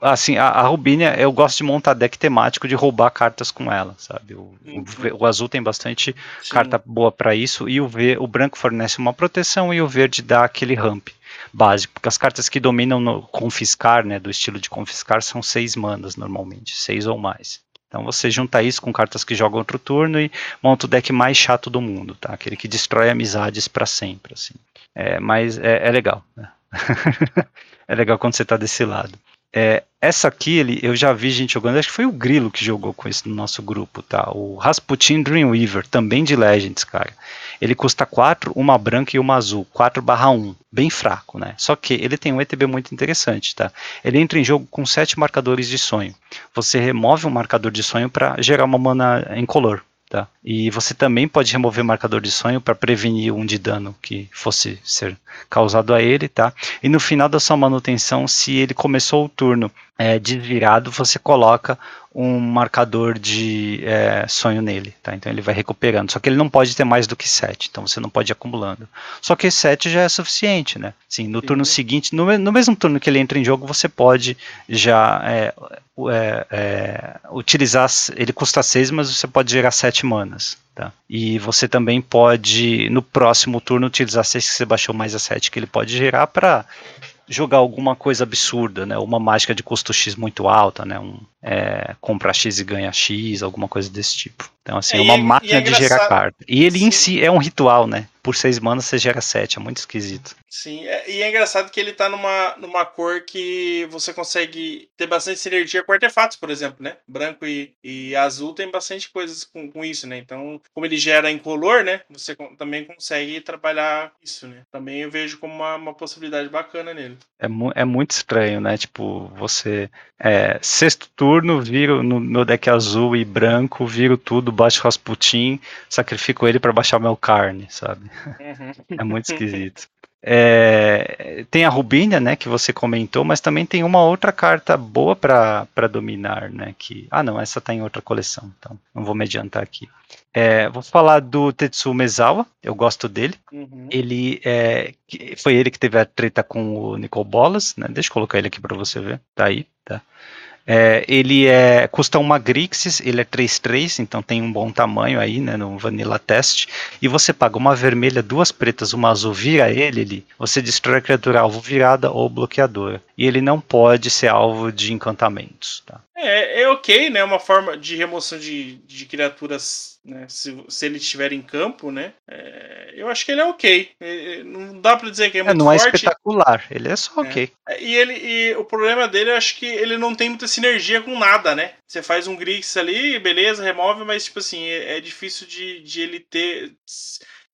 Assim, a, a Rubínia, eu gosto de montar deck temático de roubar cartas com ela, sabe? O, uhum. o, o azul tem bastante Sim. carta boa para isso, e o, v, o branco fornece uma proteção e o verde dá aquele ramp básico, porque as cartas que dominam no confiscar, né, do estilo de confiscar, são seis manas normalmente, seis ou mais. Então você junta isso com cartas que jogam outro turno e monta o deck mais chato do mundo, tá? Aquele que destrói amizades para sempre, assim. É, mas é, é legal, né? [laughs] é legal quando você tá desse lado. É, essa aqui ele, eu já vi gente jogando, acho que foi o Grilo que jogou com esse no nosso grupo, tá? O Rasputin Dreamweaver, também de Legends, cara. Ele custa 4, uma branca e uma azul, 4 barra 1, bem fraco, né? Só que ele tem um ETB muito interessante, tá? Ele entra em jogo com 7 marcadores de sonho. Você remove um marcador de sonho para gerar uma mana incolor, Tá? E você também pode remover marcador de sonho para prevenir um de dano que fosse ser causado a ele, tá? E no final da sua manutenção, se ele começou o turno é, desvirado, você coloca um marcador de é, sonho nele, tá? Então ele vai recuperando. Só que ele não pode ter mais do que 7, então você não pode ir acumulando. Só que 7 já é suficiente, né? Sim, no turno seguinte, no, no, mesmo turno que ele entra em jogo, você pode já é, é, é utilizar. Ele custa 6, mas você pode gerar 7 manas. Tá? E você também pode, no próximo turno, utilizar 6 que você baixou mais a 7 que ele pode gerar para jogar alguma coisa absurda, né? Uma mágica de custo X muito alta, né? Um, é, compra X e ganha X, alguma coisa desse tipo. Então, assim, é, é uma máquina é de gerar carta. E ele em si é um ritual, né? Por seis manas você gera sete, é muito esquisito. Sim, é, e é engraçado que ele tá numa, numa cor que você consegue ter bastante sinergia com artefatos, por exemplo, né? Branco e, e azul tem bastante coisas com, com isso, né? Então, como ele gera incolor, né? Você também consegue trabalhar isso, né? Também eu vejo como uma, uma possibilidade bacana nele. É, mu é muito estranho, né? Tipo, você. É, sexto turno, viro no meu deck azul e branco, viro tudo, baixo Rasputin, sacrifico ele para baixar meu carne, sabe? Uhum. É muito esquisito. É, tem a Rubínia, né, que você comentou, mas também tem uma outra carta boa para dominar, né, que... Ah, não, essa tá em outra coleção, então não vou me adiantar aqui. É, vou falar do Tetsu Mezawa, eu gosto dele. Uhum. Ele é, foi ele que teve a treta com o Nicol Bolas, né? Deixa eu colocar ele aqui para você ver. Tá aí, tá. É, ele é, custa uma Grixis, ele é 3-3, então tem um bom tamanho aí, né, no Vanilla Test. E você paga uma vermelha, duas pretas, uma azul, vira ele, ele você destrói a criatura alvo virada ou bloqueadora. E ele não pode ser alvo de encantamentos, tá? É, é ok, né? Uma forma de remoção de, de criaturas, né? Se, se ele estiver em campo, né? É, eu acho que ele é ok. É, é não dá para dizer que é, é muito não forte. Não é espetacular, ele é só é. ok. E, ele, e o problema dele, eu acho que ele não tem muita sinergia com nada, né? Você faz um Grix ali, beleza, remove, mas, tipo assim, é, difícil de, de ele ter...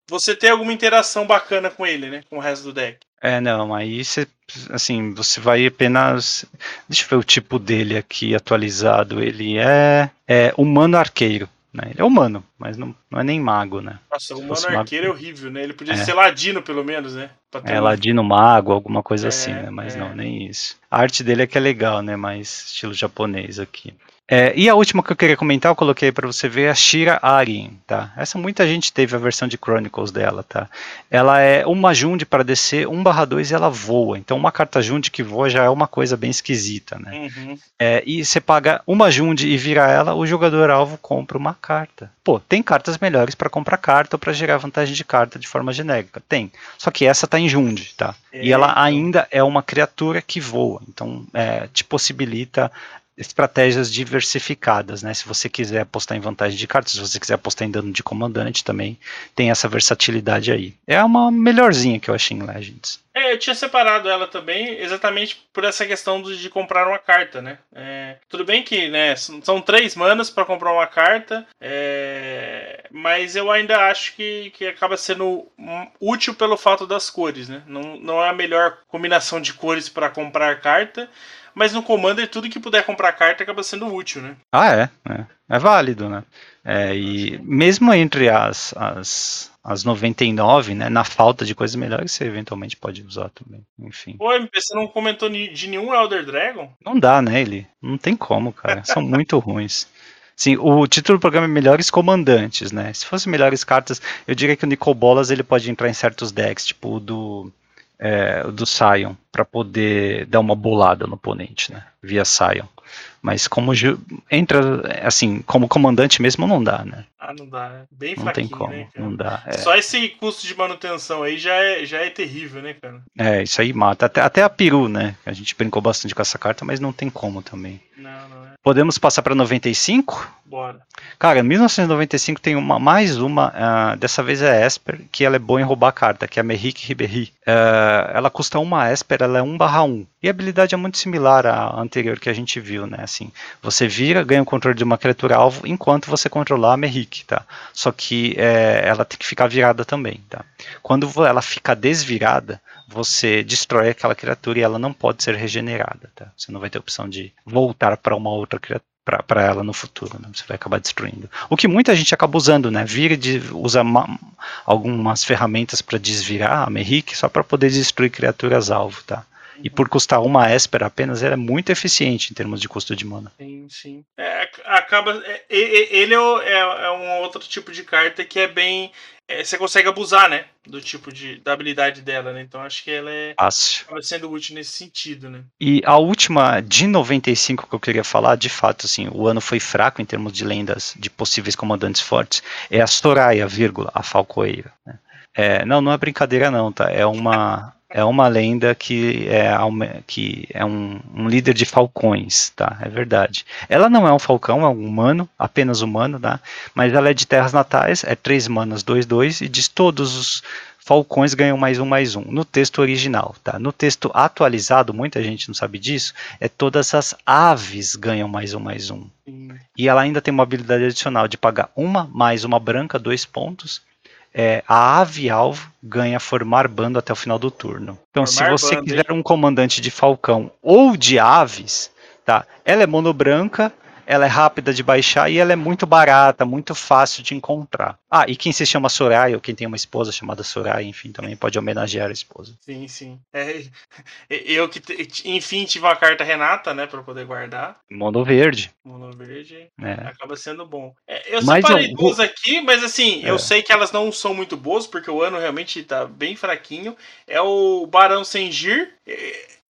Você ter alguma interação bacana com ele, né? Com o resto do deck. É, não, aí você, assim, você vai apenas. Deixa eu ver o tipo dele aqui atualizado. Ele é, é humano arqueiro. Né? Ele é humano, mas não, não é nem mago, né? Nossa, o humano arqueiro mago... é horrível, né? Ele podia é. ser ladino, pelo menos, né? É, um... ladino mago, alguma coisa é, assim, né? Mas é. não, nem isso. A arte dele é que é legal, né? Mais estilo japonês aqui. É, e a última que eu queria comentar, eu coloquei para você ver, é a Shira Arin, tá? Essa muita gente teve a versão de Chronicles dela, tá? Ela é uma Jund para descer, 1/2 e ela voa. Então uma carta Jund que voa já é uma coisa bem esquisita, né? Uhum. É, e você paga uma Jund e vira ela, o jogador alvo compra uma carta. Pô, tem cartas melhores para comprar carta ou para gerar vantagem de carta de forma genérica? Tem. Só que essa tá em Jund, tá? E ela ainda é uma criatura que voa. Então é, te possibilita estratégias diversificadas, né? Se você quiser apostar em vantagem de cartas, se você quiser apostar em dano de comandante também, tem essa versatilidade aí. É uma melhorzinha que eu achei em Legends. É, eu tinha separado ela também exatamente por essa questão de comprar uma carta, né? É, tudo bem que né, são três manas para comprar uma carta, é, mas eu ainda acho que, que acaba sendo útil pelo fato das cores, né? Não, não é a melhor combinação de cores para comprar carta, mas no Commander tudo que puder comprar carta acaba sendo útil, né? Ah, é. É, é válido, né? É, e mesmo entre as, as, as 99, né, na falta de coisas melhores, você eventualmente pode usar também. Enfim. Pô, MP, você não comentou de nenhum Elder Dragon? Não dá, né, ele? Não tem como, cara. São [laughs] muito ruins. Sim, o título do programa é Melhores Comandantes, né? Se fosse melhores cartas, eu diria que o Nicobolas ele pode entrar em certos decks, tipo o do é, do Sion para poder dar uma bolada no oponente, né? Via Sion. Mas como entra assim, como comandante mesmo não dá, né? Ah, não dá, é bem Não tem como, né, não dá. É. Só esse custo de manutenção aí já é, já é terrível, né, cara? É, isso aí mata. Até, até a peru, né? A gente brincou bastante com essa carta, mas não tem como também. Não, não é. Podemos passar para 95? Bora. Cara, 1995 tem uma, mais uma, uh, dessa vez é Esper, que ela é boa em roubar carta, que é a Merrick Ribéry. Uh, ela custa uma Esper, ela é 1 barra 1. E a habilidade é muito similar à anterior que a gente viu, né? Assim, você vira, ganha o controle de uma criatura alvo enquanto você controlar a Merrick, tá? Só que é, ela tem que ficar virada também, tá? Quando ela fica desvirada, você destrói aquela criatura e ela não pode ser regenerada, tá? Você não vai ter opção de voltar para uma outra criatura para ela no futuro, né? você vai acabar destruindo. O que muita gente acaba usando, né? Vira de usa algumas ferramentas para desvirar a Merrick só para poder destruir criaturas alvo, tá? E por custar uma Esper apenas, ela é muito eficiente em termos de custo de mana. Sim, sim. É, acaba. É, ele é, é, é, um outro tipo de carta que é bem. É, você consegue abusar, né? Do tipo de. da habilidade dela, né? Então acho que ela é. Fácil. Acaba sendo útil nesse sentido, né? E a última de 95 que eu queria falar, de fato, assim, o ano foi fraco em termos de lendas de possíveis comandantes fortes, é a Soraya, vírgula, a Falcoeira. Né? É, não, não é brincadeira não, tá? É uma é uma lenda que é, que é um, um, líder de falcões, tá? É verdade. Ela não é um falcão, é um humano, apenas humano, tá? Mas ela é de terras natais, é 3 manas, 2, 2, e diz todos os falcões ganham mais um, mais um. No texto original, tá? No texto atualizado, muita gente não sabe disso, é todas as aves ganham mais um, mais um. Sim. E ela ainda tem uma habilidade adicional de pagar uma mais uma branca, dois pontos, é, a ave-alvo ganha formar bando até o final do turno. Então, formar se você bando, quiser hein? um comandante de falcão ou de aves, tá? Ela é mono branca ela é rápida de baixar e ela é muito barata, muito fácil de encontrar. Ah, e quem se chama Soraya, ou quem tem uma esposa chamada Soraya, enfim, também pode homenagear a esposa. Sim, sim. É, [laughs] eu que, enfim, tive uma carta Renata, né, para poder guardar. Mono verde. Mono verde. É. Acaba sendo bom. É, eu mas separei eu... duas aqui, mas assim, eu é. sei que elas não são muito boas, porque o ano realmente tá bem fraquinho. É o Barão Sengir.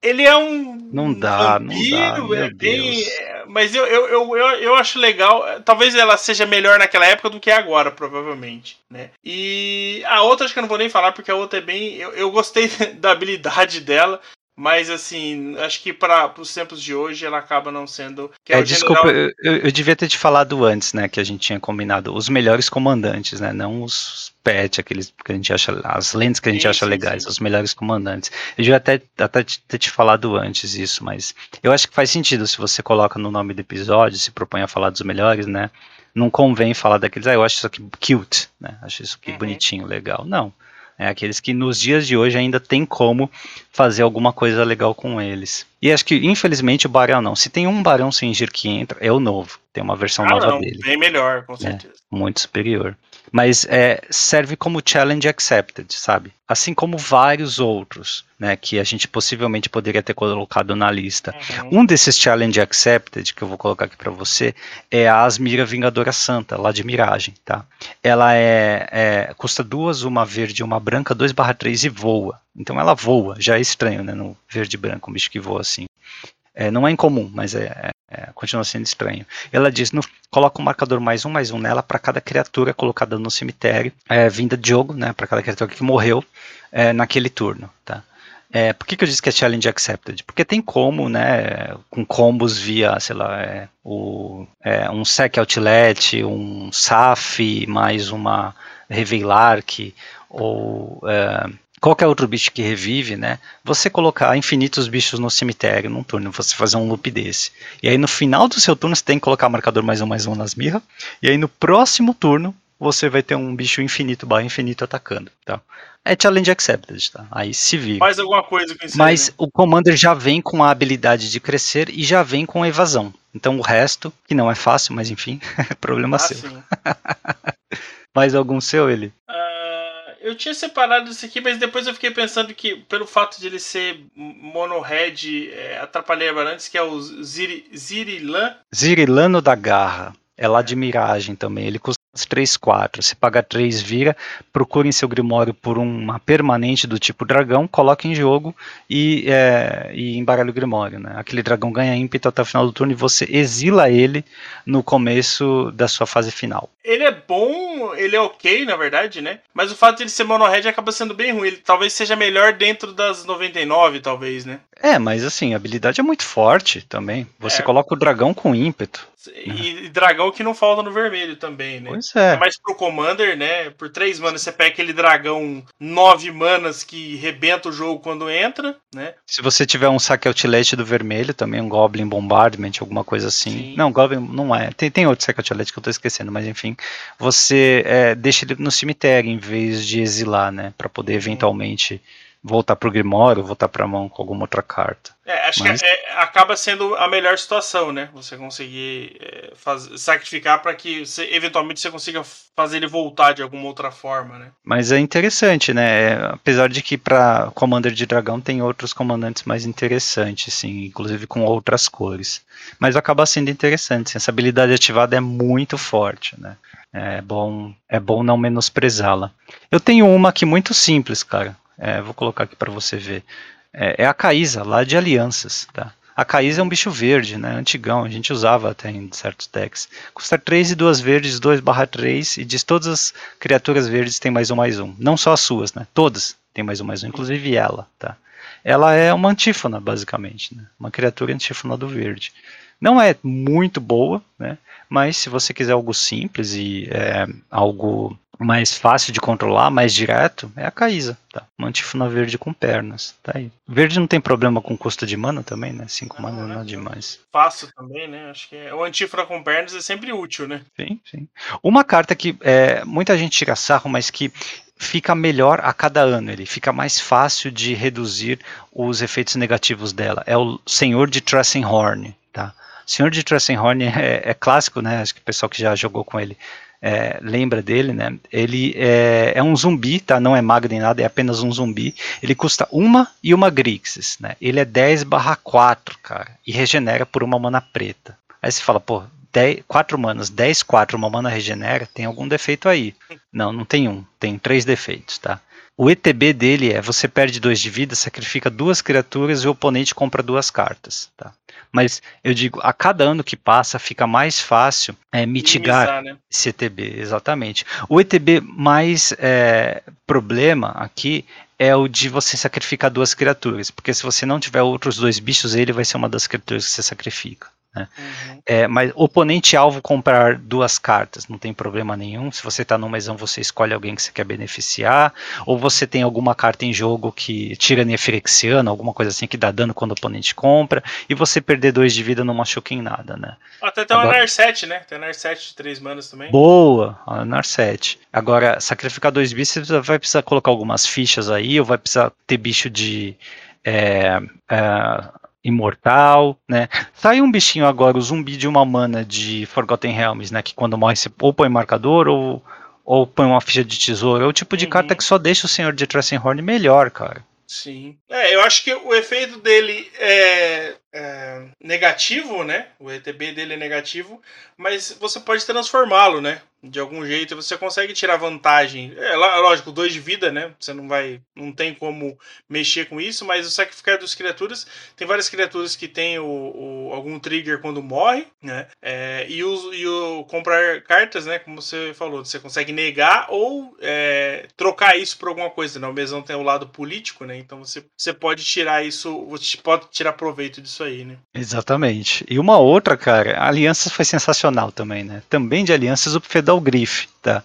Ele é um. Não dá, vampiro, não dá. É bem, é, mas eu, eu, eu, eu, eu acho legal. Talvez ela seja melhor naquela época do que agora, provavelmente. Né? E a outra acho que eu não vou nem falar, porque a outra é bem. Eu, eu gostei [laughs] da habilidade dela. Mas assim, acho que para os tempos de hoje ela acaba não sendo. É, é desculpa, general... eu, eu, devia ter te falado antes, né? Que a gente tinha combinado os melhores comandantes, né? Não os pet, aqueles que a gente acha, as lentes que a gente sim, acha sim, legais, sim. os melhores comandantes. Eu devia até, até ter te falado antes isso, mas eu acho que faz sentido se você coloca no nome do episódio, se propõe a falar dos melhores, né? Não convém falar daqueles, ah, eu acho isso aqui cute, né? Acho isso aqui uhum. bonitinho, legal. Não é aqueles que nos dias de hoje ainda tem como fazer alguma coisa legal com eles. E acho que, infelizmente, o Barão não. Se tem um Barão Sengir que entra, é o novo. Tem uma versão Ah, nova não, dele. bem melhor, com É, certeza. muito superior. Mas é, serve como challenge accepted, sabe? Assim como vários outros, né? Que a gente possivelmente poderia ter colocado na lista. Uhum. Um desses challenge accepted que eu vou colocar aqui para você é a Asmira Vingadora Santa, lá de Miragem, tá? Ela é, é- custa duas, uma verde e uma branca, 2/3 e voa. Então ela voa, já é estranho, né? No verde e branco, um bicho que voa assim. É, não é incomum, mas é, é- continua sendo estranho. Ela diz: no, coloca um marcador mais um, mais um nela para cada criatura colocada no cemitério, é, vinda de jogo, né? Para cada criatura que morreu é, naquele turno, tá? É, por que, que eu disse que é challenge accepted? Porque tem como, né, com combos via, sei lá, é, o, é, um sec outlet, um SAF, mais uma Revelark, ou qualquer outro bicho que revive, né, você colocar infinitos bichos no cemitério num turno, você fazer um loop desse. E aí no final do seu turno você tem que colocar marcador mais um, mais um nas mirras, e aí no próximo turno você vai ter um bicho infinito, barra infinito atacando, tá? É challenge accepted, tá? Aí se vira. Mais alguma coisa com isso Mas aí, né? o Commander já vem com a habilidade de crescer e já vem com evasão. Então o resto, que não é fácil, mas enfim, [laughs] é problema Ah, seu. [laughs] Mais algum seu, ele? Ah, eu tinha separado isso aqui, mas depois eu fiquei pensando que, pelo fato de ele ser mono-red, é, atrapalhei antes, que é o Ziri, Zirilan. Zirilano da Garra. É lá de miragem também. Ele custa 3, 4. Você paga 3, vira, procura em seu grimório por uma permanente do tipo dragão, coloca em jogo e, é, e o grimório. Né? Aquele dragão ganha ímpeto até o final do turno e você exila ele no começo da sua fase final. Ele é bom, ele é ok, na verdade, né? Mas o fato de ele ser mono-red acaba sendo bem ruim. Ele talvez seja melhor dentro das 99, talvez, né? É, mas assim, a habilidade é muito forte também. Você É. coloca o dragão com ímpeto. E, e dragão que não falta no vermelho também, né? Pois é. Mas pro Commander, né? Por 3 manas você pega aquele dragão 9 manas que rebenta o jogo quando entra, né? Se você tiver um saque outlet do vermelho, também um Goblin Bombardment, alguma coisa assim. Sim. Não, Goblin não é. Tem, tem outro saque outlet que eu tô esquecendo, mas enfim. Você é, deixa ele no cemitério em vez de exilar, né? Pra poder eventualmente voltar pro Grimório, voltar pra mão com alguma outra carta. É, acho Mas- que é- acaba sendo a melhor situação, né? Você conseguir é, faz- sacrificar para que você, eventualmente você consiga fazer ele voltar de alguma outra forma, né? Mas é interessante, né? É, apesar de que para Commander de Dragão tem outros comandantes mais interessantes, sim, inclusive com outras cores. Mas acaba sendo interessante, sim, essa habilidade ativada é muito forte, né? É bom, é bom não menosprezá-la. Eu tenho uma aqui muito simples, cara. É, vou colocar aqui para você ver. É, é a Caísa, lá de Alianças, tá? A Caísa é um bicho verde, né? Antigão, a gente usava até em certos decks. Custa 3 e 2 verdes, 2 barra 3, e diz todas as criaturas verdes têm mais um mais um. Não só as suas, né? Todas têm mais um mais um, inclusive ela, tá? Ela é uma antífona, basicamente, né? Uma criatura antífona do verde. Não é muito boa, né? Mas se você quiser algo simples e é, algo mais fácil de controlar, mais direto, é a Caísa, tá? Uma antífona verde com pernas, tá aí. Verde não tem problema com custo de mana também, né? 5 Não, mana não né? é demais. Fácil também, né? Acho que é, o antífona com pernas é sempre útil, né? Sim, sim. Uma carta que é, muita gente tira sarro, mas que fica melhor a cada ano, ele fica mais fácil de reduzir os efeitos negativos dela. É o Senhor de Trassenhorn, tá? Senhor de Trassenhorn é, é clássico, né? Acho que o pessoal que já jogou com ele é, lembra dele, né? Ele é, é um zumbi, tá? Não é mago nem nada, é apenas um zumbi. Ele custa uma e uma Grixis, né? Ele é 10 barra 4, cara, e regenera por uma mana preta. Aí você fala, pô, 10, 4 manas, 10, 4, uma mana regenera, tem algum defeito aí. Não, não tem um, tem três defeitos, tá? O ETB dele é você perde dois de vida, sacrifica duas criaturas e o oponente compra duas cartas, tá? Mas eu digo, a cada ano que passa fica mais fácil é, mitigar Minimizar, né? esse ETB, exatamente. O ETB mais é, problema aqui é o de você sacrificar duas criaturas, porque se você não tiver outros dois bichos, ele vai ser uma das criaturas que você sacrifica. Uhum. É, mas oponente alvo comprar duas cartas, não tem problema nenhum. Se você está no mesão, você escolhe alguém que você quer beneficiar, ou você tem alguma carta em jogo que tira Nefirexiano, alguma coisa assim que dá dano quando o oponente compra, e você perder dois de vida não machuca em nada, né? Até tem uma Agora- Narset, né? Tem a Narset de 3 manas também. Boa, a Narset. Agora, sacrificar dois bichos, você vai precisar colocar algumas fichas aí, ou vai precisar ter bicho de. é, é, imortal, né? Sai um bichinho agora, o zumbi de uma mana de Forgotten Realms, né? Que quando morre você ou põe marcador ou, ou põe uma ficha de tesouro. É o tipo de uhum. carta que só deixa o senhor de Horn melhor, cara. Sim. É, eu acho que o efeito dele é, é, negativo, né? O ETB dele é negativo, mas você pode transformá-lo, né? de algum jeito você consegue tirar vantagem. É lógico, dois de vida, né? Você não vai, não tem como mexer com isso, mas o sacrificar das criaturas tem várias criaturas que tem o, o algum trigger quando morre, né? É, e, o, e o comprar cartas, né? Como você falou, você consegue negar ou é, trocar isso por alguma coisa. Né? O mesão tem o lado político, né? Então você, você pode tirar isso, você pode tirar proveito disso aí, né? Exatamente. E uma outra, cara, a aliança foi sensacional também, né? Também de alianças o Fedal Grife, tá?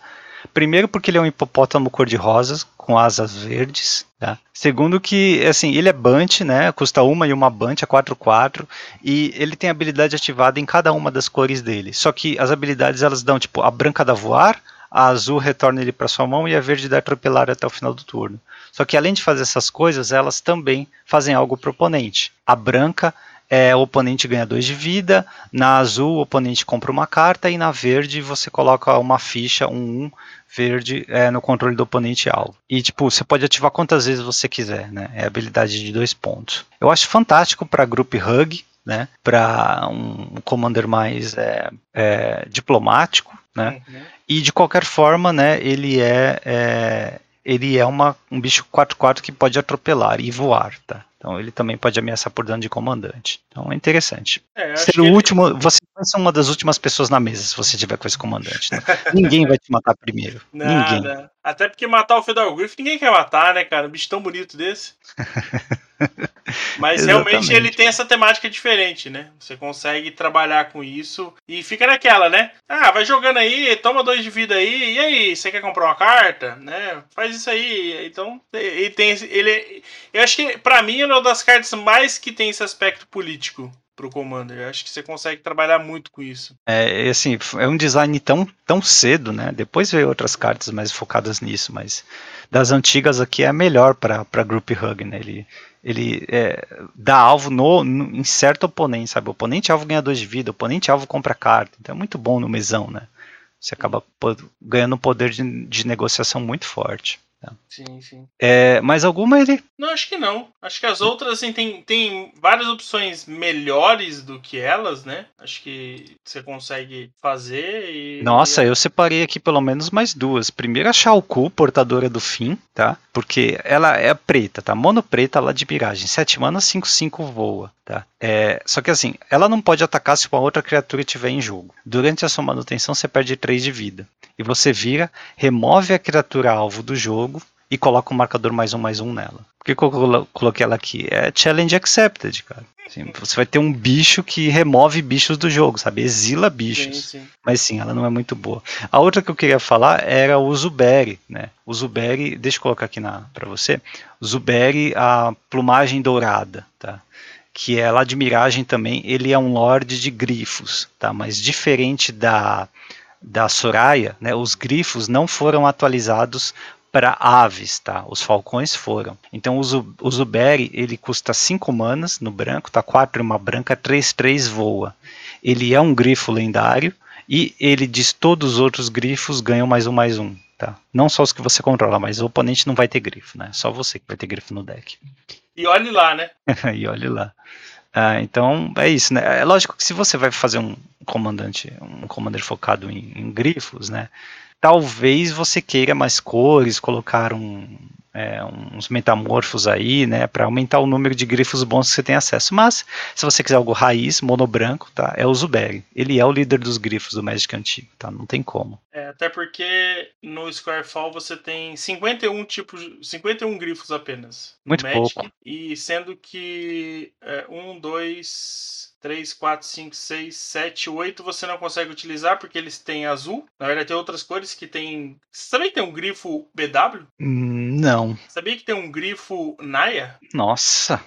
Primeiro porque ele é um hipopótamo cor-de-rosa com asas verdes, tá? Segundo que, assim, ele é Bunt, né? Custa uma e uma Bunt, é 4-4, e ele tem habilidade ativada em cada uma das cores dele. Só que as habilidades, elas dão, tipo, a branca dá voar, a azul retorna ele para sua mão e a verde dá atropelar até o final do turno. Só que além de fazer essas coisas, elas também fazem algo pro oponente. A branca é, o oponente ganha 2 de vida, na azul o oponente compra uma carta e na verde você coloca uma ficha, um 1 verde é, no controle do oponente alvo. E tipo, você pode ativar quantas vezes você quiser, né? É habilidade de dois pontos. Eu acho fantástico para group hug, né? Para um commander mais é, é, diplomático, né? Uhum. E de qualquer forma, né? Ele é, é ele é uma, um bicho 4-4 que pode atropelar e voar, tá? Então ele também pode ameaçar por dano de comandante. Então é interessante. É, Ser o último, ele... você vai ser uma das últimas pessoas na mesa se você tiver com esse comandante. Né? [laughs] ninguém vai te matar primeiro. Nada. Ninguém. Até porque matar o Fedor Griff ninguém quer matar, né, cara? Um bicho tão bonito desse. [laughs] [laughs] Mas realmente ele tem essa temática diferente, né? Você consegue trabalhar com isso e fica naquela, né? Ah, vai jogando aí, toma dois de vida aí, e aí, você quer comprar uma carta? Né? Faz isso aí. Então, ele tem ele eu acho que para mim é uma das cartas mais que tem esse aspecto político pro Commander. Eu acho que você consegue trabalhar muito com isso. É, assim, é um design tão, tão cedo, né? Depois veio outras cartas mais focadas nisso, mas das antigas aqui é melhor para Group Hug, né? Ele, ele é, dá alvo no, no, em certo oponente, sabe? O oponente alvo ganha 2 de vida, o oponente alvo compra carta. Então é muito bom no mesão, né? Você acaba ganhando um poder de, de negociação muito forte. Tá. Sim, sim. É, mais alguma ele? Não, acho que não. Acho que as outras, assim, tem, tem várias opções melhores do que elas, né? Acho que você consegue fazer e. Nossa, e... eu separei aqui pelo menos mais duas. Primeiro a Shauku, portadora do fim, tá? Porque ela é preta, tá? Mono preta lá de miragem. 7 mana, 5-5 voa, tá? É, só que assim, ela não pode atacar se uma outra criatura estiver em jogo. Durante a sua manutenção, você perde 3 de vida. E você vira, remove a criatura alvo do jogo e coloca um marcador mais um mais um nela. Por que, que eu coloquei ela aqui? É challenge accepted, cara. Assim, você vai ter um bicho que remove bichos do jogo, sabe? Exila bichos. Sim, sim. Mas sim, ela não é muito boa. A outra que eu queria falar era o Zuberi, né? O Zuberi, deixa eu colocar aqui para você. Zuberi, a plumagem dourada, tá? Que é lá de miragem também. Ele é um lord de grifos, tá? Mas diferente da da Soraya, né, os grifos não foram atualizados para aves, tá? Os falcões foram. Então o, Zuberi, ele custa 5 manas no branco, tá 4 em uma branca, 3 3 voa. Ele é um grifo lendário e ele diz todos os outros grifos ganham mais um mais um, tá? Não só os que você controla, mas o oponente não vai ter grifo, né? Só você que vai ter grifo no deck. E olhe lá, né? [laughs] e olhe lá. Ah, então é isso, né? É lógico que se você vai fazer um comandante, um commander focado em, em grifos, né? Talvez você queira mais cores, colocar um, é, uns metamorfos aí, né, para aumentar o número de grifos bons que você tem acesso. Mas, se você quiser algo raiz, mono branco, tá, é o Zuberi. Ele é o líder dos grifos do Magic antigo, tá, não tem como. É, até porque no Squarefall você tem 51 tipos, 51 grifos apenas. Muito Magic, pouco. E sendo que é, um, dois 3, 4, 5, 6, 7, 8 você não consegue utilizar porque eles têm azul. Na verdade, tem outras cores que tem. Você sabia que tem um grifo BW? Não. Sabia que tem um grifo Naya? Nossa.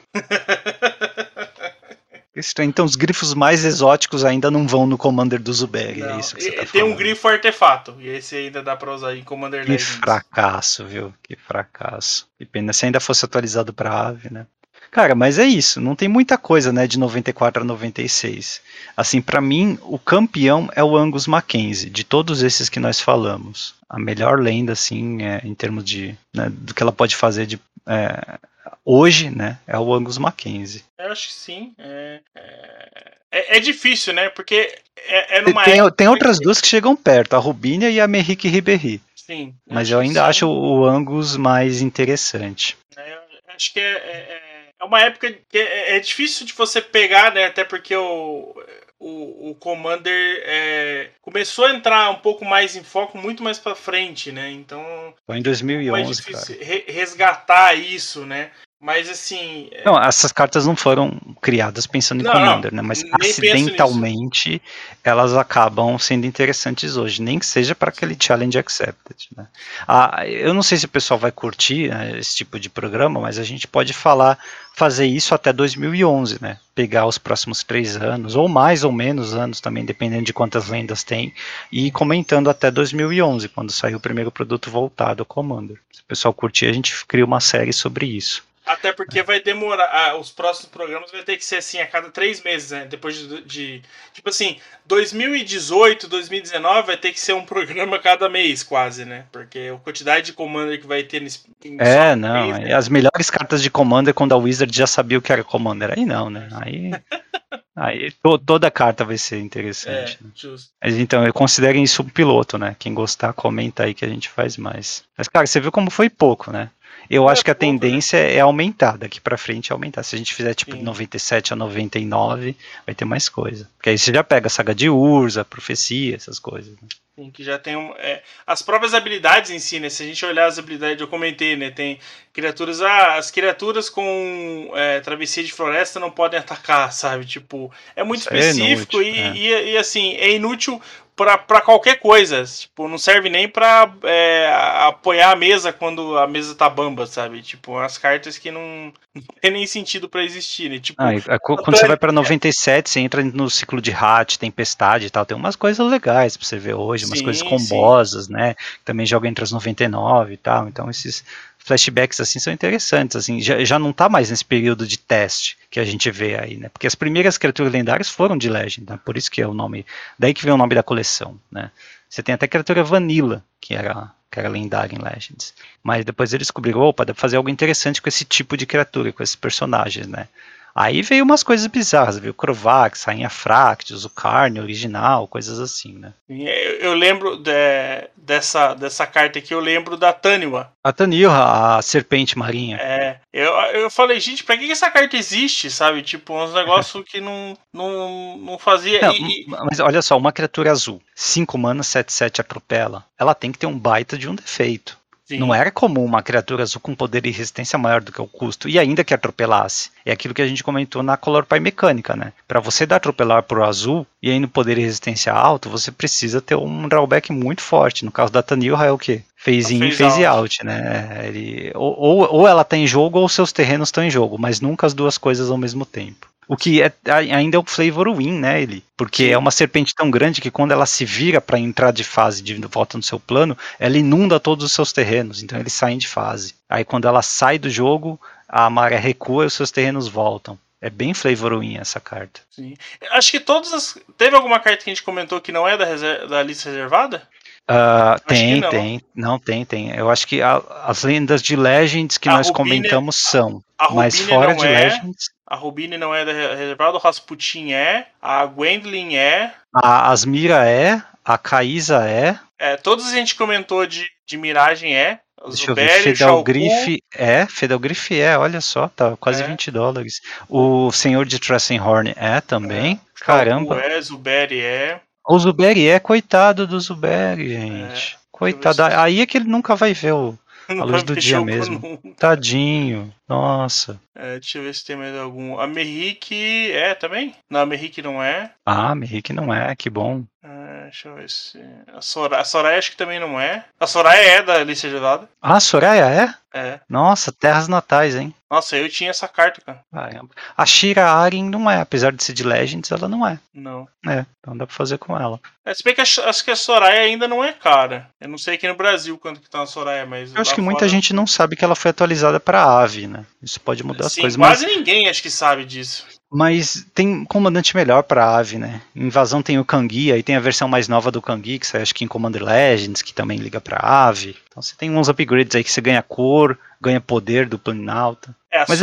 Então os grifos mais exóticos ainda não vão no Commander do Zuberi, é isso que você tá Tem falando. um grifo artefato, e esse ainda dá pra usar em Commander Que Legends. fracasso, viu? Que fracasso. Que pena se ainda fosse atualizado pra ave, né? Cara, mas é isso, não tem muita coisa, né, de 94 a 96. Assim, para mim, o campeão é o Angus Mackenzie, de todos esses que nós falamos. A melhor lenda, assim, é, em termos de, né, do que ela pode fazer de, é, hoje, né, é o Angus Mackenzie. Eu acho que sim. É, é, é, é difícil, né, porque é, é numa tem, tem outras duas que chegam perto, a Rubínia e a Merrick Ribéry. Sim. Mas eu ainda acho o Angus mais interessante. É, acho que é, é, uma época que é, é, difícil de você pegar, né? Até porque o, o, o Commander é, começou a entrar um pouco mais em foco muito mais para frente, né? Então foi em 2011, é difícil cara. resgatar isso, né? Mas assim. É não, essas cartas não foram criadas pensando em não, Commander, né? Mas acidentalmente elas acabam sendo interessantes hoje, nem que seja para aquele Challenge Accepted. Né? Ah, eu não sei se o pessoal vai curtir né, esse tipo de programa, mas a gente pode falar, fazer isso até 2011, né? Pegar os próximos três anos, ou mais ou menos anos também, dependendo de quantas lendas tem, e ir comentando até 2011, quando sair o primeiro produto voltado ao Commander. Se o pessoal curtir, a gente cria uma série sobre isso. Até porque vai demorar. Ah, os próximos programas vai ter que ser assim a cada três meses, né? Depois de, de, Tipo assim, 2018, 2019 vai ter que ser um programa cada mês, quase, né? Porque a quantidade de Commander que vai ter nesse. É, não. Mês, né? As melhores cartas de Commander quando a Wizard já sabia o que era Commander. Aí não, né? Aí. [laughs] Aí to, toda carta vai ser interessante. É, né? justo. Mas então, considerem isso um piloto, né? Quem gostar, comenta aí que a gente faz mais. Mas, cara, você viu como foi pouco, né? Eu acho que a tendência é aumentar, daqui para frente é aumentar. Se a gente fizer tipo de 97 a 99, vai ter mais coisa. Porque aí você já pega a saga de Urza, profecia, essas coisas. Né? Que já tem um, é, as próprias habilidades em si, né? Se a gente olhar as habilidades, eu comentei, né? Tem criaturas, ah, as criaturas com é, travessia de floresta não podem atacar, sabe? Tipo, é muito Isso é específico é inútil, e, é. e, e, assim, é inútil para qualquer coisa. Tipo, não serve nem para é, apoiar a mesa quando a mesa tá bamba, sabe? Tipo, as cartas que não, não tem nem sentido para existir, né? Tipo, ah, quando você vai para 97, você entra no ciclo de Hat, Tempestade e tal, tem umas coisas legais para você ver hoje, umas sim, coisas combosas, sim. né? Também joga entre as 99 e tal, então esses flashbacks assim são interessantes, assim, já, já não está mais nesse período de teste que a gente vê aí, né? Porque as primeiras criaturas lendárias foram de Legend, né? por isso que é o nome, daí que vem o nome da coleção, né? Você tem até a criatura Vanilla, que era que era lendária em Legends. Mas depois eles descobriram, opa, dá pra fazer algo interessante com esse tipo de criatura, com esses personagens, né? Aí veio umas coisas bizarras, viu? Crovax, Rainha Fractus, o Carne original, coisas assim, né? Eu, lembro de, dessa, dessa carta aqui, eu lembro da Taniwa. A Taniwa, a serpente marinha. É, eu, eu falei, gente, pra que essa carta existe, sabe? Tipo, uns [laughs] negócios que não, não, não fazia. Não, e, mas olha só, uma criatura azul, 5 mana, 7-7 atropela, ela tem que ter um baita de um defeito. Sim. Não era comum uma criatura azul com poder e resistência maior do que o custo, e ainda que atropelasse. É aquilo que a gente comentou na Color Pie Mecânica, né? Para você dar atropelar pro azul e ainda poder e resistência alto, você precisa ter um drawback muito forte. No caso da Tanilha é o quê? Phase in e phase out. out, né? Ele, ou, ou, ou ela tá em jogo ou seus terrenos estão em jogo, mas nunca as duas coisas ao mesmo tempo. O que é, ainda é o flavor win, né, ele? Porque é uma serpente tão grande que quando ela se vira para entrar de fase de volta no seu plano, ela inunda todos os seus terrenos, então eles saem de fase. Aí quando ela sai do jogo, a maré recua e os seus terrenos voltam. É bem flavor win essa carta. Sim. Acho que todas as. Teve alguma carta que a gente comentou que não é da, da lista reservada? Uh, tem, não. tem. Não, tem, tem. Eu acho que a, as lendas de Legends que a nós Rubine, comentamos são. mas fora de é, Legends. A Rubine não é reservada, o Rasputin é, a Gwendolyn é. A Asmira é, a Caísa é. É, todos a gente comentou de, de Miragem é. Deixa eu ver, Fedelgrif é, Fedelgrif é, olha só, tá quase é. 20 dólares. O Senhor de Tressenhorn é também. É. Caramba. É, Zuberi é. O Zuberi é, coitado do Zuberi, gente. É. Coitado. Aí é que ele nunca vai ver o, [laughs] a luz do dia mesmo. Nunca. Tadinho. Nossa. É, deixa eu ver se tem mais algum. A Merrick é também? Não, a Merrick não é. Ah, a Merrick não é, que bom. É, deixa eu ver se. A Soraya, a Soraya acho que também não é. A Soraya é da lista gelada. Ah, a Soraya é? É. Nossa, terras natais, hein? Nossa, eu tinha essa carta, cara. Caramba. A Shira Aren não é, apesar de ser de Legends, ela não é. Não. É, então dá pra fazer com ela. É, se bem que acho que a Soraya ainda não é cara. Eu não sei aqui no Brasil quanto que tá a Soraya, mas. Eu acho que muita fora- gente não sabe que ela foi atualizada pra Ave, né? Isso pode mudar as Sim, coisas, mas, quase ninguém acho que sabe disso. Mas tem comandante melhor pra Ave, né? Em Invasão tem o Kangi, aí tem a versão mais nova do Kangi, que sai acho que em Commander Legends, que também liga pra Ave. Então você tem uns upgrades aí que você ganha cor, ganha poder do Planalta. É, a Mas,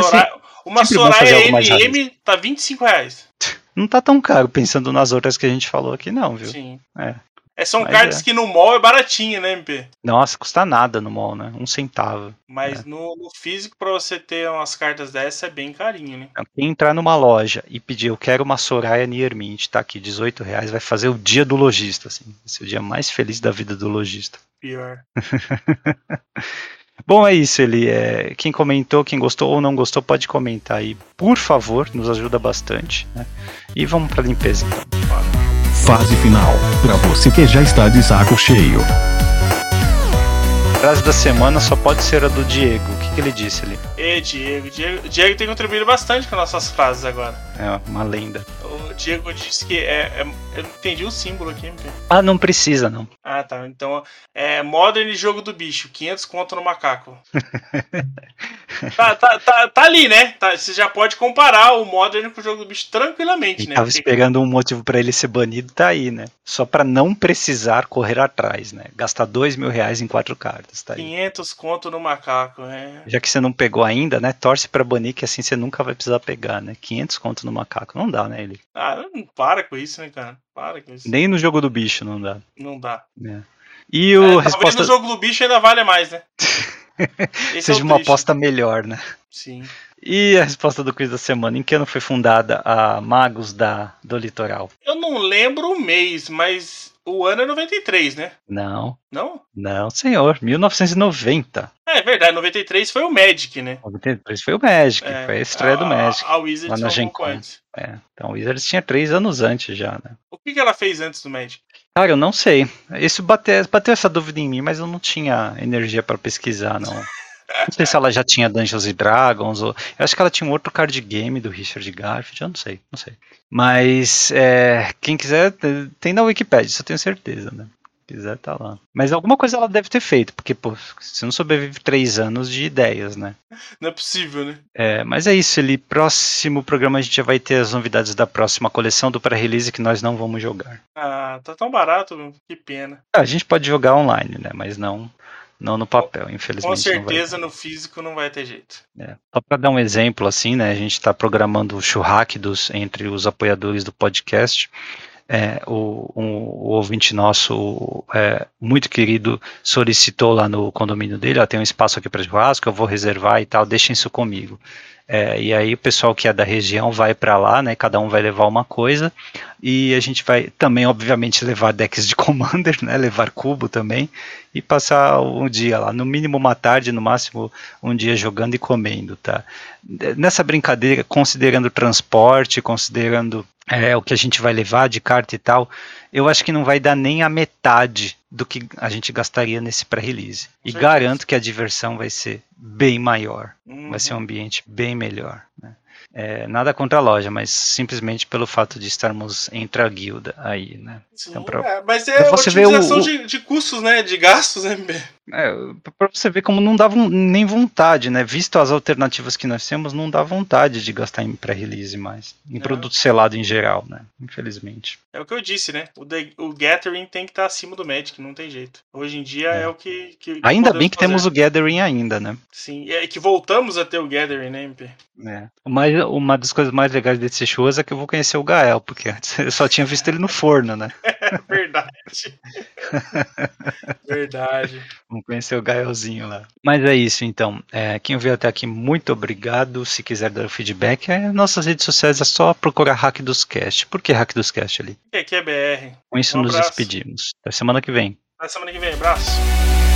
uma sempre bom fazer Soraya MM tá 25 reais. [laughs] Não tá tão caro pensando nas outras que a gente falou aqui, não, viu? Sim. É. É, são Mas cartas é. que no mall é baratinha, né, MP? Nossa, custa nada no mall, né? Um centavo. Mas no, no físico, pra você ter umas cartas dessas, é bem carinho, né? Quem entrar numa loja e pedir eu quero uma Soraya Niermint, tá aqui, 18 reais, vai fazer o dia do lojista, assim. Vai ser o dia mais feliz da vida do lojista. [laughs] Pior. Bom, é isso, ele é. Quem comentou, quem gostou ou não gostou, pode comentar aí, por favor, nos ajuda bastante. Né? E vamos pra limpeza então. Fase final. Pra você que já está de saco cheio. Frase da semana só pode ser a do Diego. O que, que ele disse ali? E Diego, Diego, Diego tem contribuído bastante com nossas frases agora. É uma lenda. O Diego disse que é, é- Eu não entendi o símbolo aqui, MP. Ah, não precisa, não. Ah, tá. Então, é Modern Jogo do Bicho, 500 conto no macaco. [laughs] tá, tá, tá, tá ali, né? Tá, você já pode comparar o Modern com o Jogo do Bicho tranquilamente, Ele né? tava esperando um motivo pra ele ser banido, tá aí, né? Só pra não precisar correr atrás, né? Gastar dois mil reais em quatro cartas, tá aí. 500 conto no macaco, é. Já que você não pegou ainda, né? Torce pra banir que assim você nunca vai precisar pegar, né? 500 conto no macaco. Não dá, né, ele? Ah, não para com isso, né, cara? Para com isso. Nem no jogo do bicho não dá. Não dá. né? E É, o talvez resposta no jogo do bicho ainda vale mais, né? [laughs] Esse seja é uma triste. aposta melhor, né? Sim. E a resposta do quiz da semana, em que ano foi fundada a Magos da, do Litoral? Eu não lembro o mês, mas o ano é 93, né? Não, Não? não, senhor, 1990. É, é verdade, 93 foi o Magic, né? 93 foi o Magic, É, foi a estreia do a- Magic. A, a Wizards lá na Gen. É, então o Wizards tinha três anos antes já, né? O que, que ela fez antes do Magic? Cara, eu não sei. Isso bateu, bateu essa dúvida em mim, mas eu não tinha energia pra pesquisar, não. [laughs] Não sei se ela já tinha Dungeons and Dragons, ou. Eu acho que ela tinha um outro card game do Richard Garfield, eu não sei, não sei. Mas é, quem quiser, tem na Wikipedia, isso eu tenho certeza, né? Se quiser, tá lá. Mas alguma coisa ela deve ter feito, porque, pô, você não sobrevive três anos de ideias, né? Não é possível, né? É, mas é isso, ele próximo programa a gente já vai ter as novidades da próxima coleção do pré-release que nós não vamos jogar. Ah, tá tão barato, que pena. Ah, A gente pode jogar online, né? Mas não, não no papel, infelizmente. Com certeza no físico não vai ter jeito. É. Só para dar um exemplo, assim, né? A gente está programando o churraque dos, entre os apoiadores do podcast. É, o, um, o ouvinte nosso, é, muito querido, solicitou lá no condomínio dele, ó, tem um espaço aqui para churrasco, eu vou reservar e tal, deixem isso comigo. É, e aí o pessoal que é da região vai para lá, né? Cada um vai levar uma coisa e a gente vai também, obviamente, levar decks de [laughs] Commander, né? Levar cubo também e passar um dia lá, no mínimo uma tarde, no máximo um dia jogando e comendo, tá? Nessa brincadeira, considerando transporte, considerando é, o que a gente vai levar de carta e tal, eu acho que não vai dar nem a metade do que a gente gastaria nesse pré-release. E garanto que a diversão vai ser bem maior, Uhum. vai ser um ambiente bem melhor. Né? É, nada contra a loja, mas simplesmente pelo fato de estarmos entre a guilda aí, né? Sim, Então, pra- é, mas é você ver o- otimização o- de, de custos, né? De gastos, né? É, pra você ver como não dá von- nem vontade, né? Visto as alternativas que nós temos, não dá vontade de gastar em pré-release mais. Em Não. produto selado em geral, né? Infelizmente. É o que eu disse, né? O, The- o Gathering tem que estar acima do Magic, não tem jeito. Hoje em dia é, É. o que. que Ainda bem que temos fazer. o Gathering ainda, né? Sim, é que voltamos a ter o Gathering, né, MP? É. Mas uma das coisas mais legais desse show é que eu vou conhecer o Gael, porque antes eu só tinha visto ele no forno, né? [laughs] Verdade. [laughs] Verdade. [laughs] Vamos conhecer o Gaelzinho lá. Mas é isso, então. É, quem veio até aqui, muito obrigado. Se quiser dar o feedback, é, nossas redes sociais é só procurar Hack dos Cast. Por que Hack dos Cast ali? E aqui é BR. Com isso Um nos abraço. despedimos. Até semana que vem. Até semana que vem. Abraço.